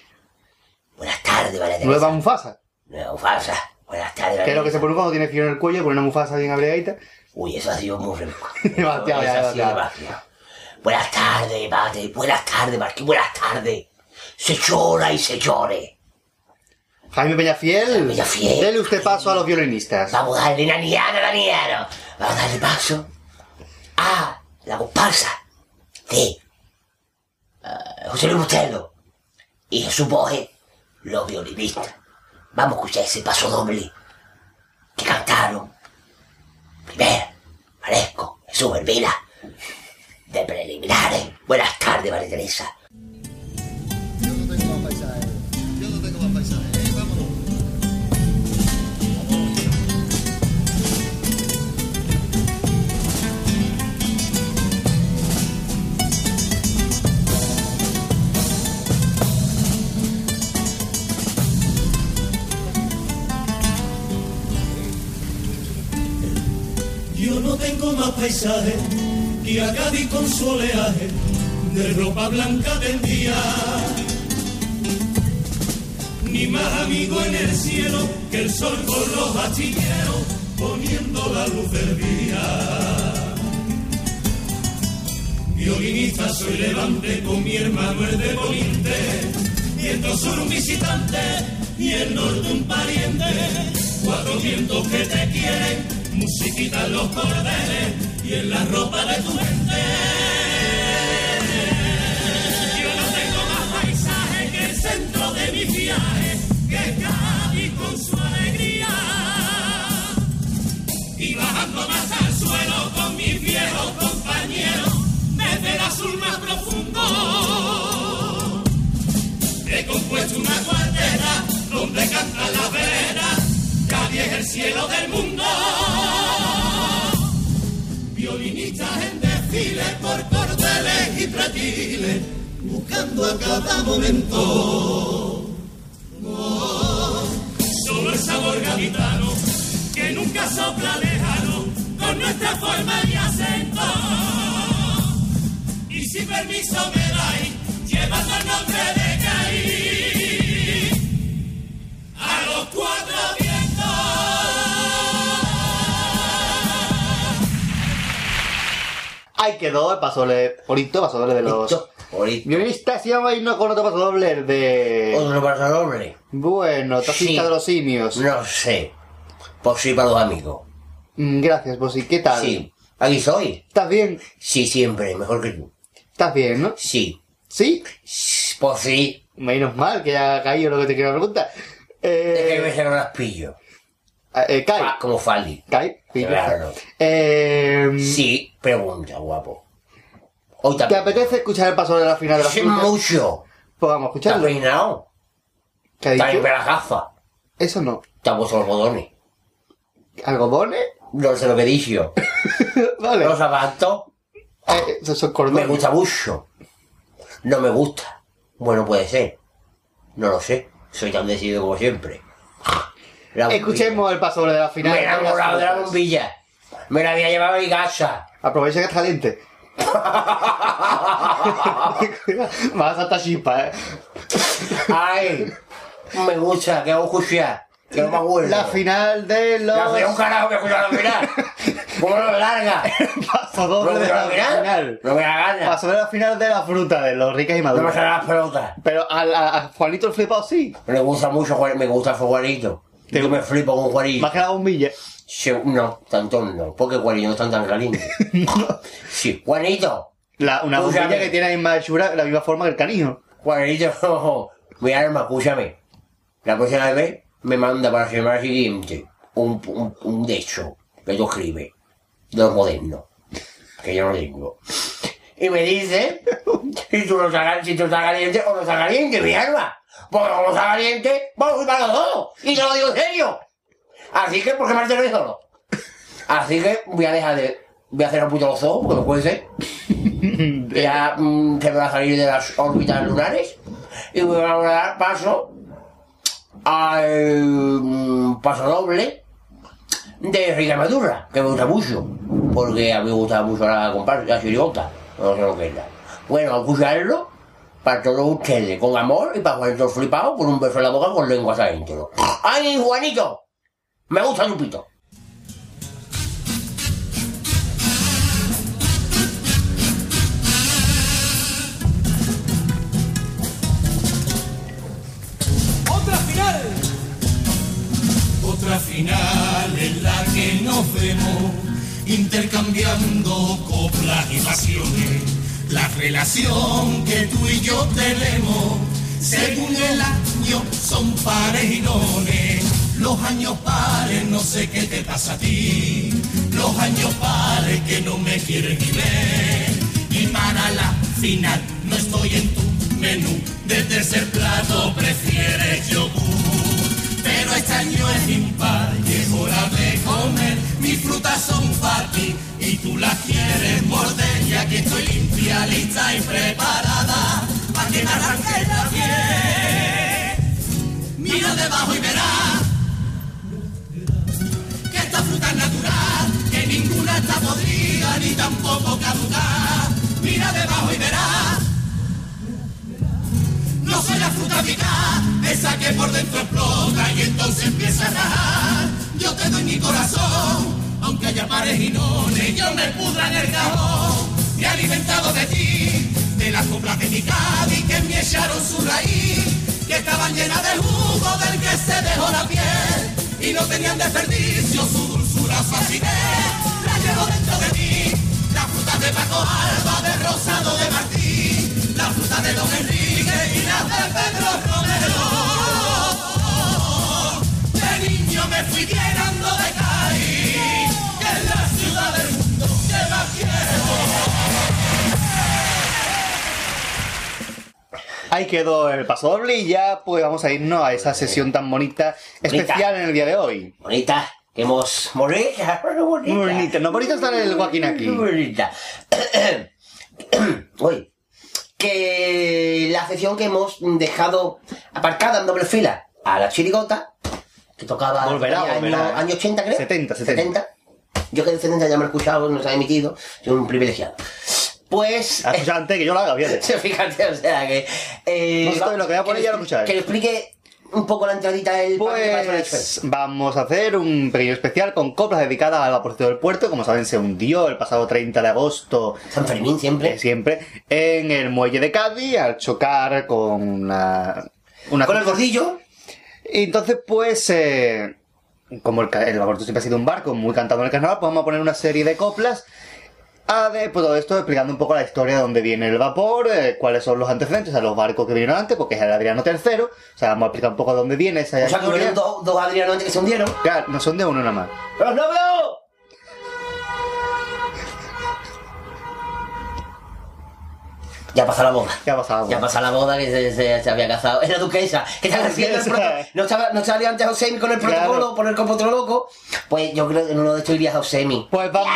Buenas tardes, Teresa. Nueva Mufasa. Nueva Mufasa. Buenas tardes, Que es lo que se pone cuando tiene frío en el cuello, pone una Mufasa bien abrigadita. Uy, eso ha sido muy rico. Demasiado, ya, demasiado. Buenas tardes, padre. Buenas tardes, Marquín. Buenas tardes. Se llora y se llore. Jaime Peñafiel. Peñafiel. Dele usted paso a los violinistas. Vamos a darle naniano, naniano. Vamos a darle paso a la comparsa de eh, José Luis Bustelo y Jesús Boje, los violinistas. Vamos a escuchar ese paso doble que cantaron primero Maresco, Jesús Elvira, de preliminares. Buenas tardes, María Teresa. Tengo más paisaje que a Cádiz con su oleaje de ropa blanca del día. Ni más amigo en el cielo que el sol con los astilleros poniendo la luz del día. Violinista soy levante con mi hermano el de Bolinte, viento sur un visitante y el norte un pariente, cuatro vientos que te quieren, musiquita en los cordeles y en la ropa de tu mente. Yo no tengo más paisaje que el centro de mi viaje, que Cádiz con su alegría. Y bajando más al suelo con mis viejos compañeros, desde el azul más profundo. He compuesto una cuarteta donde Cádiz es el cielo del mundo. Violinistas en desfile por cordeles y pretiles, buscando a cada momento. Solo el sabor gaditano que nunca sopla lejano con nuestra forma y acento. Y si permiso me dais, llevando el nombre de Caín. A los cuatro Ahí quedó el paso doble bonito, paso doble de los guionistas y vamos a irnos con otro paso doble de... Otro paso doble. Bueno, taxista Sí. de los simios. No sé. Pues sí, para los amigos. Mm, Gracias, Bosi. ¿Qué tal? Sí. Aquí soy. ¿Estás bien? Sí, siempre. Mejor que tú. ¿Estás bien, no? Sí. ¿Sí? Pues sí. Menos mal que ya ha caído lo que te quiero preguntar. Eh, Es que a veces no las pillo. eh, Kai. Ah, como Fali. Claro. Eh, Sí, pregunta, guapo. Hoy ¿Te apetece escuchar el paso de la final de la Sí, mucho. Pues vamos a ¿Te has escucharlo. peinado? ¿Qué ha ¿Te has dicho? limpiado las gafas? Eso no. ¿Te has puesto algodones? ¿Algodones? No sé lo que he dicho. Vale. ¿Los zapatos? Eh, esos son cordones. Me gusta mucho. No me gusta. Bueno, puede ser. No lo sé. Soy tan decidido como siempre. La. Escuchemos el paso de la final. Me he enamorado de la bombilla. Me la había llevado a mi casa. Aprovecha que está caliente. Vas a saltar chispa, eh. Ay, me gusta, que hago escuchar. Que no me acuerdo. La final de los. La un carajo que escuchar la final. ¿Cómo no larga? Paso doble ¿No de la la final? final. No me da gana. Paso de la final de la fruta, de los ricas y No me maduras. salen las pelotas. Pero a, a- a Juanito el flipado sí. Me gusta mucho me gusta Juanito. Yo me flipo con Juanito. Más que la bombilla. Sí, no, tanto no, porque Juanito no están tan calientes. Sí, Juanito. La, una bombilla que tiene la misma hechura, la misma forma que el canijo. Juanito, mi alma, escúchame. La próxima vez me manda para la semana siguiente un, un, un de hecho que tú escribes, de los modernos, que yo no tengo. Y me dice si tú no estás, si tú estás caliente o no estás caliente, mi alma. Porque como está caliente, vamos a para los dos. Y te lo digo en serio. Así que, ¿por qué me solo? Así que voy a dejar de. Voy a hacer un puto los ojos, porque puede ser. ya mm, se me va a salir de las órbitas lunares. Y voy a dar paso al mm, paso doble de Rica Madura, que me gusta mucho. Porque a mí me gusta mucho la comparsa, la chirigota. No sé lo que es. Bueno, a escucharlo para todos ustedes, con amor y para Juanito flipado con un beso en la boca con lenguas adentro. ¡Ay, Juanito! Me gusta tu pito. Otra final. Otra final en la que nos vemos intercambiando coplas y pasiones. La relación que tú y yo tenemos, según el año, son pares y. Los años pares, no sé qué te pasa a ti. Los años pares que no me quieren ni ver. Y para la final, no estoy en tu menú. De tercer plato prefieres yogur. Pero este año es impar y es hora comer. Mis frutas son para ti y tú las quieres morder. Y aquí estoy limpia, lista y preparada para que me arranque la piel. Mira debajo y verás que esta fruta es natural, que ninguna está podrida ni tampoco caducar. Mira debajo y verás. No soy la fruta eficaz, esa que por dentro explota y entonces empieza a rajar. Yo te doy mi corazón, aunque haya pares y nones, yo me pudra en el cajón. Me he alimentado de ti, de las coplas de mi Cádiz que me echaron su raíz, que estaban llenas del jugo del que se dejó la piel y no tenían desperdicio su dulzura, su acidez. La llevo dentro de mí, la fruta de Paco Alba, de Rosado de Martín, la fruta de Don Enrique y la de Pedro Romero. Niño me fui llenando de que es la ciudad del mundo que más quiero. Ahí quedó el paso doble y ya pues vamos a irnos a esa sesión tan bonita, especial en el día de hoy. Bonita, que hemos... Bonita, bonita. Bonita. No, bonita está el Joaquín aquí. Bonita. Uy, que la sección que hemos dejado aparcada en doble fila a la chirigota, que tocaba Volverá, año, volverá. año 80 creo. 70, 70. Yo que el 70 ya me he escuchado, no se ha emitido, soy un privilegiado. Pues. Has escuchado antes que yo lo haga, fíjate. Fíjate, o sea que. Eh, No sé lo que voy a poner, ya lo escucháis. Que le explique un poco la entradita del Pues vamos a hacer un pequeño especial con coplas dedicadas al vaporcito del puerto. Como saben, se hundió el pasado 30 de agosto. San Fermín siempre. siempre. En el muelle de Cádiz al chocar con una. una Con el gordillo. Y entonces, pues. eh, como el, el vaporcito siempre ha sido un barco muy cantado en el carnaval, pues vamos a poner una serie de coplas. A de pues, todo esto explicando un poco la historia de dónde viene el vapor, eh, cuáles son los antecedentes, o sea, los barcos que vinieron antes, porque es el Adriano III. O sea, vamos a explicar un poco dónde viene esa O sea que hubieron dos, dos Adrianos antes que se hundieron. Claro, no son de uno nada más. ¡Los novios! Ya pasa la boda. Ya pasa la boda. Ya pasa la boda que se, se- se había casado. Es la duquesa. Que están haciendo el Duquesa. proto- No estaba- no salía antes Josemi con el protocolo, Claro. por el otro loco. Pues yo creo que en uno de estos iría Josemi. Pues vamos.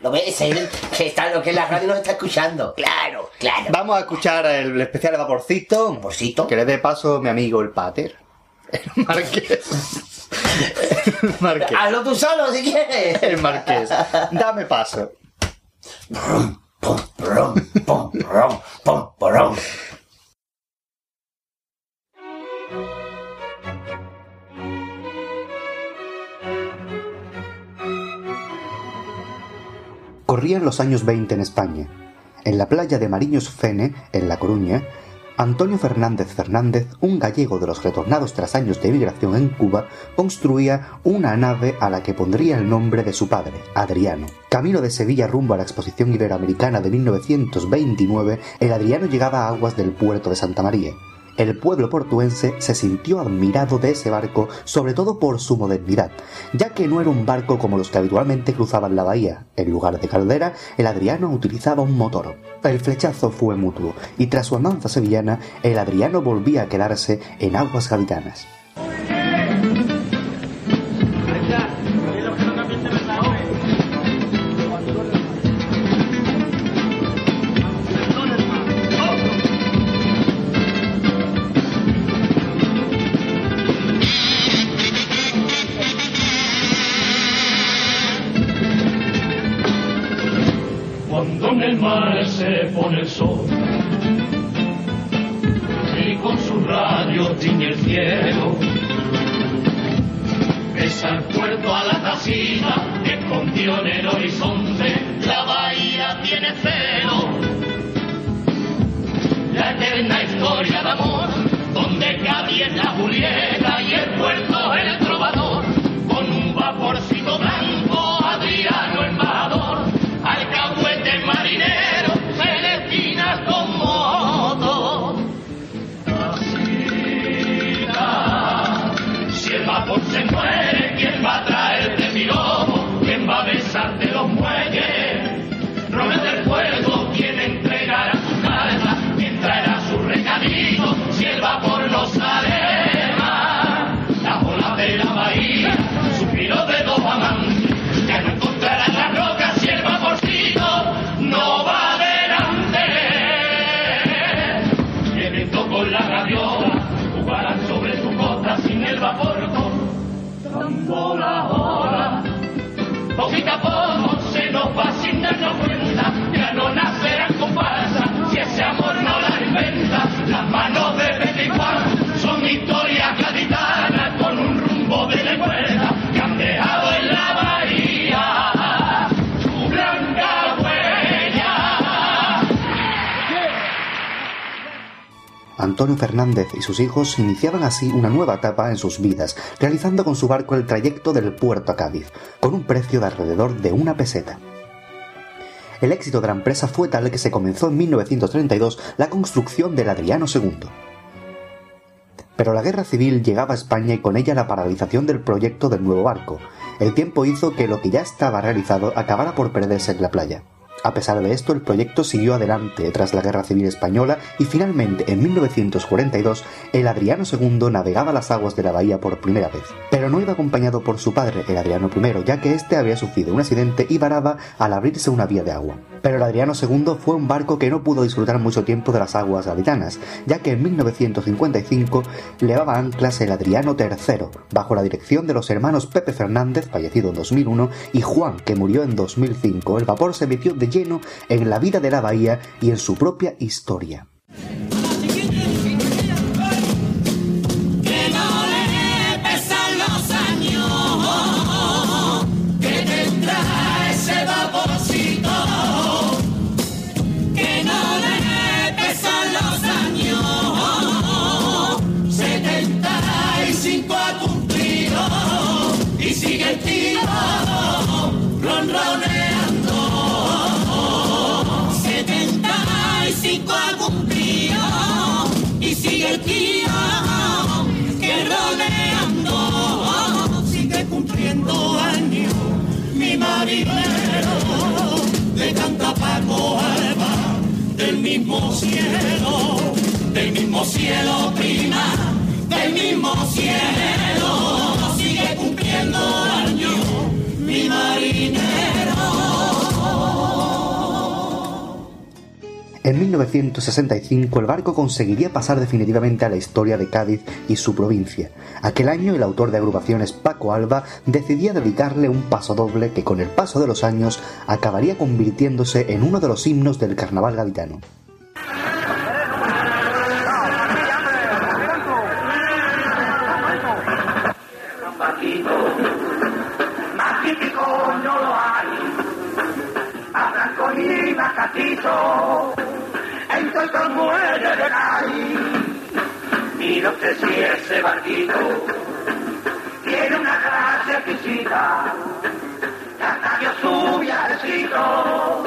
¿Lo ves? Ese es el que está, lo que la radio nos está escuchando. Claro, claro. Vamos a escuchar el especial de Vaporcito. Vaporcito. Que le dé paso mi amigo el Pater. El Marqués. El Marqués. Hazlo tú solo si quieres. El Marqués. Dame paso. Pom, porrom. Corrían los años 20 en España. En la playa de Mariños Fene, en La Coruña, Antonio Fernández Fernández, un gallego de los retornados tras años de emigración en Cuba, construía una nave a la que pondría el nombre de su padre, Adriano. Camino de Sevilla rumbo a la Exposición Iberoamericana de 1929, el Adriano llegaba a aguas del puerto de Santa María. El pueblo portuense se sintió admirado de ese barco, sobre todo por su modernidad, ya que no era un barco como los que habitualmente cruzaban la bahía. En lugar de caldera, el Adriano utilizaba un motor. El flechazo fue mutuo, y tras su andanza sevillana, el Adriano volvía a quedarse en aguas gaditanas. Se pone sol A poco se nos va sin darnos cuenta, ya no nacerán comparsas si ese amor no la inventa. Las manos de Pepe y Juan son historias gaditanas con un rumbo de recuerda que Antonio Fernández y sus hijos iniciaban así una nueva etapa en sus vidas, realizando con su barco el trayecto del puerto a Cádiz, con un precio de alrededor de una peseta. El éxito de la empresa fue tal que se comenzó en 1932 la construcción del Adriano II. Pero la guerra civil llegaba a España y con ella la paralización del proyecto del nuevo barco. El tiempo hizo que lo que ya estaba realizado acabara por perderse en la playa. A pesar de esto, el proyecto siguió adelante tras la Guerra Civil Española y finalmente en 1942 el Adriano II navegaba las aguas de la bahía por primera vez. Pero no iba acompañado por su padre, el Adriano I, ya que éste había sufrido un accidente y varaba al abrirse una vía de agua. Pero el Adriano II fue un barco que no pudo disfrutar mucho tiempo de las aguas gaditanas, ya que en 1955 levaba anclas el Adriano III, bajo la dirección de los hermanos Pepe Fernández, fallecido en 2001, y Juan, que murió en 2005. El vapor se metió de lleno en la vida de la bahía y en su propia historia. Del mismo cielo prima del mismo cielo sigue cumpliendo años mi marinero En 1965 el barco conseguiría pasar definitivamente a la historia de Cádiz y su provincia. Aquel año el autor de agrupaciones Paco Alba decidía dedicarle un paso doble que con el paso de los años acabaría convirtiéndose en uno de los himnos del carnaval gaditano. Catito, en todo el muelle de ahí. Mira usted si ese barquito tiene una gracia exquisita. Hasta yo sube al sitio,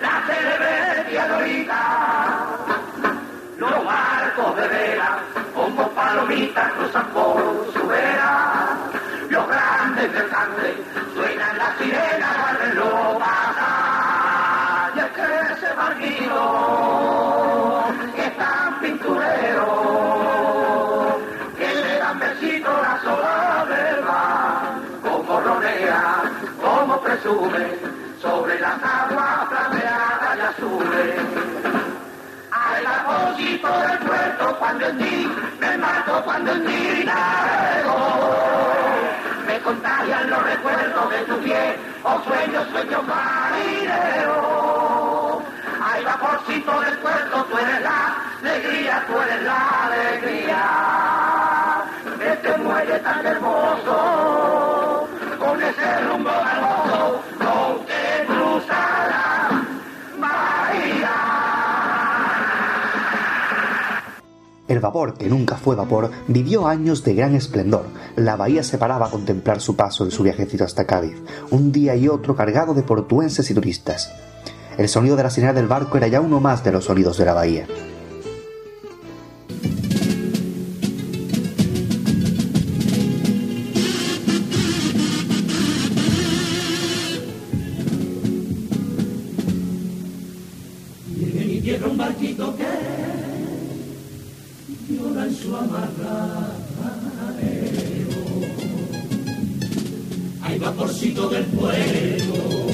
la celebretia dorita. Los barcos de vela, como palomitas, cruzan por su vera. Los grandes mercantes suenan las sirenas al reloj. Y barquito que es tan pinturero, que le dan besito la sola del mar, como ronea, como presume, sobre las aguas plateadas y azules. Al apósito del puerto cuando en ti me mato cuando en ti navego. Me contagian los recuerdos de tu piel, o sueños, sueños marineros. Al vaporcito del puerto tú eres la alegría, tú eres la alegría. De este muelle tan hermoso, con ese rumbo hermoso, con que cruza la bahía. El vapor, que nunca fue vapor, vivió años de gran esplendor. La bahía se paraba a contemplar su paso en su viajecito hasta Cádiz, un día y otro cargado de portuenses y turistas. El sonido de la sirena del barco era ya uno más de los sonidos de la bahía. Viene mi tierra un barquito que llora en su amarradero. Hay vaporcito del pueblo.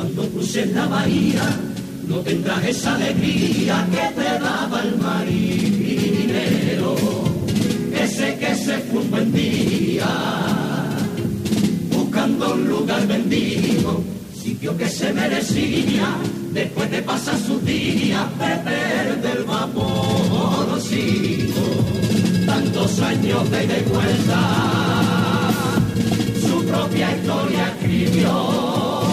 Cuando cruces la bahía, no tendrás esa alegría que te daba el marinero. Ese que se fue buen día, buscando un lugar bendito sitio que se merecía después de pasar sus días beber del vaporcito. Tantos años de ida y vuelta, su propia historia escribió.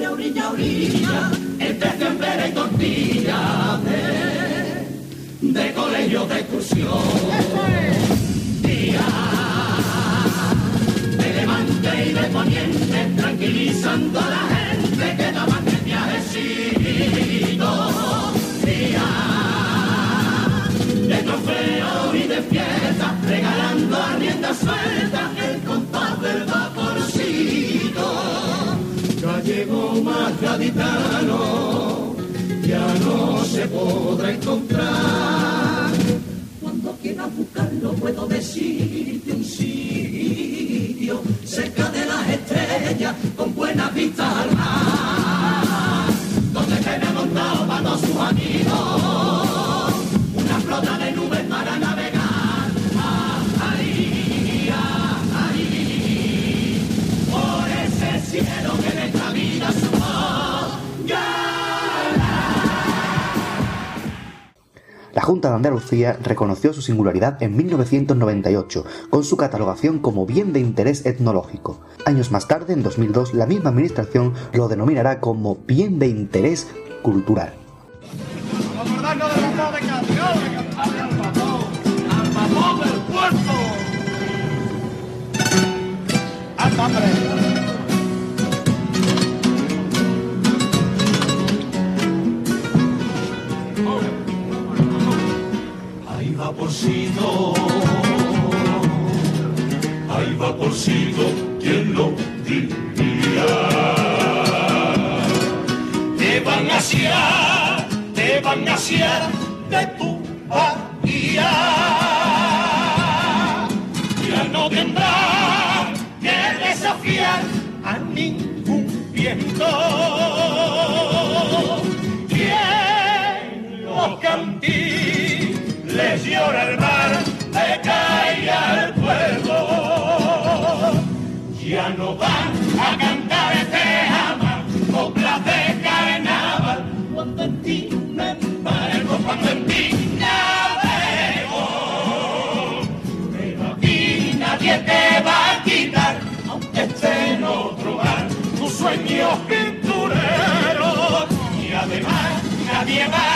De orilla a orilla, entre fiambera y tortilla, de, de colegio de excursión. Día de levante y de poniente, tranquilizando a la gente que daban el viajecito. Día de trofeo y de fiesta, regalando a rienda suelta el compás del vaporcito. Más gaditano, ya no se podrá encontrar. Cuando quieras buscarlo puedo decirte un sitio cerca de las estrellas con buenas vistas al mar donde tiene montado para sus amigos una flota de nubes para navegar Ah, ahí, ah, ahí por ese cielo que extravía Junta de Andalucía reconoció su singularidad en 1998 con su catalogación como bien de interés etnológico. Años más tarde, en 2002, la misma administración lo denominará como bien de interés cultural. Ahí va porcito, ahí va porcito, ¿quién lo diría? Te van a asear, te van a asear de tu bahía. Ya no tendrá que desafiar a ningún viento. ¿Quién los cantiles llora el mar, le cae al pueblo? Ya no van a cantar este ama, coplas de carnaval, cuando en ti me embargo, cuando en ti navego. Pero aquí nadie te va a quitar, aunque esté en otro bar, tus sueños pintureros. Y además nadie va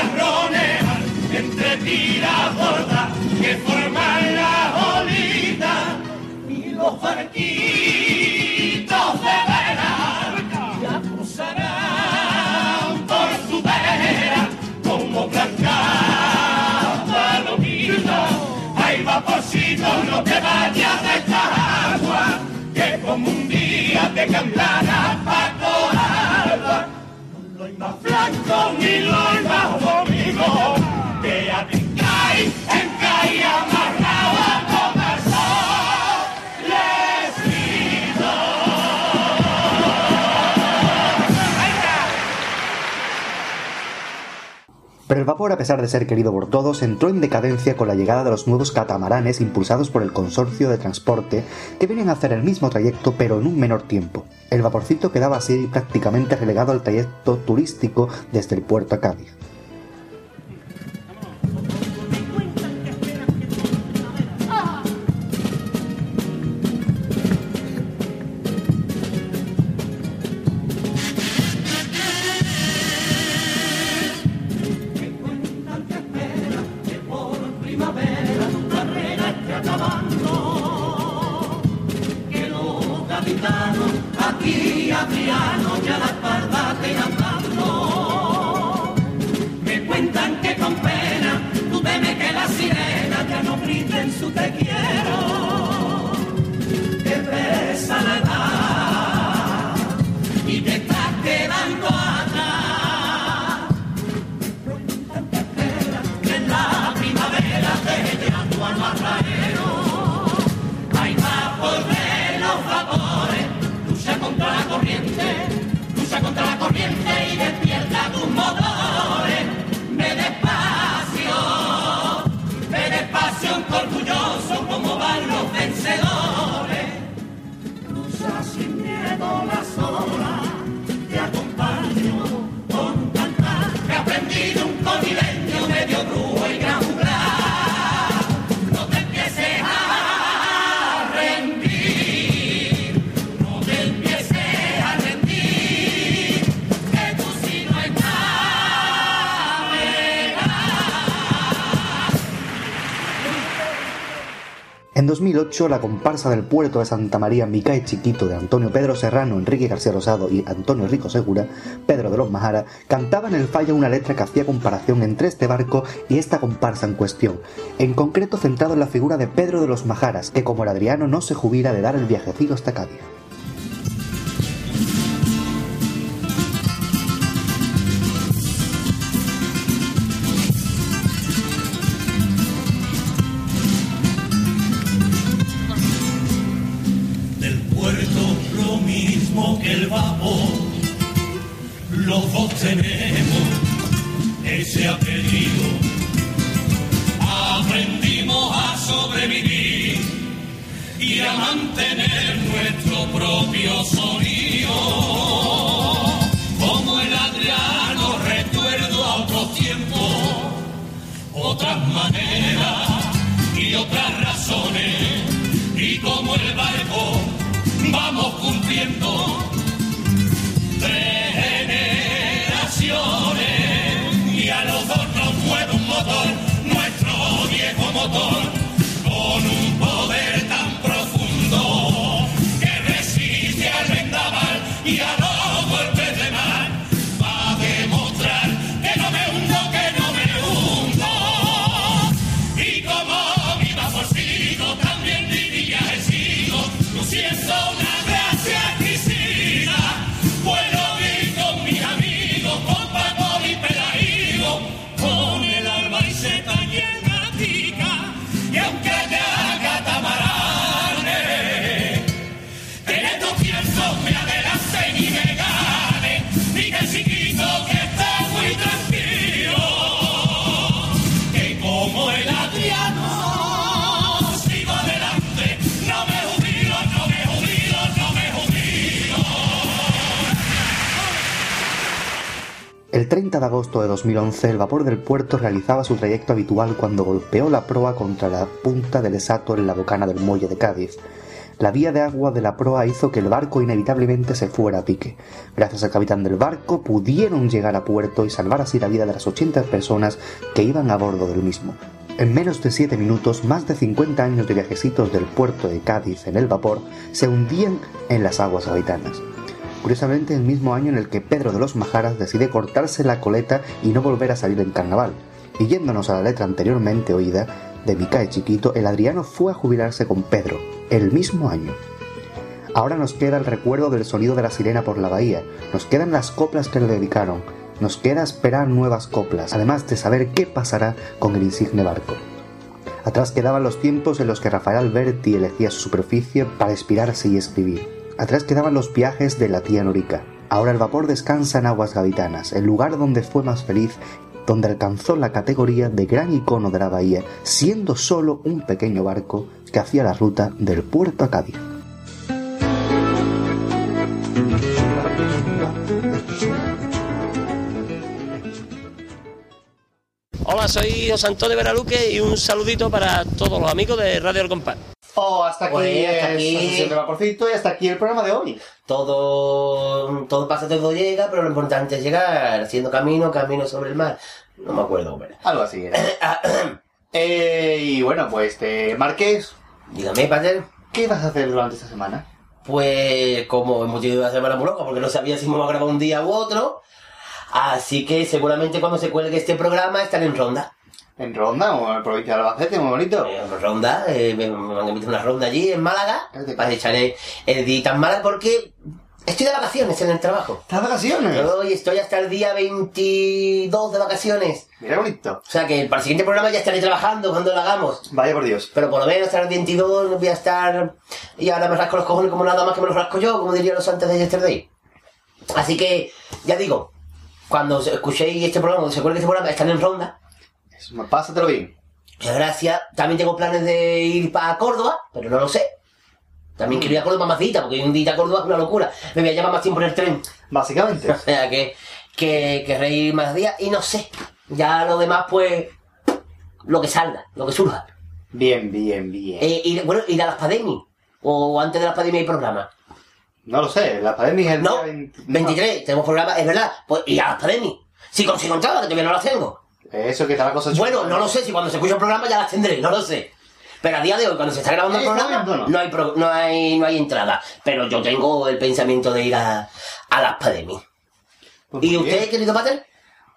entre tiras gordas que forman la olita y los barquitos de vela ya cruzarán por su vera como blanca palomita. Ay, vaporcito, no te vayas de esta agua, que como un día te cantará Paco más blanco ni lo hay más bonito, que a Pero el vapor, a pesar de ser querido por todos, entró en decadencia con la llegada de los nuevos catamaranes impulsados por el consorcio de transporte que vienen a hacer el mismo trayecto pero en un menor tiempo. El vaporcito quedaba así prácticamente relegado al trayecto turístico desde el puerto a Cádiz. 2008, la comparsa del puerto de Santa María Micae Chiquito de Antonio Pedro Serrano, Enrique García Rosado y Antonio Rico Segura, Pedro de los Majara, cantaban en el fallo una letra que hacía comparación entre este barco y esta comparsa en cuestión, en concreto centrado en la figura de Pedro de los Majaras, que como el Adriano no se jubila de dar el viajecito hasta Cádiz. Otras maneras y otras razones. Y como el barco vamos cumpliendo 30 de agosto de 2011, el vapor del puerto realizaba su trayecto habitual cuando golpeó la proa contra la punta del Esato en la bocana del muelle de Cádiz. La vía de agua de la proa hizo que el barco inevitablemente se fuera a pique. Gracias al capitán del barco pudieron llegar a puerto y salvar así la vida de las 80 personas que iban a bordo del mismo. En menos de 7 minutos, más de 50 años de viajecitos del puerto de Cádiz en el vapor se hundían en las aguas gaditanas. Curiosamente, el mismo año en el que Pedro de los Majaras decide cortarse la coleta y no volver a salir en carnaval. Y yéndonos a la letra anteriormente oída, de Micae Chiquito, el Adriano fue a jubilarse con Pedro, el mismo año. Ahora nos queda el recuerdo del sonido de la sirena por la bahía, nos quedan las coplas que le dedicaron, nos queda esperar nuevas coplas, además de saber qué pasará con el insigne barco. Atrás quedaban los tiempos en los que Rafael Alberti elegía su superficie para inspirarse y escribir. Atrás quedaban los viajes de la tía Norica. Ahora el vapor descansa en aguas gaditanas, el lugar donde fue más feliz, donde alcanzó la categoría de gran icono de la bahía, siendo solo un pequeño barco que hacía la ruta del puerto a Cádiz. Hola, soy José Antonio Veraluque y un saludito para todos los amigos de Radio El Compás. Oh, hasta aquí, Pues, hasta es aquí. la sesión de vaporcito y hasta aquí el programa de hoy. Todo, todo pasa, todo llega, pero lo importante es llegar haciendo camino, camino sobre el mar. No me acuerdo cómo era. Algo así. Eh, y bueno, pues te Marqués. Dígame, Pater. ¿Qué vas a hacer durante esta semana? Pues como hemos tenido una semana muy loca, porque no sabía si me iba a grabar un día u otro. Así que seguramente cuando se cuelgue este programa estaré en ronda. ¿En ronda o en la provincia de Albacete? Muy bonito. En ronda, eh, me, invitar a una ronda allí en Málaga. Para echaré el día en Málaga porque estoy de vacaciones en el trabajo. ¿Estás de vacaciones? Hoy estoy hasta el día 22 de vacaciones. Mira bonito. O sea que para el siguiente programa ya estaré trabajando cuando lo hagamos. Vaya por Dios. Pero por lo menos hasta el 22 no voy a estar... Y ahora me rasco los cojones como nada más que me los rasco yo, como dirían los antes de Yesterday. Así que, ya digo, cuando escuchéis este programa, cuando se cuelgue este programa, están en ronda. Pásatelo bien. Gracias. También tengo planes de ir para Córdoba, pero no lo sé. También quiero ir a Córdoba más cita, porque un día a Córdoba es una locura. Me voy a llevar más tiempo en el tren. Básicamente. O sea que, que querré ir más días y no sé. Ya lo demás, pues, lo que salga, lo que surja. Bien, bien, bien. Eh, ir, bueno, ir a las Pademi. O antes de las Pademi hay programa. No lo sé, la pandemia es el No, día 20 23, tenemos programa, es verdad. Pues ir a las Pademi. Si consigo entrada, que todavía no las tengo. Eso que está la cosa. Bueno, no lo sé, si cuando se escucha el programa ya las tendré, no lo sé. Pero a día de hoy, cuando se está grabando el programa, no. hay, pro- no hay, no hay entrada. Pero yo tengo el pensamiento de ir a, a las Pademi. Pues ¿Y usted, bien. querido Pater?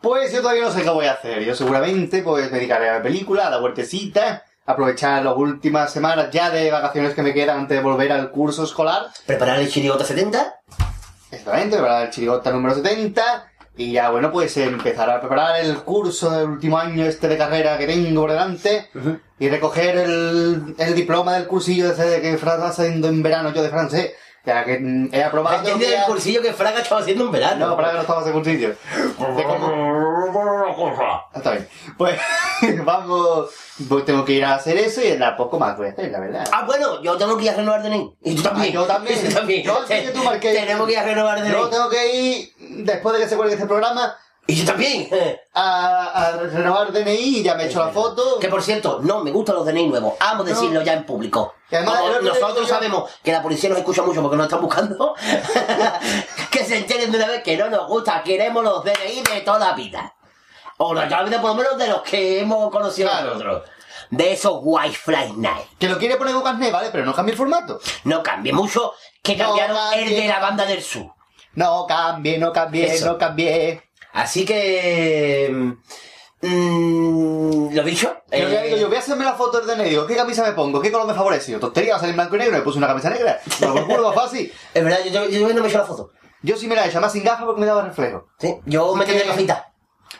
Pues yo todavía no sé qué voy a hacer. Yo seguramente pues me dedicaré a la película, a la huertecita, aprovechar las últimas semanas ya de vacaciones que me quedan antes de volver al curso escolar. ¿Preparar el chirigota 70? Exactamente, preparar el chirigota número 70. Y ya, bueno, pues empezar a preparar el curso del último año este de carrera que tengo por delante. Y recoger el, el diploma del cursillo ese de que está haciendo en verano yo de francés. Ya que mm, he aprobado. ¿Quién tiene el cursillo que Fraga estaba haciendo en verano? No, Fraga no estaba haciendo cursillo. De cómo- Está bien. Pues vamos. Pues tengo que ir a hacer eso y en la poco más voy a hacer, la verdad. Ah, bueno, yo tengo que ir a renovar DNI. Y tú también. Ah, yo también. Y tú también. Yo que tú, Marqués. Tenemos que ir a renovar DNI. Yo tengo que ir, después de que se cuelgue este programa, Y yo también. A, a renovar DNI y ya me he hecho la foto. Que por cierto, no me gustan los DNI nuevos. Amo No. decirlo ya en público. Además, Como nosotros sabemos que la policía nos escucha mucho porque nos están buscando. que se enteren de una vez que no nos gusta. Queremos los DNI de toda la vida. O la de por lo menos de los que hemos conocido nosotros. De esos Wi-Fi Night. Que lo quiere poner carnet, ¿vale? Pero no cambie el formato. No cambie mucho, que No cambiaron el de la banda del sur. No cambie, no cambie, Eso. no cambie. Así que... mm, lo dicho. Eh, yo digo, yo voy a hacerme la foto del DNI, ¿qué camisa me pongo? ¿Qué color me favorece? Tontería, va a salir blanco y negro, me puse una camisa negra. Me acuerdo fácil. Es verdad, yo, yo, yo no me he hecho la foto. Yo sí me la he hecho, más sin gafas porque me daba reflejo. Sí, yo me Así tendré que- que afeitar.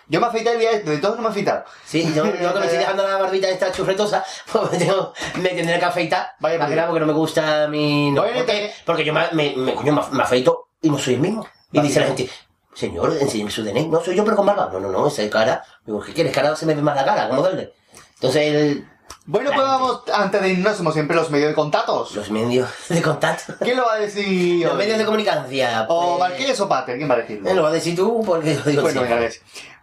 Yo me afeité el día de todos no me he afeitado. Sí, yo, yo que me estoy dejando la barbita esta churretosa, pues me, tengo- me tendré que afeitar. Vaya Más que nada porque no me gusta mi... No, porque, porque yo me, me, me, me afeito y no soy el mismo. Y dice la gente, señor, enséñeme su DNI. No, soy yo, pero con barba. No, no, no, esa cara. Digo, ¿qué quieres? Ahora se me ve más la cara, como darle. Entonces, el, Bueno, pues vamos, antes de irnos, somos siempre los medios de contactos. los medios de contacto. ¿Quién lo va a decir? Los hoy? medios de comunicación. ¿O pues, Marqués o Pater? ¿Quién va a decirlo? eh, Lo vas a decir tú porque yo digo Bueno, sí. venga, a ver.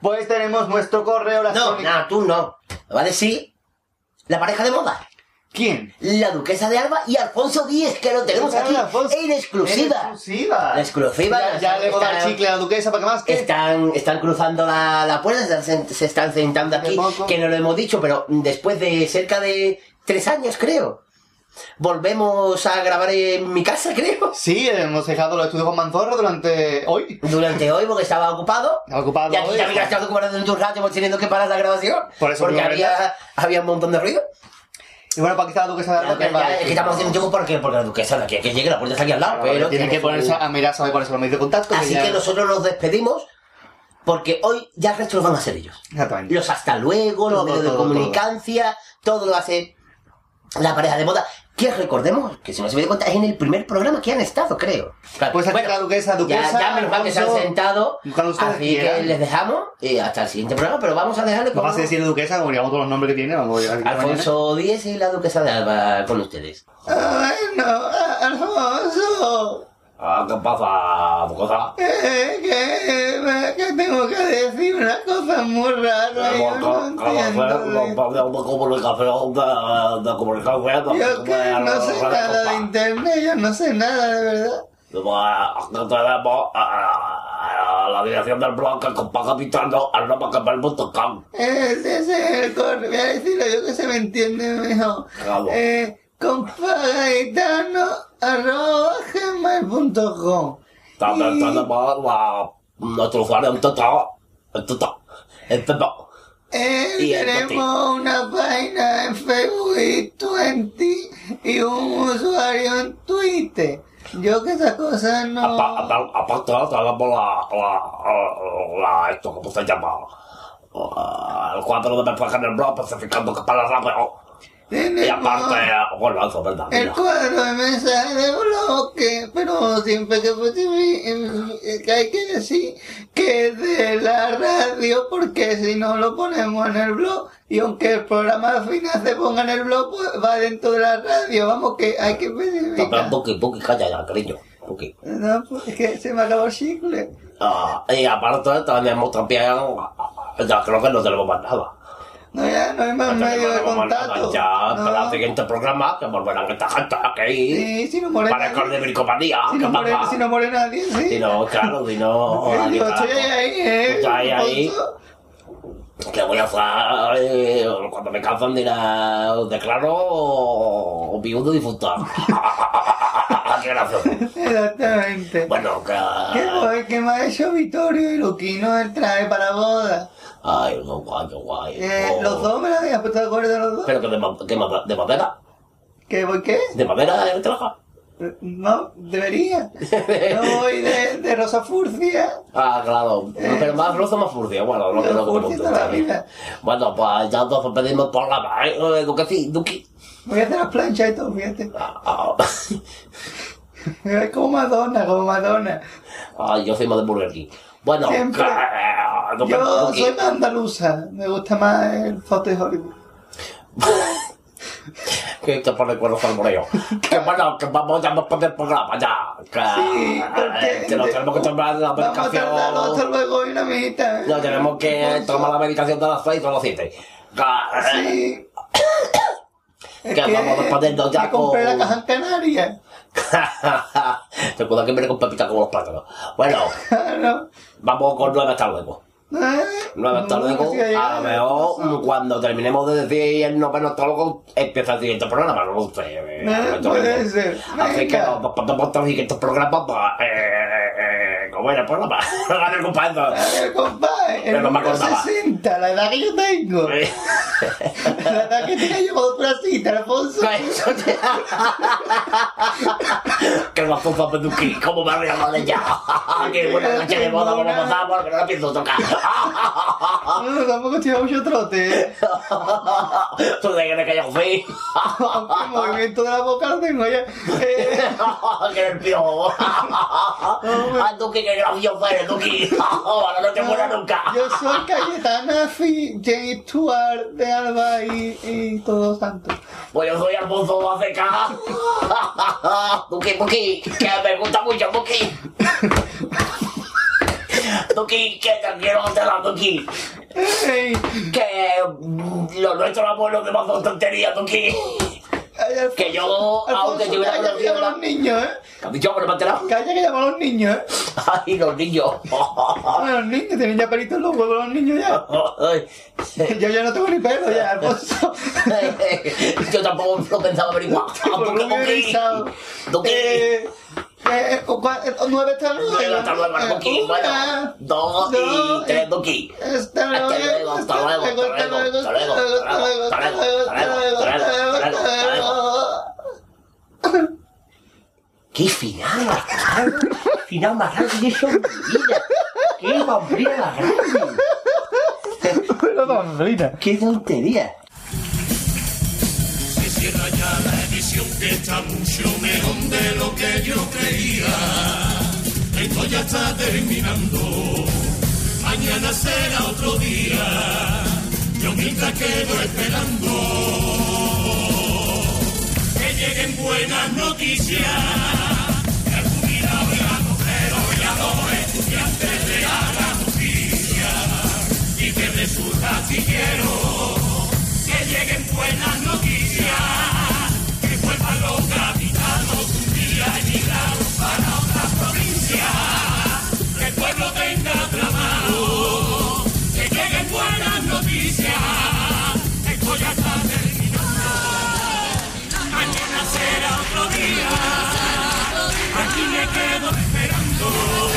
Pues tenemos nuestro correo No, electrónico. no, tú no. Lo va a decir la pareja de moda. ¿Quién? La duquesa de Alba y Alfonso Díez, que lo tenemos aquí Alfonso. en exclusiva. En exclusiva. La exclusiva. Ya, ya le voy a dar chicle a la duquesa para que más que. Están, están cruzando la, la puerta, se están, se están sentando aquí, que no lo hemos dicho, pero después de cerca de tres años, creo. Volvemos a grabar en mi casa, creo. Sí, hemos dejado los estudios con Manzorro durante hoy. Durante hoy, porque estaba ocupado. Ocupado Y aquí hoy. también estado ocupado durante un rato, hemos tenido que parar la grabación. Por eso porque había, había un montón de ruido. Y bueno, para que está la duquesa de Alba, ¿qué ya, va a es que estamos haciendo tiempo porque, porque la duquesa que llegue, la puerta está aquí al lado. Claro, pero tiene que ponerse a mirar, saber cuáles son los medios de contacto. Así que nosotros nos despedimos porque hoy ya el resto lo van a hacer ellos. Exactamente. Los hasta luego, los Todo, medios de todo, comunicancia, todo. lo hace la pareja de moda. Que recordemos, que si no se me dio cuenta, es en el primer programa que han estado, creo. Claro, Pues aquí bueno, la duquesa, duquesa. ya, ya menos mal que se han sentado. Así que les dejamos y hasta el siguiente programa, pero vamos a dejarle con Vamos a decir duquesa, como digamos todos los nombres que tiene. Vamos a llegar aquí mañana. Alfonso Díez y la duquesa de Alba con ustedes. Bueno, Alfonso, Ah, ¿Qué pasa, duquesa? eh, que, que tengo que decir una cosa muy rara. Yo no entiendo. de comunicación, de, de comunicación. Yo que no sé nada de internet, yo no sé nada de verdad. Aquí tenemos a la dirección del blog que compa capitano arroba gmail.com. Ese es el correo, voy a decirlo yo que se me entiende mejor. Eh, compagaitano arroba gmail.com También Y- tenemos la. Eh, Y tenemos una página en Facebook y Twenty y un usuario en Twitter. Yo que esas cosas no... Apa- apa- Aparte, tenemos la, la, la, esto, ¿cómo se llama? El cuadro de mensaje en el blog especificando que para la radio. Y aparte, eso, verdad. El cuadro de mensaje de bloque, pero siempre que, que hay que decir que es de la radio, porque si no lo ponemos en el blog, y aunque el programa al final se ponga en el blog, pues va dentro de la radio, vamos que hay que Pero, especificar. Buki, Buki, calla ya, cariño. No, pues es que se me acabó el chicle. Ah, y aparte también, ya creo que no tenemos más nada. No, ya no hay más medio de contacto. Ya, No. para el siguiente programa, que volverán esta gente aquí. Sí, si no muere Para nadie. el de bricomanía, Si ¿qué no, muere, si no muere nadie, sí. Si no, claro, si no... Aquí yo estoy ahí, eh. Estoy ahí, ahí. ¿Qué voy a hacer? Eh, Cuando me cansan dirá, declaro viudo difunto. Qué gracioso. Exactamente. Bueno, que... ¿Qué? ¿Qué me ha hecho Vittorio y Luquino el traje para boda? Ay, qué guay, qué guay. Eh. Los dos me la habían puesto de acuerdo los dos. Pero que de, ma- que ma- de madera. ¿Qué voy qué? ¿De madera de trabaja? No, debería. No voy de, de Rosa Furcia. Ah, claro. Pero más rosa, más furcia. Bueno, lo que lo que Furcia toda la vida. Bueno, pues ya entonces pedimos por la mano. Eh, Duque, sí, Duque. Voy a hacer las planchas y todo, fíjate. Ah, Mira, Como Madonna, como Madonna. ah, yo soy más de Burger King. Bueno, Siempre. que- eh, Duque, Yo Duque. soy más andaluza. Me gusta más el foto de Hollywood. Que te pone cuernos al moreo. Que bueno, que vamos ya a poner programa ya. Que, Sí, eh, que nos tenemos que tomar la Vamos a medicación. luego, dinamita. No, tenemos que tomar la medicación de las 6 o las 7. Sí. Que vamos respondiendo ya Me compré la con- caja en Canarias. Recuerda que viene con pepita como los plátanos. Bueno, vamos con nueve hasta luego. Nueve hasta luego. A lo mejor cuando terminemos de decir el noveno hasta luego empieza el siguiente programa, no lo sé. eh, Eh, esto puede ser. Así que podemos los siguientes programas, eh, eh, eh, como era el programa. Gana el compadre. Eh, compadre, el número acordaba. 60, la edad que yo tengo. la edad que tengo yo cuando tú naciste, Alfonso. Que nos puso Peduki, como me río más de ya. Qué buena noche de boda vamos a pasar porque no la pienso tocar. No, tampoco a mucho trote. Tú de que te callas fin. El movimiento de la boca lo tengo ya. Eh, ¡Qué nervioso! ¡Ay, Duki, qué gracioso eres, Duki! ¡Ahora no te mueras nunca! yo soy Cayetana Fi, Jane Stewart de Alba y, y Todos Santos. Pues yo soy Alfonso Aceca. Duki, Duki, que me gusta mucho, Duki. Duki, que te quiero hacer a Duki. Que lo nuestro abuelo de más tontería, Duki. Que yo, aunque yo hubiera conocido a los niños, ¿eh? ¿Qué has dicho, pero me he enterado? Calla que llama a los niños, ¿eh? Ay, los niños. Ah, los niños, tienen ya pelitos los huevos los niños ya. Yo ya no tengo ni pelo ya, Alfonso. Yo tampoco lo pensaba averiguar. Duki. Duki. Eh, nueve tarugas. Nueve dos y tres Hasta luego, hasta luego, hasta luego, hasta luego, ¡Qué final más ¡Final más grande de eso mi ¡Qué vampira ¡Qué tontería! Que está mucho mejor de lo que yo creía. Esto ya está terminando. Mañana será otro día. Yo mientras quedo esperando que lleguen buenas noticias. El jubilado y la mujer y a los estudiantes de la justicia. Y que resulta si quiero que lleguen buenas noticias, Oh.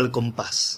al compás.